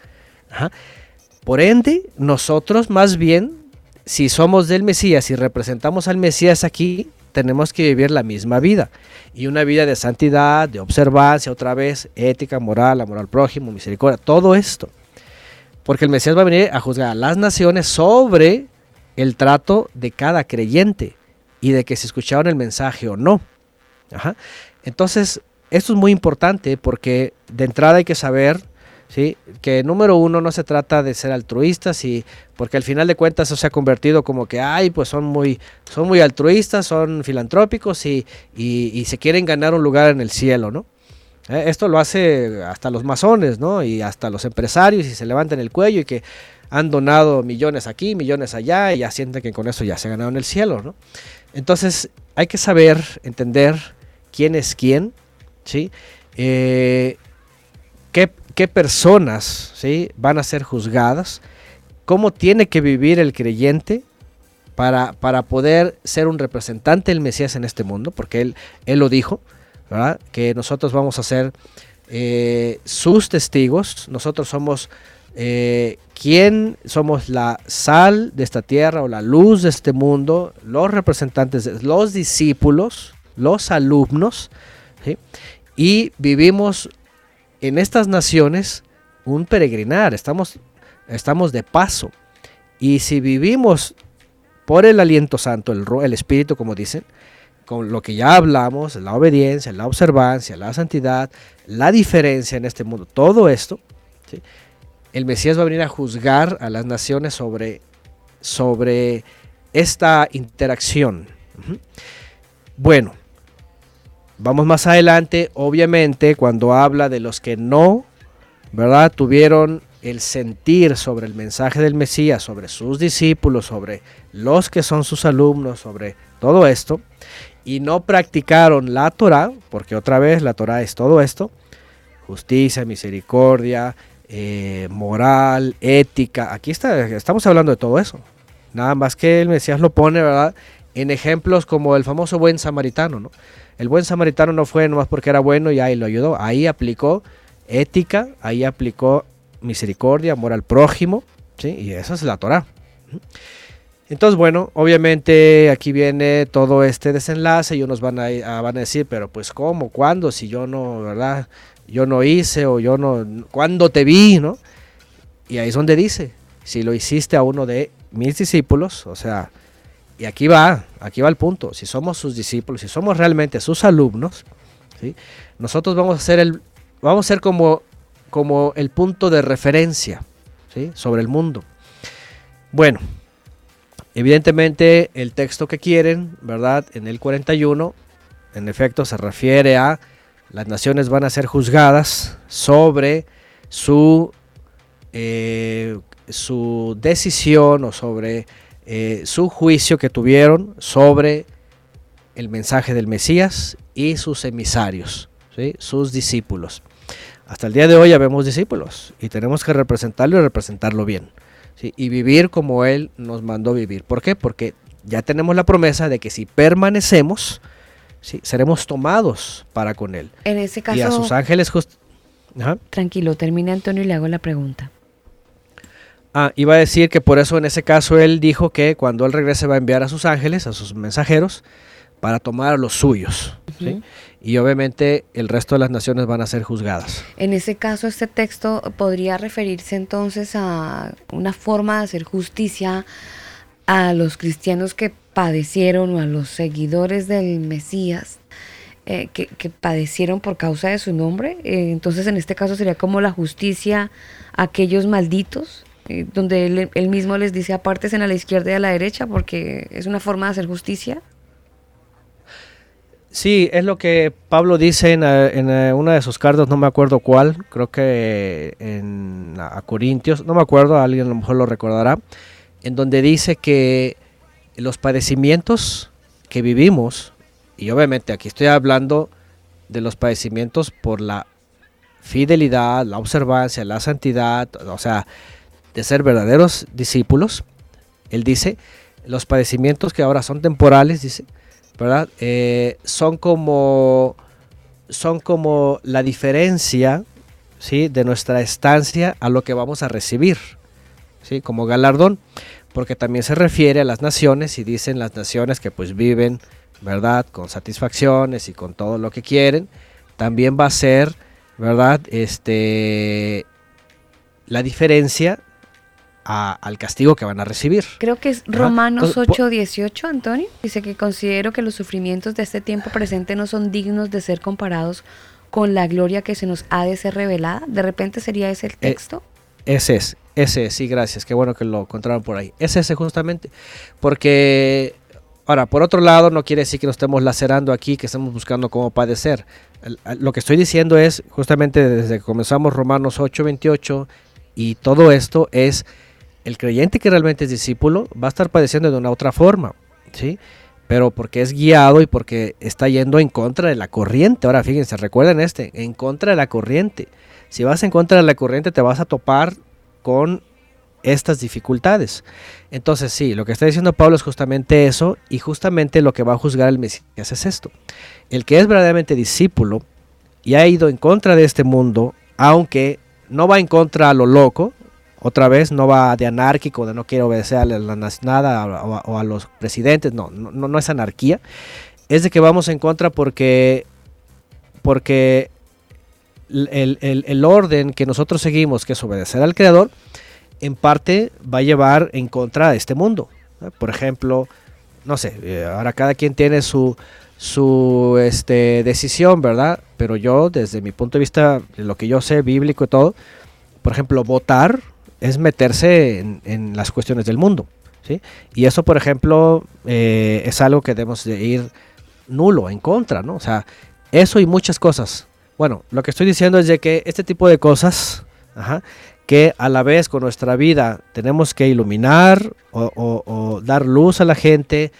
Por ende, nosotros más bien, si somos del Mesías y representamos al Mesías aquí, tenemos que vivir la misma vida. Y una vida de santidad, de observancia, otra vez, ética, moral, amor al prójimo, misericordia, todo esto. Porque el Mesías va a venir a juzgar a las naciones sobre el trato de cada creyente y de que si escucharon el mensaje o no. Ajá. Entonces, esto es muy importante porque de entrada hay que saber ¿sí? Que número uno no se trata de ser altruistas y porque al final de cuentas eso se ha convertido como que, ay, pues son muy, son muy altruistas, son filantrópicos y, y- se quieren ganar un lugar en el cielo, ¿no? Eh, Esto lo hace hasta los masones, ¿no? Y hasta los empresarios y se levantan el cuello y que han donado millones aquí, millones allá y ya sienten que con eso ya se ganaron el cielo, ¿no? Entonces hay que saber, entender quién es quién, ¿sí? Eh, qué, personas ¿sí? van a ser juzgadas, cómo tiene que vivir el creyente para, para poder ser un representante del Mesías en este mundo, porque él, él lo dijo, ¿verdad? que nosotros vamos a ser eh, sus testigos, nosotros somos eh, quién somos la sal de esta tierra o la luz de este mundo, los representantes, los discípulos, los alumnos, y vivimos en estas naciones un peregrinar, estamos, estamos de paso. Y si vivimos por el aliento santo, el, el espíritu, como dicen, con lo que ya hablamos, la obediencia, la observancia, la santidad, la diferencia en este mundo, todo esto, el Mesías va a venir a juzgar a las naciones sobre, sobre esta interacción. Bueno, vamos más adelante, obviamente, cuando habla de los que no, ¿verdad? Tuvieron el sentir sobre el mensaje del Mesías, sobre sus discípulos, sobre los que son sus alumnos, sobre todo esto, y no practicaron la Torah, porque otra vez la Torah es todo esto, justicia, misericordia, eh, moral, ética, aquí está, estamos hablando de todo eso. Nada más que el Mesías lo pone, ¿verdad? En ejemplos como el famoso buen samaritano, ¿no? El buen samaritano no fue nomás porque era bueno y ahí lo ayudó. Ahí aplicó ética, ahí aplicó misericordia, amor al prójimo, ¿sí? Y esa es la Torah. Entonces, bueno, obviamente aquí viene todo este desenlace y unos van a, a- van a decir, pero pues ¿cómo? ¿Cuándo? Si yo no, ¿verdad? Yo no hice o yo no, ¿cuándo te vi? ¿No? Y ahí es donde dice, si lo hiciste a uno de mis discípulos, o sea, y aquí va, aquí va el punto, si somos sus discípulos, si somos realmente sus alumnos, ¿sí? nosotros vamos a ser el, vamos a ser como, como el punto de referencia sobre el mundo. Bueno, evidentemente el texto que quieren, ¿verdad? En el 41, en efecto se refiere a las naciones van a ser juzgadas sobre su, eh, su decisión o sobre eh, su juicio que tuvieron sobre el mensaje del Mesías y sus emisarios, ¿sí? sus discípulos. Hasta el día de hoy ya vemos discípulos y tenemos que representarlo y representarlo bien. ¿sí? Y vivir como Él nos mandó vivir. ¿Por qué? Porque ya tenemos la promesa de que si permanecemos, ¿sí? seremos tomados para con Él. En ese Y a caso, sus ángeles just- Ajá. tranquilo, termina Antonio y le hago la pregunta. Ah, iba a decir que por eso en ese caso él dijo que cuando él regrese va a enviar a sus ángeles, a sus mensajeros, para tomar a los suyos. Y obviamente el resto de las naciones van a ser juzgadas. En ese caso, este texto podría referirse entonces a una forma de hacer justicia a los cristianos que padecieron o a los seguidores del Mesías eh, que, que padecieron por causa de su nombre. Eh, entonces, en este caso sería como la justicia a aquellos malditos, eh, donde él, mismo les dice apartes a la izquierda y a la derecha, porque es una forma de hacer justicia. Sí, es lo que Pablo dice en, eh, en, eh, una de sus cartas, no me acuerdo cuál, creo que en, a Corintios, no me acuerdo, alguien a lo mejor lo recordará, en donde dice que los padecimientos que vivimos, y obviamente aquí estoy hablando de los padecimientos por la fidelidad, la observancia, la santidad, o sea, de ser verdaderos discípulos, él dice, los padecimientos que ahora son temporales, dice, ¿verdad? Eh, son como son como la diferencia, ¿sí? De nuestra estancia a lo que vamos a recibir, ¿sí? Como galardón, porque también se refiere a las naciones y dicen las naciones que pues viven, ¿verdad? Con satisfacciones y con todo lo que quieren, también va a ser, ¿verdad? Este la diferencia a- al castigo que van a recibir. Creo que es. Romanos Entonces, po- 8, 18, Antonio. Dice que considero que los sufrimientos de este tiempo presente no son dignos de ser comparados con la gloria que se nos ha de ser revelada. De repente sería ese el Eh, texto. Ese es, ese es, sí, gracias, qué bueno que lo encontraron por ahí. Es ese justamente, porque, ahora, por otro lado, no quiere decir que nos estemos lacerando aquí, que estemos buscando cómo padecer. Lo que estoy diciendo es, justamente desde que comenzamos Romanos 8, 28, y todo esto es, el creyente que realmente es discípulo va a estar padeciendo de una otra forma, ¿sí? Pero porque es guiado y porque está yendo en contra de la corriente. Ahora, fíjense, recuerden este, en contra de la corriente. Si vas en contra de la corriente te vas a topar con estas dificultades. Entonces sí, lo que está diciendo Pablo es justamente eso y justamente lo que va a juzgar el Mesías es esto. El que es verdaderamente discípulo y ha ido en contra de este mundo, aunque no va en contra a lo loco, otra vez no va de anárquico, de no quiere obedecer a la nada o a, los presidentes, no, no, no es anarquía, es de que vamos en contra porque, porque el, el- el orden que nosotros seguimos, que es obedecer al Creador, en parte va a llevar en contra de este mundo. Por ejemplo, no sé, eh, ahora cada quien tiene su, su este, decisión, ¿verdad? Pero yo, desde mi punto de vista, lo que yo sé, bíblico y todo, por ejemplo, votar es meterse en, las cuestiones del mundo. ¿sí? Y eso, por ejemplo, eh, es algo que debemos de ir nulo, en contra, ¿no? O sea, eso y muchas cosas. Bueno, lo que estoy diciendo es de que este tipo de cosas, que a la vez con nuestra vida tenemos que iluminar o, dar luz a la gente,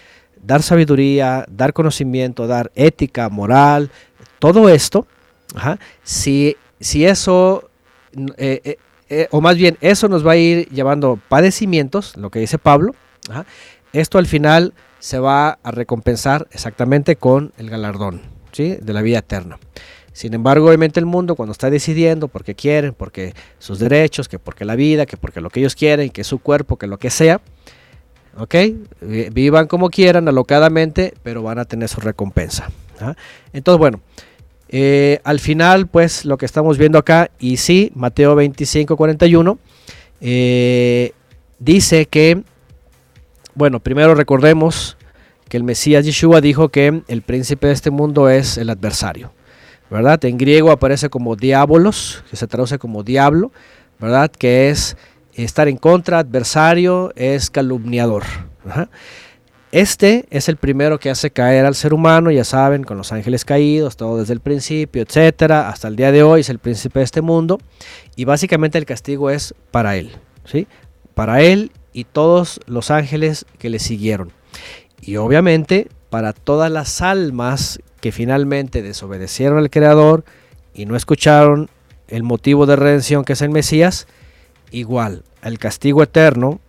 dar sabiduría, dar conocimiento, dar ética, moral, todo esto, si, eso, eh, eh, eh, o más bien eso nos va a ir llevando padecimientos, lo que dice Pablo, esto al final se va a recompensar exactamente con el galardón ¿sí? de la vida eterna. Sin embargo, obviamente el mundo cuando está decidiendo porque quieren, porque sus derechos, que porque la vida, que porque lo que ellos quieren, que su cuerpo, que lo que sea, ¿ok? Vi- Vivan como quieran, alocadamente, pero van a tener su recompensa. Entonces, bueno, eh, al final, pues lo que estamos viendo acá, y sí, Mateo 25, 41, eh, dice que, bueno, primero recordemos que el Mesías Yeshua dijo que el príncipe de este mundo es el adversario. ¿verdad? En griego aparece como diabolos, que se traduce como diablo, ¿verdad? Que es estar en contra, adversario, es calumniador. Ajá. Este es el primero que hace caer al ser humano, ya saben, con los ángeles caídos, todo desde el principio, etcétera, hasta el día de hoy es el príncipe de este mundo y básicamente el castigo es para él, ¿sí? Para él y todos los ángeles que le siguieron. Y obviamente para todas las almas que finalmente desobedecieron al Creador y no escucharon el motivo de redención que es el Mesías, igual, el castigo eterno,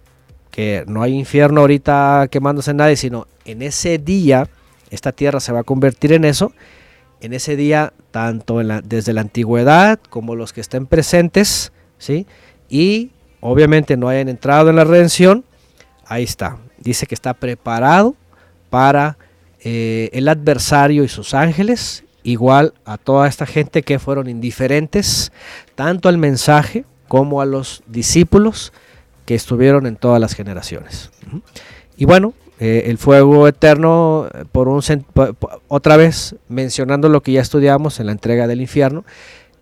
que no hay infierno ahorita quemándose nadie, sino en ese día, esta tierra se va a convertir en eso, en ese día, tanto en la- desde la antigüedad como los que estén presentes, ¿sí? Y obviamente no hayan entrado en la redención, ahí está, dice que está preparado para eh, el adversario y sus ángeles, igual a toda esta gente que fueron indiferentes tanto al mensaje como a los discípulos que estuvieron en todas las generaciones. Y bueno, eh, el fuego eterno, eh, por un otra vez mencionando lo que ya estudiamos en la entrega del infierno,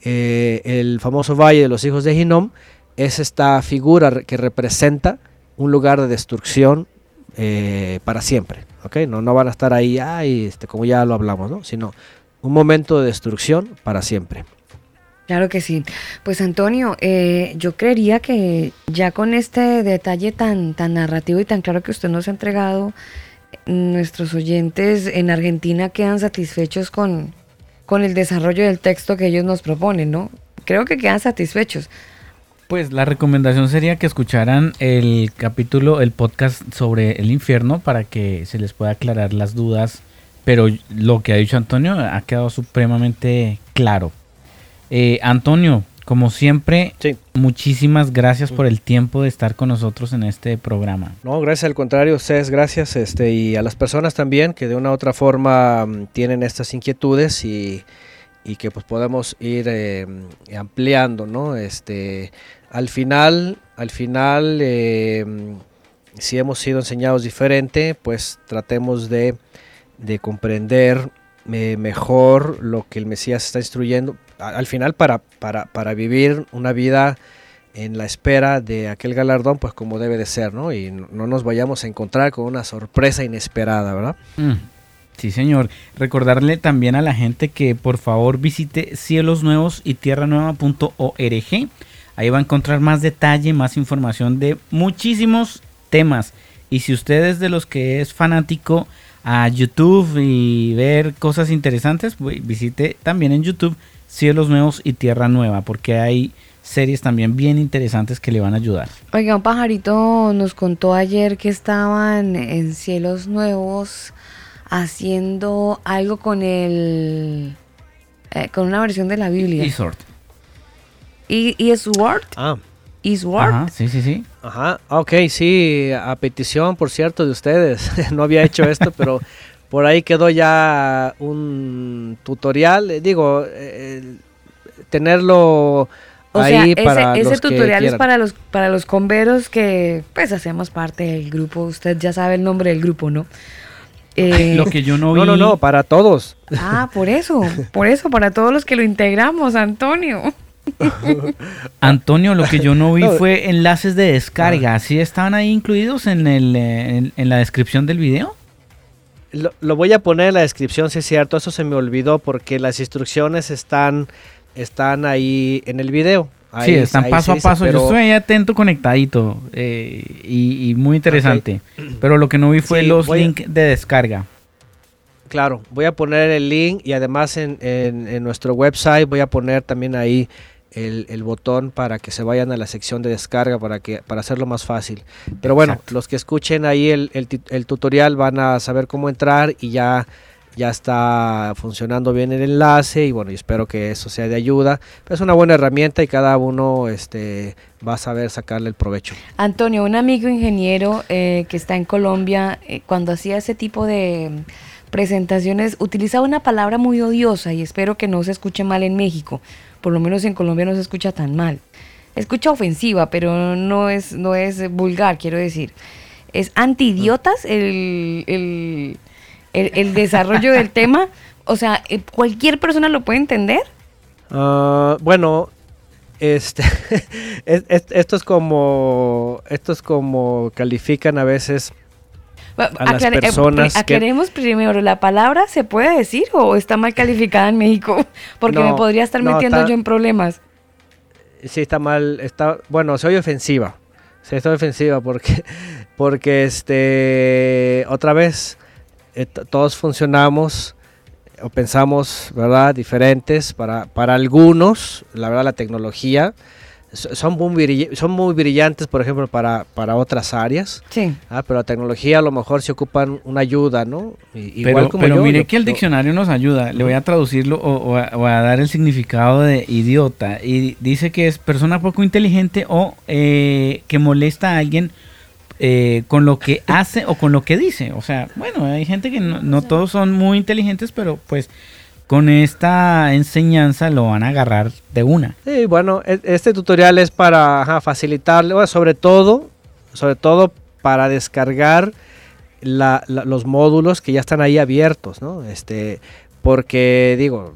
eh, el famoso valle de los hijos de Hinnom es esta figura que representa un lugar de destrucción eh, para siempre. ¿ok? No, no van a estar ahí, ay, este, como ya lo hablamos, ¿no? sino un momento de destrucción para siempre. Claro que sí. Pues Antonio, eh, yo creería que ya con este detalle tan, tan narrativo y tan claro que usted nos ha entregado, nuestros oyentes en Argentina quedan satisfechos con, con el desarrollo del texto que ellos nos proponen, ¿no? Creo que quedan satisfechos. Pues la recomendación sería que escucharan el capítulo, el podcast sobre el infierno para que se les pueda aclarar las dudas. Pero lo que ha dicho Antonio ha quedado supremamente claro. Eh, Antonio, como siempre, Sí. muchísimas gracias por el tiempo de estar con nosotros en este programa. No, gracias al contrario, ustedes gracias, este, y a las personas también que de una u otra forma mm, tienen estas inquietudes y, y que pues podemos ir eh, ampliando, ¿no? Este, al final, al final, eh, mm, si hemos sido enseñados diferente, pues tratemos de, de comprender eh, mejor lo que el Mesías está instruyendo, al final para, para, para vivir una vida en la espera de aquel galardón, pues como debe de ser, ¿no? Y no, no nos vayamos a encontrar con una sorpresa inesperada, ¿verdad? Mm, Sí, señor. Recordarle también a la gente que por favor visite cielos nuevos y tierranueva.org. Ahí va a encontrar más detalle, más información de muchísimos temas. Y si usted es de los que es fanático a YouTube y ver cosas interesantes, visite también en YouTube Cielos Nuevos y Tierra Nueva, porque hay series también bien interesantes que le van a ayudar. Oiga, un pajarito nos contó ayer que estaban en Cielos Nuevos haciendo algo con el... eh, con una versión de la Biblia. Y Sword. ¿Y, y es Word? Ah, ¿Is Word? Ajá, sí, sí, sí. Ajá, ok, sí, a petición, por cierto, de ustedes. no había hecho esto, pero por ahí quedó ya un tutorial. eh, Digo, eh, tenerlo O ahí sea, para ese, ese los que tutorial es para los, para los converos que pues hacemos parte del grupo. Usted ya sabe el nombre del grupo, ¿no? Eh, Lo que yo no vi. No, no, no, para todos. Ah, por eso, por eso, para todos los que lo integramos, Antonio. Antonio, lo que yo no vi No. fue enlaces de descarga. ¿Sí estaban ahí incluidos en, el, en, en la descripción del video? Lo, lo voy a poner en la descripción, si es cierto, eso se me olvidó porque las instrucciones están, están ahí en el video. Ahí- sí, están paso a dice, paso. Yo estoy ahí atento, conectadito eh, y, y muy interesante. Pero lo que no vi fue Sí, los a- links de descarga. Claro, voy a poner el link y además en, en- en nuestro website voy a poner también ahí el, el botón para que se vayan a la sección de descarga para que para hacerlo más fácil. Pero bueno, Exacto. los que escuchen ahí el, el ti- el tutorial van a saber cómo entrar y ya ya está funcionando bien el enlace y bueno, y espero que eso sea de ayuda. Es una buena herramienta y cada uno este va a saber sacarle el provecho. Antonio, un amigo ingeniero eh, que está en Colombia, eh, cuando hacía ese tipo de mm, presentaciones, utilizaba una palabra muy odiosa y espero que no se escuche mal en México. Por lo menos en Colombia no se escucha tan mal. Escucha ofensiva, pero no es, no es vulgar, quiero decir. Es antidiotas el, el, el, el desarrollo del tema. O sea, eh, cualquier persona lo puede entender. Ah, bueno, este, es- es- esto es como, esto es como califican a veces. A las eh, que- aclaremos primero, ¿la palabra se puede decir o está mal calificada en México? Porque me podría estar no, metiendo está- yo en problemas. Sí, está mal, está, bueno, soy ofensiva. Sí, estoy ofensiva porque, porque este, otra vez, eh, todos funcionamos o pensamos, ¿verdad? Diferentes para, para algunos, la verdad, la tecnología son muy, son muy brillantes, por ejemplo, para, para otras áreas. Sí. Ah, pero la tecnología a lo mejor se ocupan una ayuda, ¿no? I- Pero, igual como pero yo, mire yo- que el yo- diccionario nos ayuda. Le voy a traducirlo o, o a, o a dar el significado de idiota. Y dice que es persona poco inteligente o eh, que molesta a alguien eh, con lo que hace o con lo que dice. O sea, bueno, hay gente que no, no todos son muy inteligentes, pero pues con esta enseñanza lo van a agarrar de una. Sí, bueno, e- este tutorial es para facilitarle, sobre todo, sobre todo para descargar los módulos que ya están ahí abiertos, ¿no? Este, porque digo,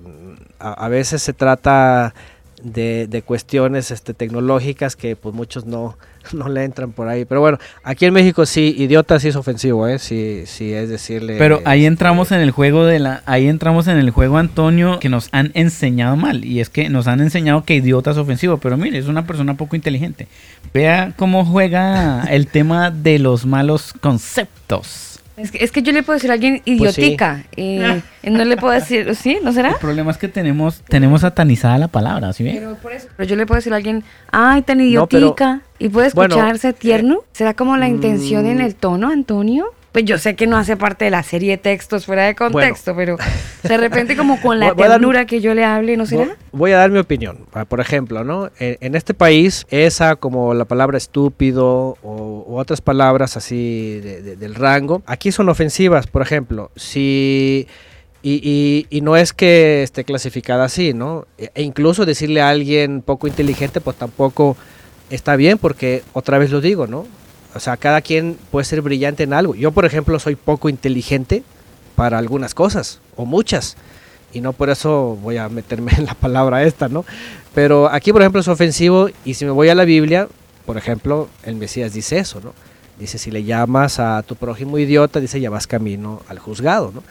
a, a veces se trata de, de cuestiones este, tecnológicas que pues muchos no, no le entran por ahí. Pero bueno, aquí en México sí, idiota sí es ofensivo, ¿eh? Sí, sí es decirle... Pero ahí este, entramos en el juego de la, ahí entramos en el juego Antonio que nos han enseñado mal y es que nos han enseñado que idiota es ofensivo, pero mire es una persona poco inteligente. Vea cómo juega el tema de los malos conceptos. Es que, es que yo le puedo decir a alguien Pues sí. idiotica. eh, no le puedo decir, ¿sí? ¿No será? El problema es que tenemos tenemos satanizada la palabra, ¿sí ve? Pero, por eso. Pero yo le puedo decir a alguien, ay, tan No, pero- idiotica. y puede Bueno, escucharse tierno. ¿Será como la intención en mm. el tono, Antonio? Pues yo sé que no hace parte de la serie de textos fuera de contexto, pero de repente como con la dar- ternura que yo le hable, ¿no será? Vo- Voy a dar mi opinión. Ah, Por ejemplo, ¿no? En, en este país, esa como la palabra estúpido o, otras palabras así de- de- del rango, aquí son ofensivas. Por ejemplo, si... Y, y- y no es que esté clasificada así, ¿no? E e incluso decirle a alguien poco inteligente, pues tampoco está bien, porque otra vez lo digo, ¿no? O sea, cada quien puede ser brillante en algo. Yo, por ejemplo, soy poco inteligente, para algunas cosas, o muchas. Y no por eso voy a meterme en la palabra esta, ¿no? Pero aquí, por ejemplo, es ofensivo y si me voy a la Biblia, por ejemplo, el Mesías dice eso, ¿no? Dice, si le llamas a tu prójimo idiota, dice, ya vas camino al juzgado, ¿no?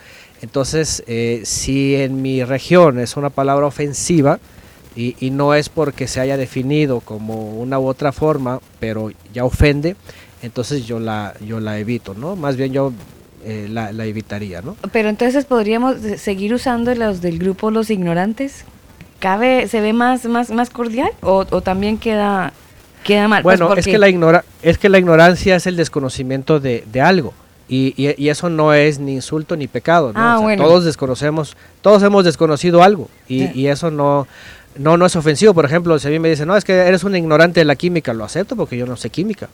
Entonces, eh, si en mi región es una palabra ofensiva, y, y no es porque se haya definido como una u otra forma, pero ya ofende, entonces yo la, yo la evito, ¿no? Más bien yo eh, la, la evitaría, ¿no? Pero entonces podríamos seguir usando los del grupo Los Ignorantes. ¿Cabe, se ve más, más, más cordial o, o también queda, queda mal? Pues Bueno, es, que la ignora es que la ignorancia es el desconocimiento de, de algo. Y, y- y eso no es ni insulto ni pecado. ¿no? Ah, O sea, bueno. Todos desconocemos, todos hemos desconocido algo. Y, y eso no, no, no es ofensivo. Por ejemplo, si a mí me dicen, no, es que eres un ignorante de la química, lo acepto porque yo no sé química.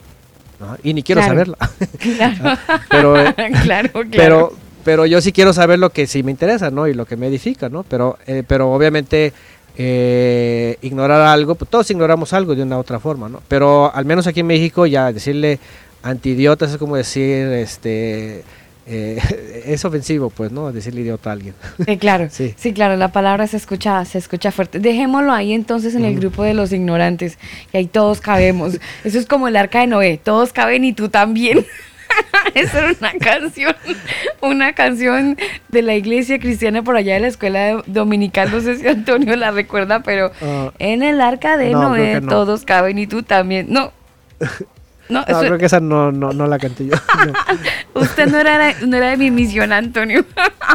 ¿No? Y ni quiero Claro. saberla. Claro, Pero, eh, claro, claro. pero pero yo sí quiero saber lo que sí me interesa no y lo que me edifica no pero eh, pero obviamente eh, ignorar algo pues todos ignoramos algo de una u otra forma no pero al menos aquí en México ya decirle antidiotas es como decir este eh, es ofensivo pues no decirle idiota a alguien Sí, claro, Sí. sí. claro, la palabra se escucha, se escucha fuerte. Dejémoslo ahí entonces en el grupo de los ignorantes, que ahí todos cabemos. Eso es como el arca de Noé, todos caben y tú también. Esa era una canción, una canción de la iglesia cristiana por allá de la escuela dominical, no sé si Antonio la recuerda, pero Ah, en el arca de no, Noé no. todos caben y tú también. No, no, no, creo que esa no, no, no la canté yo No. Usted no era, de, no era de mi misión, Antonio.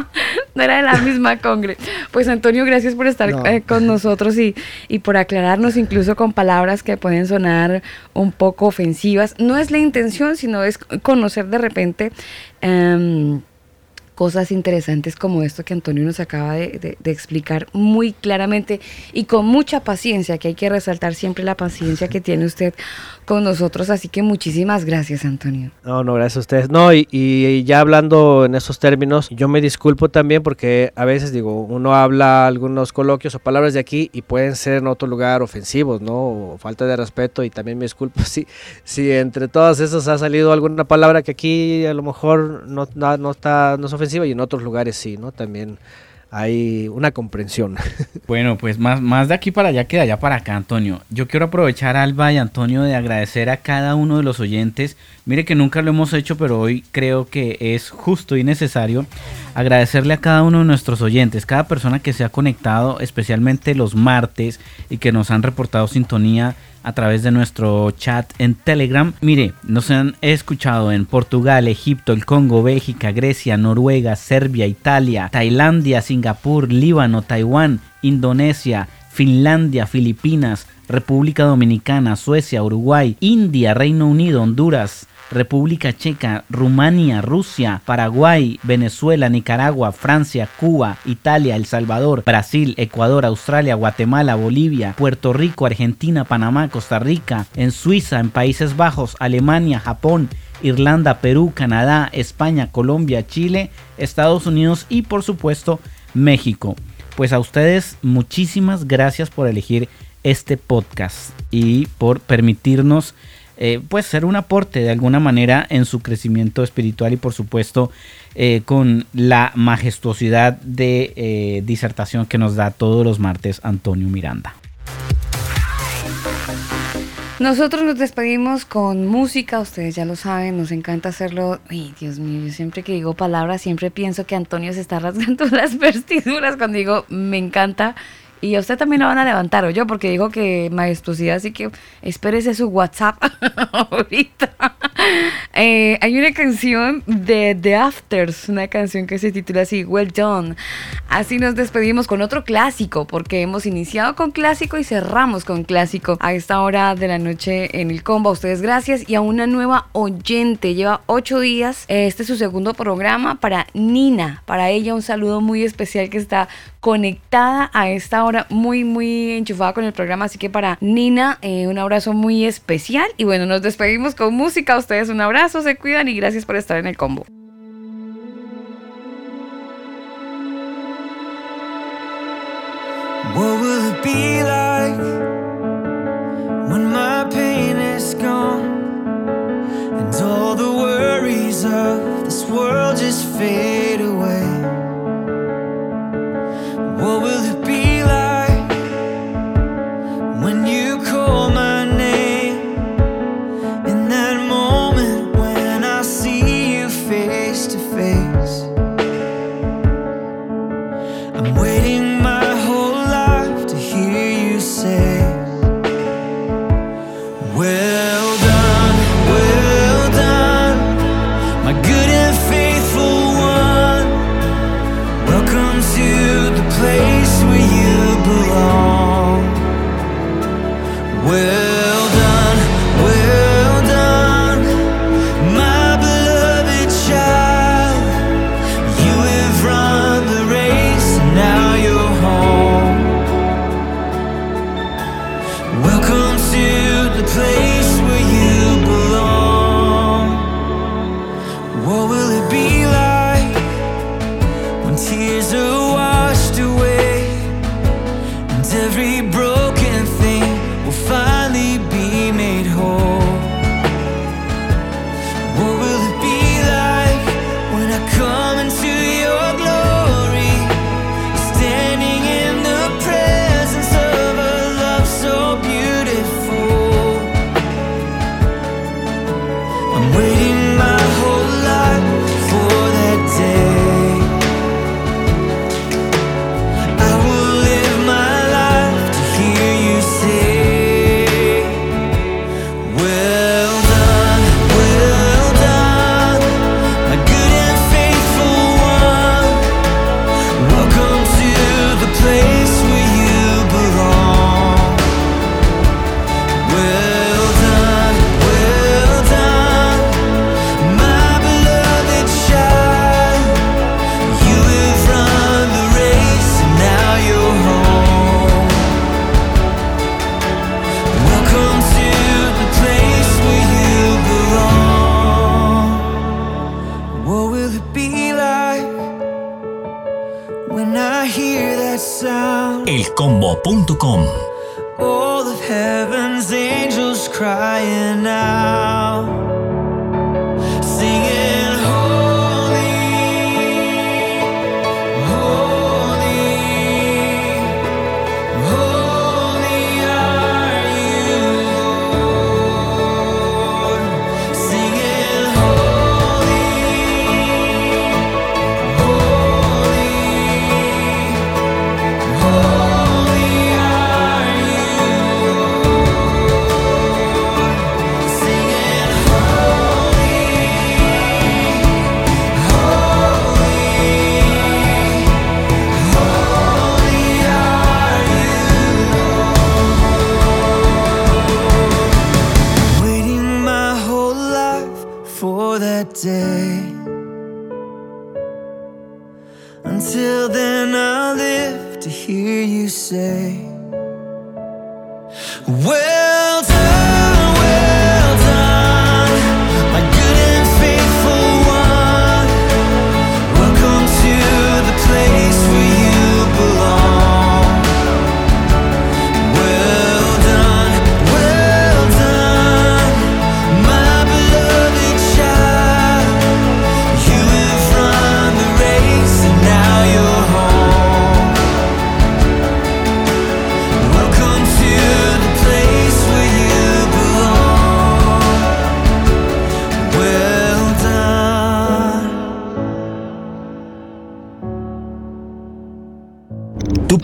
no era de la misma congre. Pues Antonio, gracias por estar eh, con nosotros y, y por aclararnos incluso con palabras que pueden sonar un poco ofensivas. No es la intención, sino es conocer de repente em, cosas interesantes como esto que Antonio nos acaba de, de- de explicar muy claramente y con mucha paciencia, que hay que resaltar siempre la paciencia que tiene usted con nosotros. Así que muchísimas gracias, Antonio. No, no, gracias a ustedes. No, y, y ya hablando en esos términos, yo me disculpo también porque a veces digo, uno habla algunos coloquios o palabras de aquí y pueden ser en otro lugar ofensivos, ¿no? O falta de respeto y también me disculpo si, si entre todas esas ha salido alguna palabra que aquí a lo mejor no, no, no está, no es ofensiva y en otros lugares sí, ¿no? También hay una comprensión. Bueno, pues más, más de aquí para allá que de allá para acá, Antonio. Yo quiero aprovechar, Alba y Antonio, de agradecer a cada uno de los oyentes. Mire que nunca lo hemos hecho, pero hoy creo que es justo y necesario agradecerle a cada uno de nuestros oyentes, cada persona que se ha conectado, especialmente los martes, y que nos han reportado sintonía a través de nuestro chat en Telegram. Mire, nos han escuchado en Portugal, Egipto, el Congo, Bélgica, Grecia, Noruega, Serbia, Italia, Tailandia, Singapur, Líbano, Taiwán, Indonesia, Finlandia, Filipinas, República Dominicana, Suecia, Uruguay, India, Reino Unido, Honduras, República Checa, Rumania, Rusia, Paraguay, Venezuela, Nicaragua, Francia, Cuba, Italia, El Salvador, Brasil, Ecuador, Australia, Guatemala, Bolivia, Puerto Rico, Argentina, Panamá, Costa Rica, en Suiza, en Países Bajos, Alemania, Japón, Irlanda, Perú, Canadá, España, Colombia, Chile, Estados Unidos y por supuesto México. Pues a ustedes muchísimas gracias por elegir este podcast y por permitirnos eh, pues ser un aporte de alguna manera en su crecimiento espiritual y por supuesto eh, con la majestuosidad de eh, disertación que nos da todos los martes Antonio Miranda. Nosotros nos despedimos con música, ustedes ya lo saben, nos encanta hacerlo. Ay, Dios mío, yo siempre que digo palabras, siempre pienso que Antonio se está rasgando las vestiduras cuando digo me encanta. Y a usted también lo van a levantar, o yo, porque digo que majestuosidad, así que espérese su WhatsApp ahorita. Eh, hay una canción de The Afters, una canción que se titula así, Well Done. Así nos despedimos con otro clásico, porque hemos iniciado con clásico y cerramos con clásico a esta hora de la noche en el combo. A ustedes gracias y a una nueva oyente. Lleva ocho días. Este es su segundo programa para Nina. Para ella un saludo muy especial que está conectada a esta hora, muy, muy enchufada con el programa. Así que para Nina, eh, un abrazo muy especial. Y bueno, nos despedimos con música. A ustedes un abrazo, se cuidan y gracias por estar en el combo. What will it be like when my pain is gone and all the worries of this world just fade away? What will woman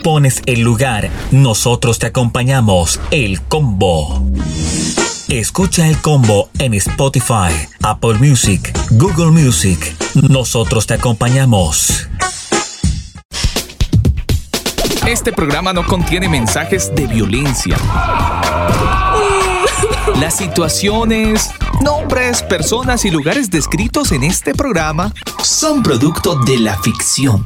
Pones el lugar, nosotros te acompañamos, el combo. Escucha el combo en Spotify, Apple Music, Google Music. Nosotros te acompañamos. Este programa no contiene mensajes de violencia. Las situaciones, nombres, personas y lugares descritos en este programa son producto de la ficción.